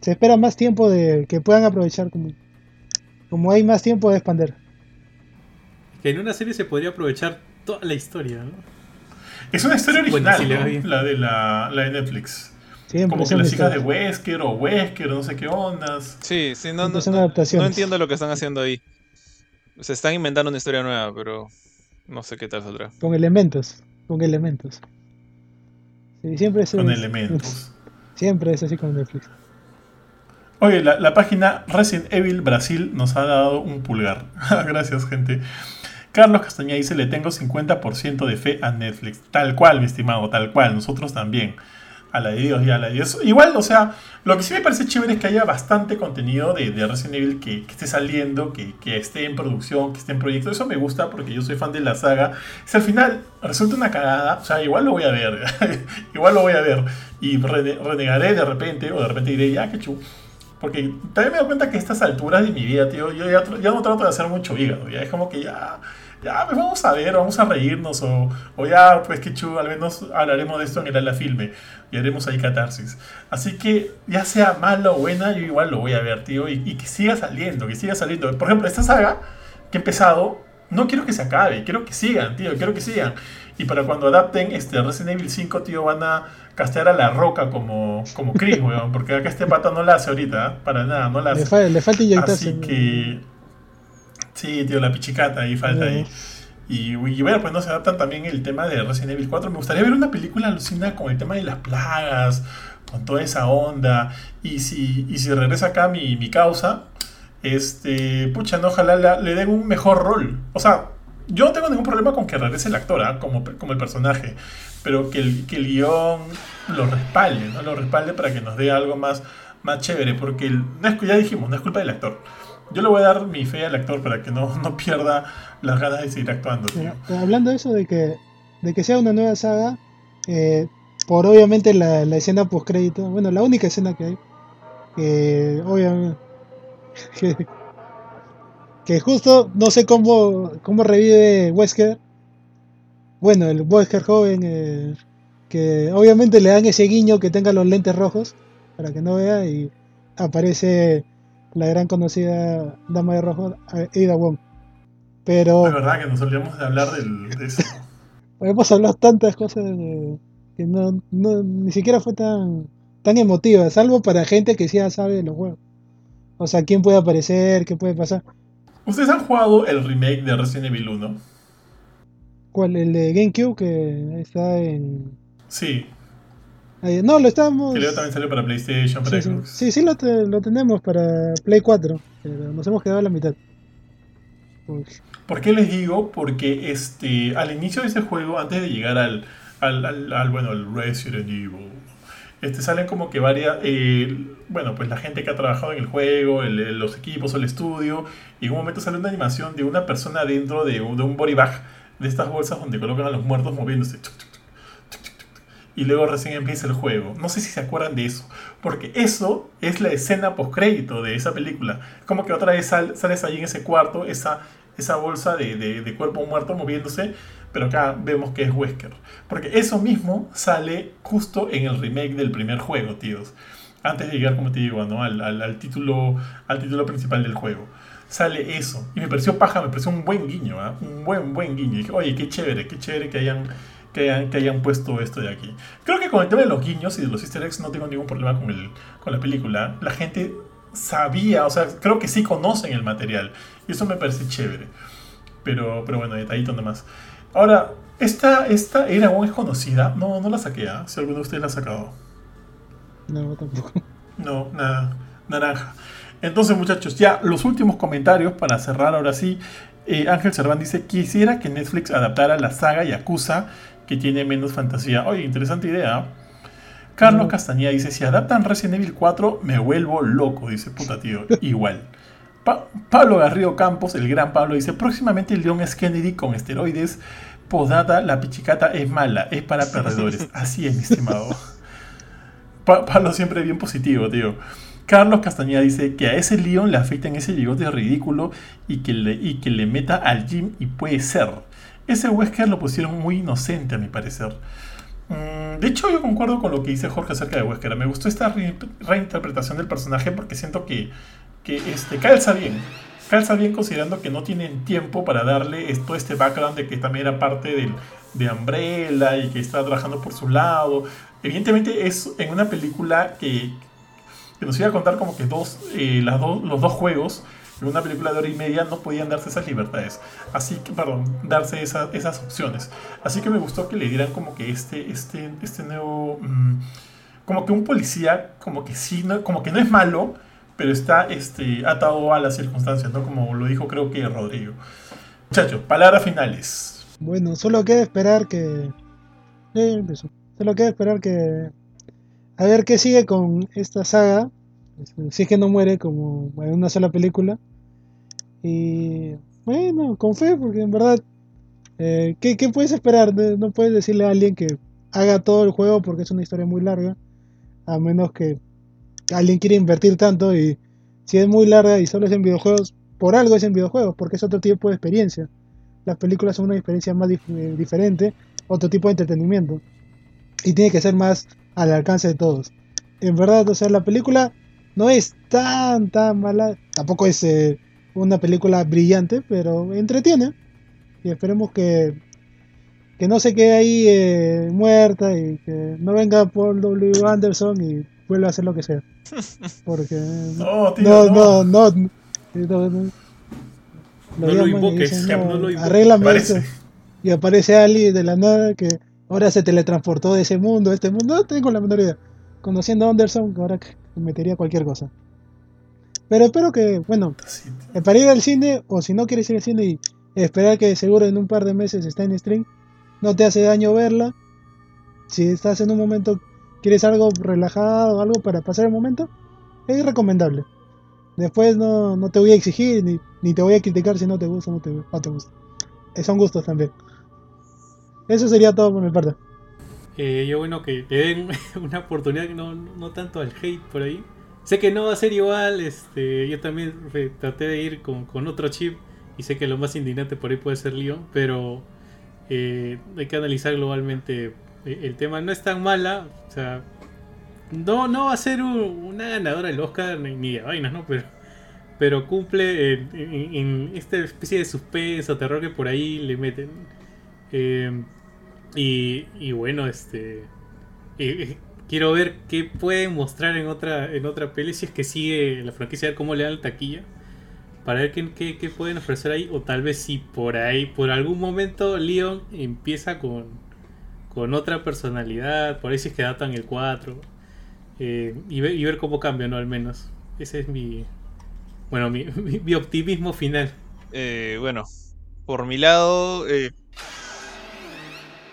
se espera más tiempo de que puedan aprovechar como, como hay más tiempo de expandir. Que en una serie se podría aprovechar toda la historia, ¿no? Es una historia original, la de la, la de Netflix. Como que las hijas de Wesker o Wesker o no sé qué ondas. Sí, sí, no, no, no, entiendo lo que están haciendo ahí. Se están inventando una historia nueva, pero no sé qué tal saldrá. Con elementos, con elementos. Sí, siempre es, con elementos. Siempre es así con Netflix. Oye, la, la, página Resident Evil Brasil nos ha dado un pulgar. Gracias, gente. Carlos Castañeda dice, le tengo 50% de fe a Netflix. Tal cual, mi estimado, tal cual. Nosotros también. A la de Dios y a la de Dios. Igual, o sea, lo que sí me parece chévere es que haya bastante contenido de, de Resident Evil que, esté saliendo, que, que, esté en producción, que esté en proyecto. Eso me gusta porque yo soy fan de la saga. Si al final resulta una cagada, o sea, igual lo voy a ver. igual lo voy a ver. Y renegaré de repente, o de repente diré, ya, qué chulo porque también me doy cuenta que a estas alturas de mi vida, tío, yo ya, no trato de hacer mucho hígado. Ya es como que ya, ya, pues vamos a ver, vamos a reírnos. O, o ya, pues que chulo, al menos hablaremos de esto en el ala filme. Y haremos ahí catarsis. Así que, ya sea mala o buena, yo igual lo voy a ver, tío. Y, y que siga saliendo, que siga saliendo. Por ejemplo, esta saga que he empezado, no quiero que se acabe, quiero que sigan, tío, quiero que sigan. Y para cuando adapten este Resident Evil 5, tío, van a castear a la roca como, como Chris, weón. Porque acá este pata no la hace ahorita, ¿eh? para nada, no la hace. Le, falta inyectarse. Así que. Sí, tío, la pichicata ahí falta ahí. Y, y, bueno, pues no se adaptan también el tema de Resident Evil 4. Me gustaría ver una película alucinada con el tema de las plagas, con toda esa onda. Y si, y si regresa acá mi, mi causa, este, pucha, no, ojalá le den un mejor rol. O sea, yo no tengo ningún problema con que regrese el actor, ¿ah? como, como el personaje, pero que el, que el guion lo respalde, ¿no? Lo respalde para que nos dé algo más, más chévere, porque no es, ya dijimos, no es culpa del actor. Yo le voy a dar mi fe al actor para que no, no pierda las ganas de seguir actuando. hablando de eso, de que, de que sea una nueva saga, eh, por obviamente la, la escena post-crédito, bueno, la única escena que hay, que obviamente... Que justo no sé cómo, cómo revive Wesker. Bueno, el Wesker joven. Eh, que obviamente le dan ese guiño que tenga los lentes rojos. Para que no vea. Y aparece la gran conocida Dama de Rojo, Ada Wong. Pero. Es verdad que nos olvidamos de hablar de eso. Hemos hablado tantas cosas que no, ni siquiera fue tan, tan emotiva, salvo para gente que sí ya sabe de los juegos. O sea, quién puede aparecer, qué puede pasar. ¿Ustedes han jugado el remake de Resident Evil 1? ¿Cuál? ¿El de GameCube que está en...? Sí. No, lo estamos... Que luego también salió para PlayStation, para sí, Xbox. Sí, sí, lo, tenemos para Play 4, pero nos hemos quedado a la mitad. ¿Por qué les digo? Porque este, al inicio de ese juego, antes de llegar al, al, al, bueno, al Resident Evil este, salen como que varias, eh, bueno, pues la gente que ha trabajado en el juego, los equipos el estudio, y en un momento sale una animación de una persona dentro de un, de un body bag, de estas bolsas donde colocan a los muertos moviéndose. Y luego recién empieza el juego. No sé si se acuerdan de eso. Porque eso es la escena post-crédito de esa película. Como que otra vez sales ahí en ese cuarto, esa, esa bolsa de, de, de cuerpo muerto moviéndose pero acá vemos que es Wesker. Porque eso mismo sale justo en el remake del primer juego, tíos. Antes de llegar, como te digo, ¿no? al, al, título, al título principal del juego. Sale eso. Y me pareció paja, me pareció un buen guiño, ¿eh? un buen, buen guiño. Y dije, oye, qué chévere, qué chévere que hayan, que hayan, que hayan puesto esto de aquí. Creo que con el tema de los guiños y de los easter eggs no tengo ningún problema con, el, con la película. La gente sabía, o sea, creo que sí conocen el material. Y eso me parece chévere. Pero, pero bueno, detallito nomás. Ahora, esta, esta era es conocida. No, no la saqué, ¿ah? si alguno de ustedes la ha sacado. No, tampoco. No, nada. Naranja. Entonces, muchachos, ya los últimos comentarios para cerrar ahora sí. Eh, Ángel Cerván dice: Quisiera que Netflix adaptara la saga Yakuza, que tiene menos fantasía. Oye, interesante idea. ¿ah? Carlos Castañeda dice: Si adaptan Resident Evil 4, me vuelvo loco. Dice: Puta tío, igual. Pablo Garrido Campos, el gran Pablo, dice: Próximamente el León es Kennedy con esteroides. Podada, la pichicata es mala, es para perdedores. Así es, mi estimado. Pablo siempre bien positivo, tío. Carlos Castañeda dice que a ese León le afecten ese bigote ridículo y que, le, y que le meta al gym y puede ser. Ese Wesker lo pusieron muy inocente, a mi parecer. Mm, de hecho, yo concuerdo con lo que dice Jorge acerca de Wesker. Me gustó esta reinterpretación del personaje porque siento que que este, calza bien. calza bien considerando que no tienen tiempo para darle todo este background de que también era parte del, de Umbrella y que está trabajando por su lado. Evidentemente es en una película que, que nos iba a contar como que dos, eh, las los dos juegos en una película de hora y media no podían darse esas libertades. Así que, perdón, darse esas opciones. Así que me gustó que le dieran como que este, este, este nuevo... Mm, como que un policía, como que sí, no, como que no es malo, pero está este, atado a las circunstancias, ¿no? Como lo dijo creo que Rodrigo. Muchachos, palabras finales. Bueno, solo queda esperar que... Eh, solo queda esperar que... A ver qué sigue con esta saga si es que no muere como en una sola película. Y bueno, con fe, porque en verdad, eh, ¿qué, puedes esperar? No puedes decirle a alguien que haga todo el juego porque es una historia muy larga, a menos que alguien quiera invertir tanto y si es muy larga y solo es en videojuegos, por algo es en videojuegos, porque es otro tipo de experiencia. Las películas son una experiencia más eh, diferente, otro tipo de entretenimiento. Y tiene que ser más al alcance de todos. En verdad, o sea, la película no es tan, tan mala. Tampoco es eh, una película brillante, pero entretiene. Y esperemos que, que no se quede ahí eh, muerta y que no venga Paul W. Anderson y vuelva a hacer lo que sea. Porque. no, no, no, no, no. lo invoques, no, lo invoques. eso. Y aparece Ali de la nada que ahora se teletransportó de ese mundo a este mundo. No tengo la menor idea. Conociendo a Anderson, ahora metería cualquier cosa. Pero espero que, bueno, eh, para ir al cine, o si no quieres ir al cine y esperar que seguro en un par de meses está en stream, no te hace daño verla. Si estás en un momento, quieres algo relajado, algo para pasar el momento, es recomendable. Después no, no te voy a exigir ni, ni, te voy a criticar si no te gusta o no te, no te gusta. Eh, son gustos también. Eso sería todo por mi parte. Eh, yo bueno que te den una oportunidad, no, no tanto al hate por ahí. Sé que no va a ser igual, este, yo también traté de ir con, con otro chip y sé que lo más indignante por ahí puede ser Leon, pero eh, hay que analizar globalmente eh, el tema. No es tan mala, o sea, no, no va a ser una ganadora del Oscar ni, de vainas, ¿no? Pero, pero cumple en, en, esta especie de suspenso, terror que por ahí le meten. Eh, y, bueno, este. quiero ver qué pueden mostrar en otra, en otra peli si es que sigue la franquicia, a ver cómo le dan la taquilla. Para ver qué, qué, pueden ofrecer ahí. O tal vez si por ahí, por algún momento, Leon empieza con, con otra personalidad. Por ahí si es que datan el 4. Eh, y, ver cómo cambia, ¿no? Al menos. Ese es mi. Bueno, mi, mi, optimismo final. Eh, bueno, por mi lado. Eh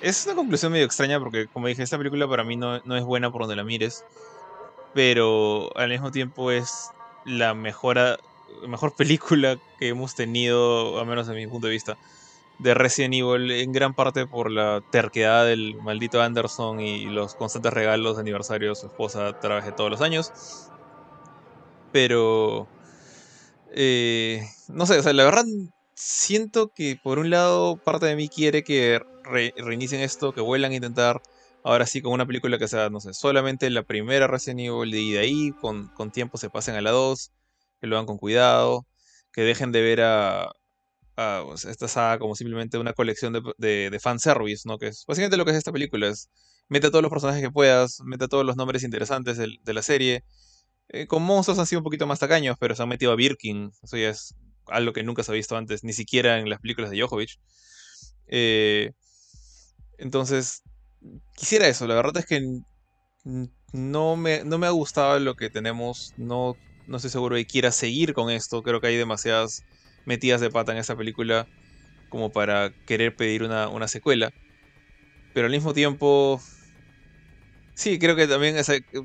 es una conclusión medio extraña porque, como dije, esta película para mí no, es buena por donde la mires. Pero al mismo tiempo es la mejor, película que hemos tenido, al menos desde mi punto de vista, de Resident Evil. En gran parte por la terquedad del maldito Anderson y los constantes regalos de aniversario de su esposa a través de todos los años. Pero... Eh, no sé, o sea, la verdad siento que por un lado parte de mí quiere que reinicien esto, que vuelvan a intentar ahora sí con una película que sea, no sé, solamente la primera Resident Evil y de ahí con, tiempo se pasen a la 2, que lo hagan con cuidado, que dejen de ver a, esta saga como simplemente una colección de, de, fanservice, ¿no? Que es básicamente lo que es esta película, es mete a todos los personajes que puedas, mete a todos los nombres interesantes de, la serie. Eh, con monstruos han sido un poquito más tacaños, pero se han metido a Birkin, eso ya es algo que nunca se ha visto antes, ni siquiera en las películas de Jojovic. Eh, entonces, quisiera eso. La verdad es que no me, no me ha gustado lo que tenemos. No, no estoy seguro de que quiera seguir con esto. Creo que hay demasiadas metidas de pata en esta película como para querer pedir una, secuela. Pero al mismo tiempo, sí, creo que también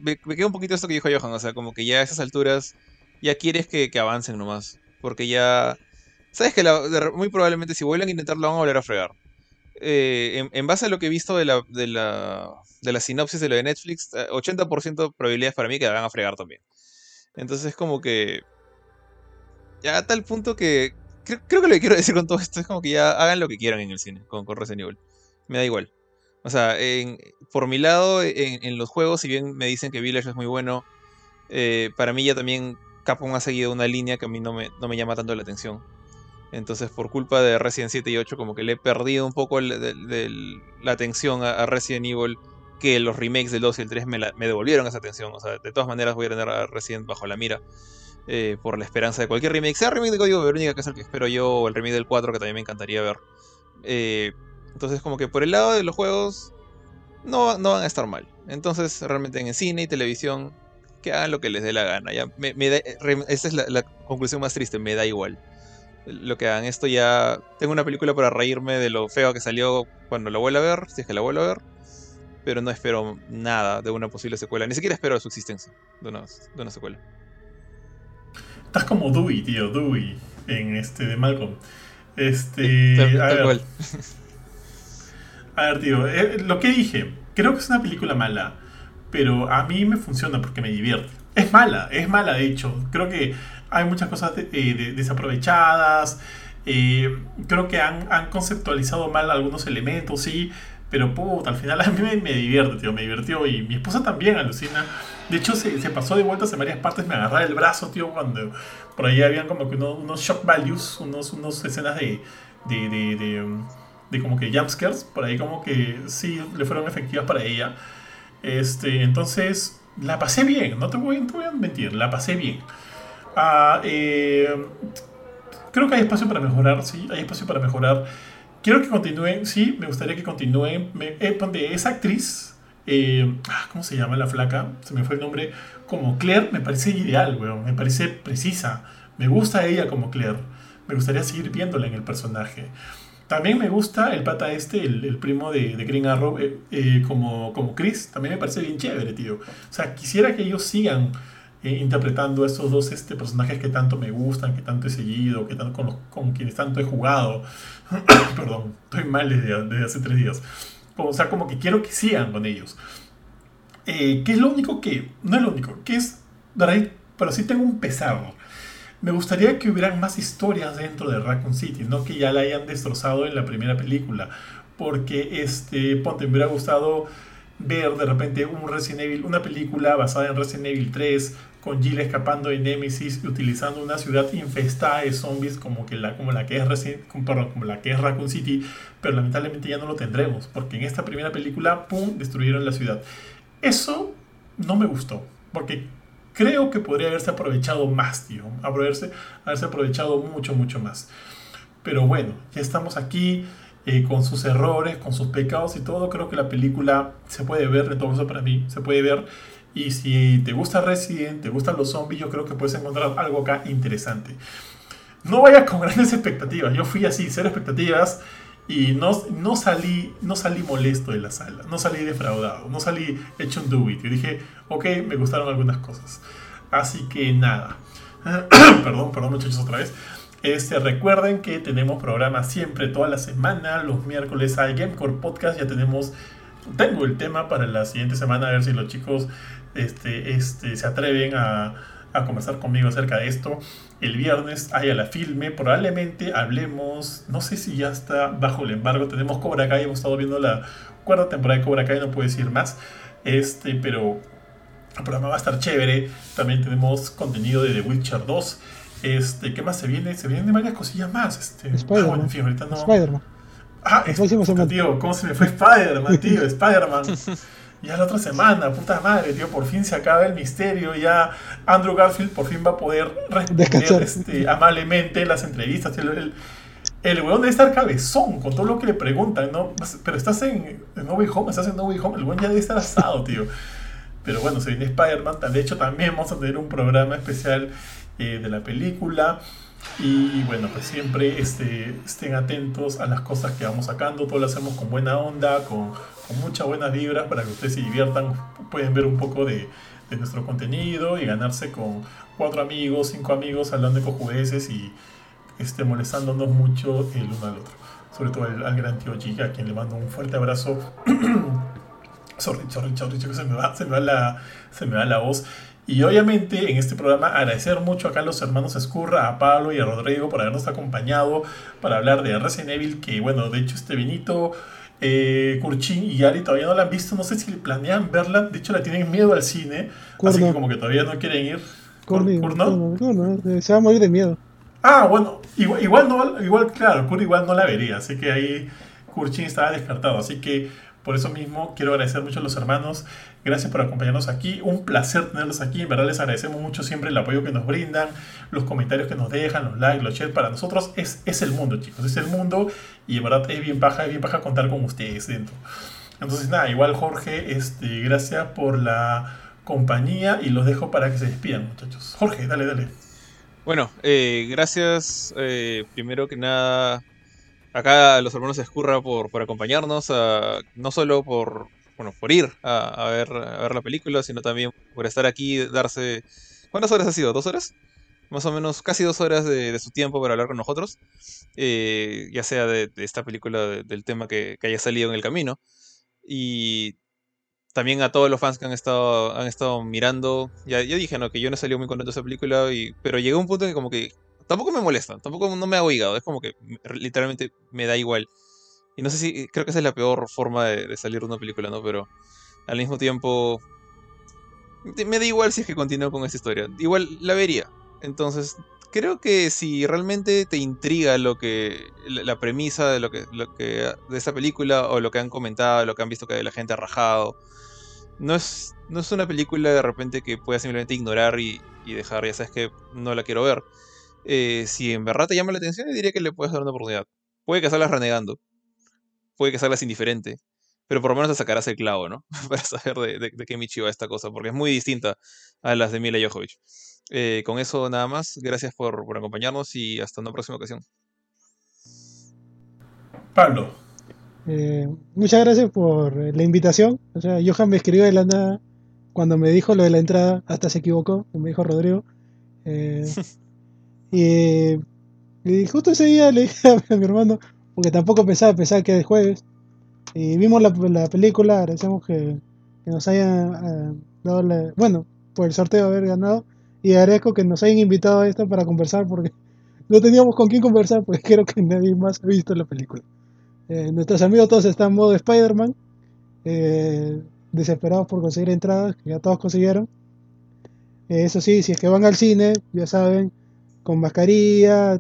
me, queda un poquito esto que dijo Johan. O sea, como que ya a esas alturas ya quieres que, que avancen nomás. Porque ya... Sabes que muy probablemente si vuelven a intentarlo van a volver a fregar. Eh, en, base a lo que he visto de la, de la, de la sinopsis de lo de Netflix, 80% eh, probabilidades para mí que la van a fregar también. Entonces es como que... Ya a tal punto que... Creo, que lo que quiero decir con todo esto es como que ya hagan lo que quieran en el cine con, con Resident Evil. Me da igual. O sea, por mi lado, en, los juegos, si bien me dicen que Village es muy bueno, eh, para mí ya también Capcom ha seguido una línea que a mí no me, no me llama tanto la atención. Entonces, por culpa de Resident 7 y 8, como que le he perdido un poco la atención a, Resident Evil, que los remakes del 2 y el 3 me, devolvieron esa atención. O sea, de todas maneras voy a tener a Resident bajo la mira. Eh, por la esperanza de cualquier remake, sea remake de Código Verónica, que es el que espero yo, o el remake del 4, que también me encantaría ver. Eh, entonces, como que por el lado de los juegos, no, no van a estar mal. Entonces, realmente en el cine y televisión, que hagan lo que les dé la gana. Ya, me, esa es la, conclusión más triste, me da igual. Lo que hagan esto ya. Tengo una película para reírme de lo feo que salió cuando la vuelva a ver, si es que la vuelvo a ver. Pero no espero nada de una posible secuela. Ni siquiera espero su existencia de una, de una secuela. Estás como Dewey, tío, Dewey, en este de Malcolm. Este. a, ver. a ver, tío, eh, lo que dije, creo que es una película mala pero a mí me funciona porque me divierte. Es mala, es mala de hecho. Creo que hay muchas cosas eh, desaprovechadas. Eh, creo que han, conceptualizado mal algunos elementos, sí. Pero puta, al final a mí me, divierte, tío, me divirtió. Y mi esposa también alucina. De hecho, se, pasó de vueltas en varias partes, me agarraba el brazo, tío, cuando por ahí habían como que unos, shock values, unos, unos escenas de, de, de, de como que jumpscares, por ahí como que sí le fueron efectivas para ella. Este, entonces, la pasé bien, no te voy, a mentir, la pasé bien. Ah, eh, creo que hay espacio para mejorar, sí, hay espacio para mejorar. Quiero que continúen, sí, me gustaría que continúen. Me, eh, esa actriz, eh, ah, ¿cómo se llama la flaca? Se me fue el nombre. Como Claire, me parece ideal, weón, me parece precisa. Me gusta ella como Claire. Me gustaría seguir viéndola en el personaje. También me gusta el pata este, el, primo de, de, Green Arrow, eh, eh, como, como Chris. También me parece bien chévere, tío. O sea, quisiera que ellos sigan eh, interpretando estos dos este, personajes que tanto me gustan, que tanto he seguido, que tanto, con, con quienes tanto he jugado. Perdón, estoy mal desde, hace tres días. O sea, como que quiero que sigan con ellos. ¿Qué es lo único que.? No es lo único, que es. Pero sí tengo un pesar me gustaría que hubieran más historias dentro de Raccoon City, no que ya la hayan destrozado en la primera película. Porque, este, ponte, me hubiera gustado ver de repente un Resident Evil, una película basada en Resident Evil 3, con Jill escapando de Nemesis y utilizando una ciudad infestada de zombies como, que la, como, la que es como la que es Raccoon City, pero lamentablemente ya no lo tendremos, porque en esta primera película, ¡pum!, destruyeron la ciudad. Eso no me gustó, porque creo que podría haberse aprovechado más, tío. Haberse, haberse aprovechado mucho, mucho más. Pero bueno, ya estamos aquí eh, con sus errores, con sus pecados y todo. Creo que la película se puede ver, en todo caso para mí, se puede ver. Y si te gusta Resident, te gustan los zombies, yo creo que puedes encontrar algo acá interesante. No vayas con grandes expectativas. Yo fui así, cero expectativas. Y no, no, salí, no salí molesto de la sala, no salí defraudado, no salí hecho un do it. Yo dije, ok, me gustaron algunas cosas. Así que nada. perdón, perdón muchachos otra vez. Este, recuerden que tenemos programas siempre, toda la semana. Los miércoles hay Gamecore Podcast. Ya tenemos, tengo el tema para la siguiente semana. A ver si los chicos este, este, se atreven a, a conversar conmigo acerca de esto el viernes hay a la filme. Probablemente hablemos, no sé si ya está bajo el embargo. Tenemos Cobra Kai, hemos estado viendo la cuarta temporada de Cobra Kai, no puedo decir más. Este, pero el programa va a estar chévere. También tenemos contenido de The Witcher 2. Este, ¿qué más se viene? Se vienen varias cosillas más. Este, Spider-Man. Ah, bueno, no. Spider-Man. Ah, tío, ¿cómo se me fue Spider-Man, tío? Spider-Man. Ya la otra semana, puta madre, tío, por fin se acaba el misterio. Ya Andrew Garfield por fin va a poder responder este, amablemente las entrevistas. El, el, el weón debe estar cabezón con todo lo que le preguntan, ¿no? Pero estás en, No Way Home, estás en No Way Home, el weón ya debe estar asado, tío. Pero bueno, se viene Spider-Man. De hecho, también vamos a tener un programa especial eh, de la película. Y bueno, pues siempre este, estén atentos a las cosas que vamos sacando. Todo lo hacemos con buena onda, con, muchas buenas vibras para que ustedes se diviertan. Pueden ver un poco de, nuestro contenido y ganarse con cuatro amigos, cinco amigos hablando de cojudeces y este, molestándonos mucho el uno al otro. Sobre todo al gran tío Giga, a quien le mando un fuerte abrazo. sorry, sorry, sorry, que se me va, se me va, se me va la voz. Y obviamente en este programa agradecer mucho acá a los hermanos Escurra, a Pablo y a Rodrigo por habernos acompañado para hablar de Resident Evil, que bueno, de hecho este Benito eh, Kurchin y Ari todavía no la han visto, no sé si planean verla, de hecho la tienen miedo al cine, así que como que todavía no quieren ir. no? se va a morir de miedo. Ah, bueno, igual, igual, no, igual claro, Kurt igual no la vería, así que ahí Kurchin estaba descartado, así que por eso mismo quiero agradecer mucho a los hermanos. Gracias por acompañarnos aquí. Un placer tenerlos aquí. En verdad les agradecemos mucho siempre el apoyo que nos brindan, los comentarios que nos dejan, los likes, los chats. Para nosotros es, es el mundo, chicos. Es el mundo y en verdad es bien paja, es bien paja contar con ustedes dentro. Entonces nada, igual Jorge, este, gracias por la compañía y los dejo para que se despidan, muchachos. Jorge, dale, dale. Bueno, eh, gracias. Eh, primero que nada, acá a los hermanos Escurra por, por acompañarnos, no solo por, bueno, por ir a, ver, a ver la película, sino también por estar aquí, darse... ¿Cuántas horas ha sido? ¿Dos horas? Más o menos casi dos horas de, su tiempo para hablar con nosotros, eh, ya sea de, esta película, del tema que, que, haya salido en el camino. Y también a todos los fans que han estado, han estado mirando. Ya, yo dije, no, que yo no salió muy contento de esa película, y, pero llegó un punto en que como que tampoco me molesta, tampoco no me hago hígado, es como que literalmente me da igual. Y no sé si, creo que esa es la peor forma de, salir de una película, ¿no? Pero al mismo tiempo, me da igual si es que continúo con esta historia. Igual la vería. Entonces, creo que si realmente te intriga lo que la premisa de lo que, lo que de esta película o lo que han comentado, lo que han visto que la gente ha rajado, no es no es una película de repente que puedas simplemente ignorar y, y dejar, ya sabes que no la quiero ver. Eh, si en verdad te llama la atención, diría que le puedes dar una oportunidad. Puede que salgas renegando, puede que salgas indiferente, pero por lo menos te sacarás el clavo, ¿no? Para saber de, de, qué Michi va esta cosa, porque es muy distinta a las de Mila Jojovic. Eh, con eso nada más, gracias por, por acompañarnos y hasta una próxima ocasión. Pablo. Eh, muchas gracias por la invitación. O sea, Johan me escribió de la nada cuando me dijo lo de la entrada, hasta se equivocó, me dijo Rodrigo. Eh, Y, justo ese día le dije a mi hermano, porque tampoco pensaba, pensaba que era jueves. Y vimos la, la película, agradecemos que, nos hayan eh, dado la, bueno, por el sorteo haber ganado. Y agradezco que nos hayan invitado a esto para conversar, porque no teníamos con quién conversar, porque creo que nadie más ha visto la película. Eh, nuestros amigos todos están en modo Spider-Man, eh, desesperados por conseguir entradas, que ya todos consiguieron. eso sí, si es que van al cine, ya saben, con mascarilla.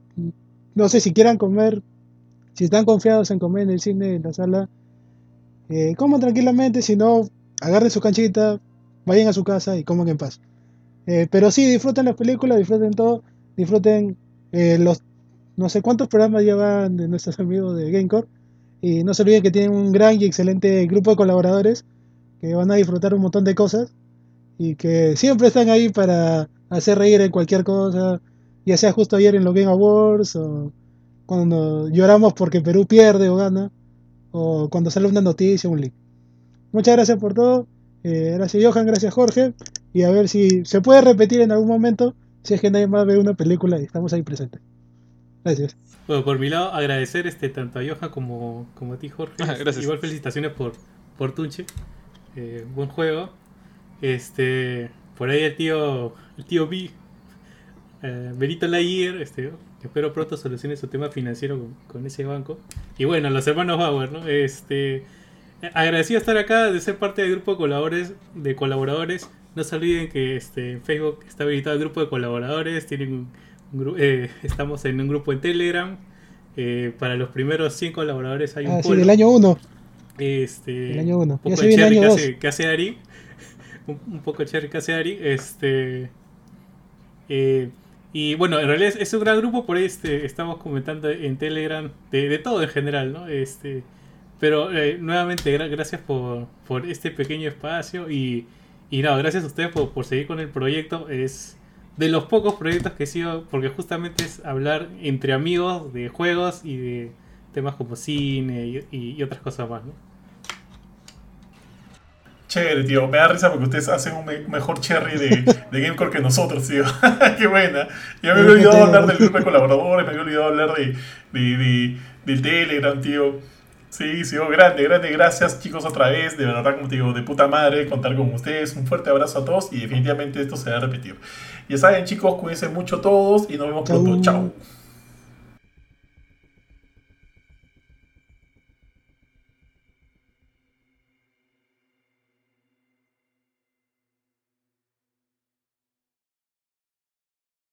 No sé si quieran comer, si están confiados en comer en el cine, en la sala, eh, coman tranquilamente, si no, agarren su canchita, vayan a su casa y coman en paz. Eh, pero sí, disfruten las películas, disfruten todo, disfruten eh, los no sé cuántos programas llevan de nuestros amigos de Gamecore. Y no se olviden que tienen un gran y excelente grupo de colaboradores que van a disfrutar un montón de cosas y que siempre están ahí para hacer reír en cualquier cosa, ya sea justo ayer en los Game Awards, o cuando lloramos porque Perú pierde o gana, o cuando sale una noticia, un link. Muchas gracias por todo. Eh, gracias Johan, gracias Jorge. Y a ver si se puede repetir en algún momento, si es que nadie más ve una película y estamos ahí presentes. Gracias. Bueno, por mi lado, agradecer este, tanto a Johan como, como a ti, Jorge. Ah, gracias. Igual felicitaciones por, por Tunche. Eh, buen juego. Este, por ahí el tío, el tío B eh, Benito Laguier, este, espero pronto solucione su tema financiero con, ese banco. Y bueno, los hermanos Bauer, ¿no? Este, agradecido estar acá, de ser parte del grupo de colaboradores. De colaboradores. No se olviden que este, en Facebook está habilitado el grupo de colaboradores. Tienen eh, estamos en un grupo en Telegram. Eh, para los primeros 100 colaboradores hay un ah, sí, del año 1. Este, el año 1. Un poco de cherry que hace, que hace, Ari. un, un, poco de cherry que hace Ari. Este. Eh, y bueno, en realidad es, un gran grupo, por ahí este, estamos comentando en Telegram de, todo en general, ¿no? Este, pero eh, nuevamente, gracias por, por, este pequeño espacio y, y no, gracias a ustedes por, por, seguir con el proyecto. Es de los pocos proyectos que he sido, porque justamente es hablar entre amigos de juegos y de temas como cine y otras cosas más, ¿no? Chévere, tío. Me da risa porque ustedes hacen un mejor cherry de, de Gamecore que nosotros, tío. Qué buena. Ya me había olvidado hablar del grupo de colaboradores, me había olvidado hablar de, de, del Telegram, tío. Sí, sí, oh, grande, grande. Gracias, chicos, otra vez. De verdad, como te digo, de puta madre contar con ustedes. Un fuerte abrazo a todos y definitivamente esto se va a repetir. Ya saben, chicos, cuídense mucho todos y nos vemos pronto. Chao.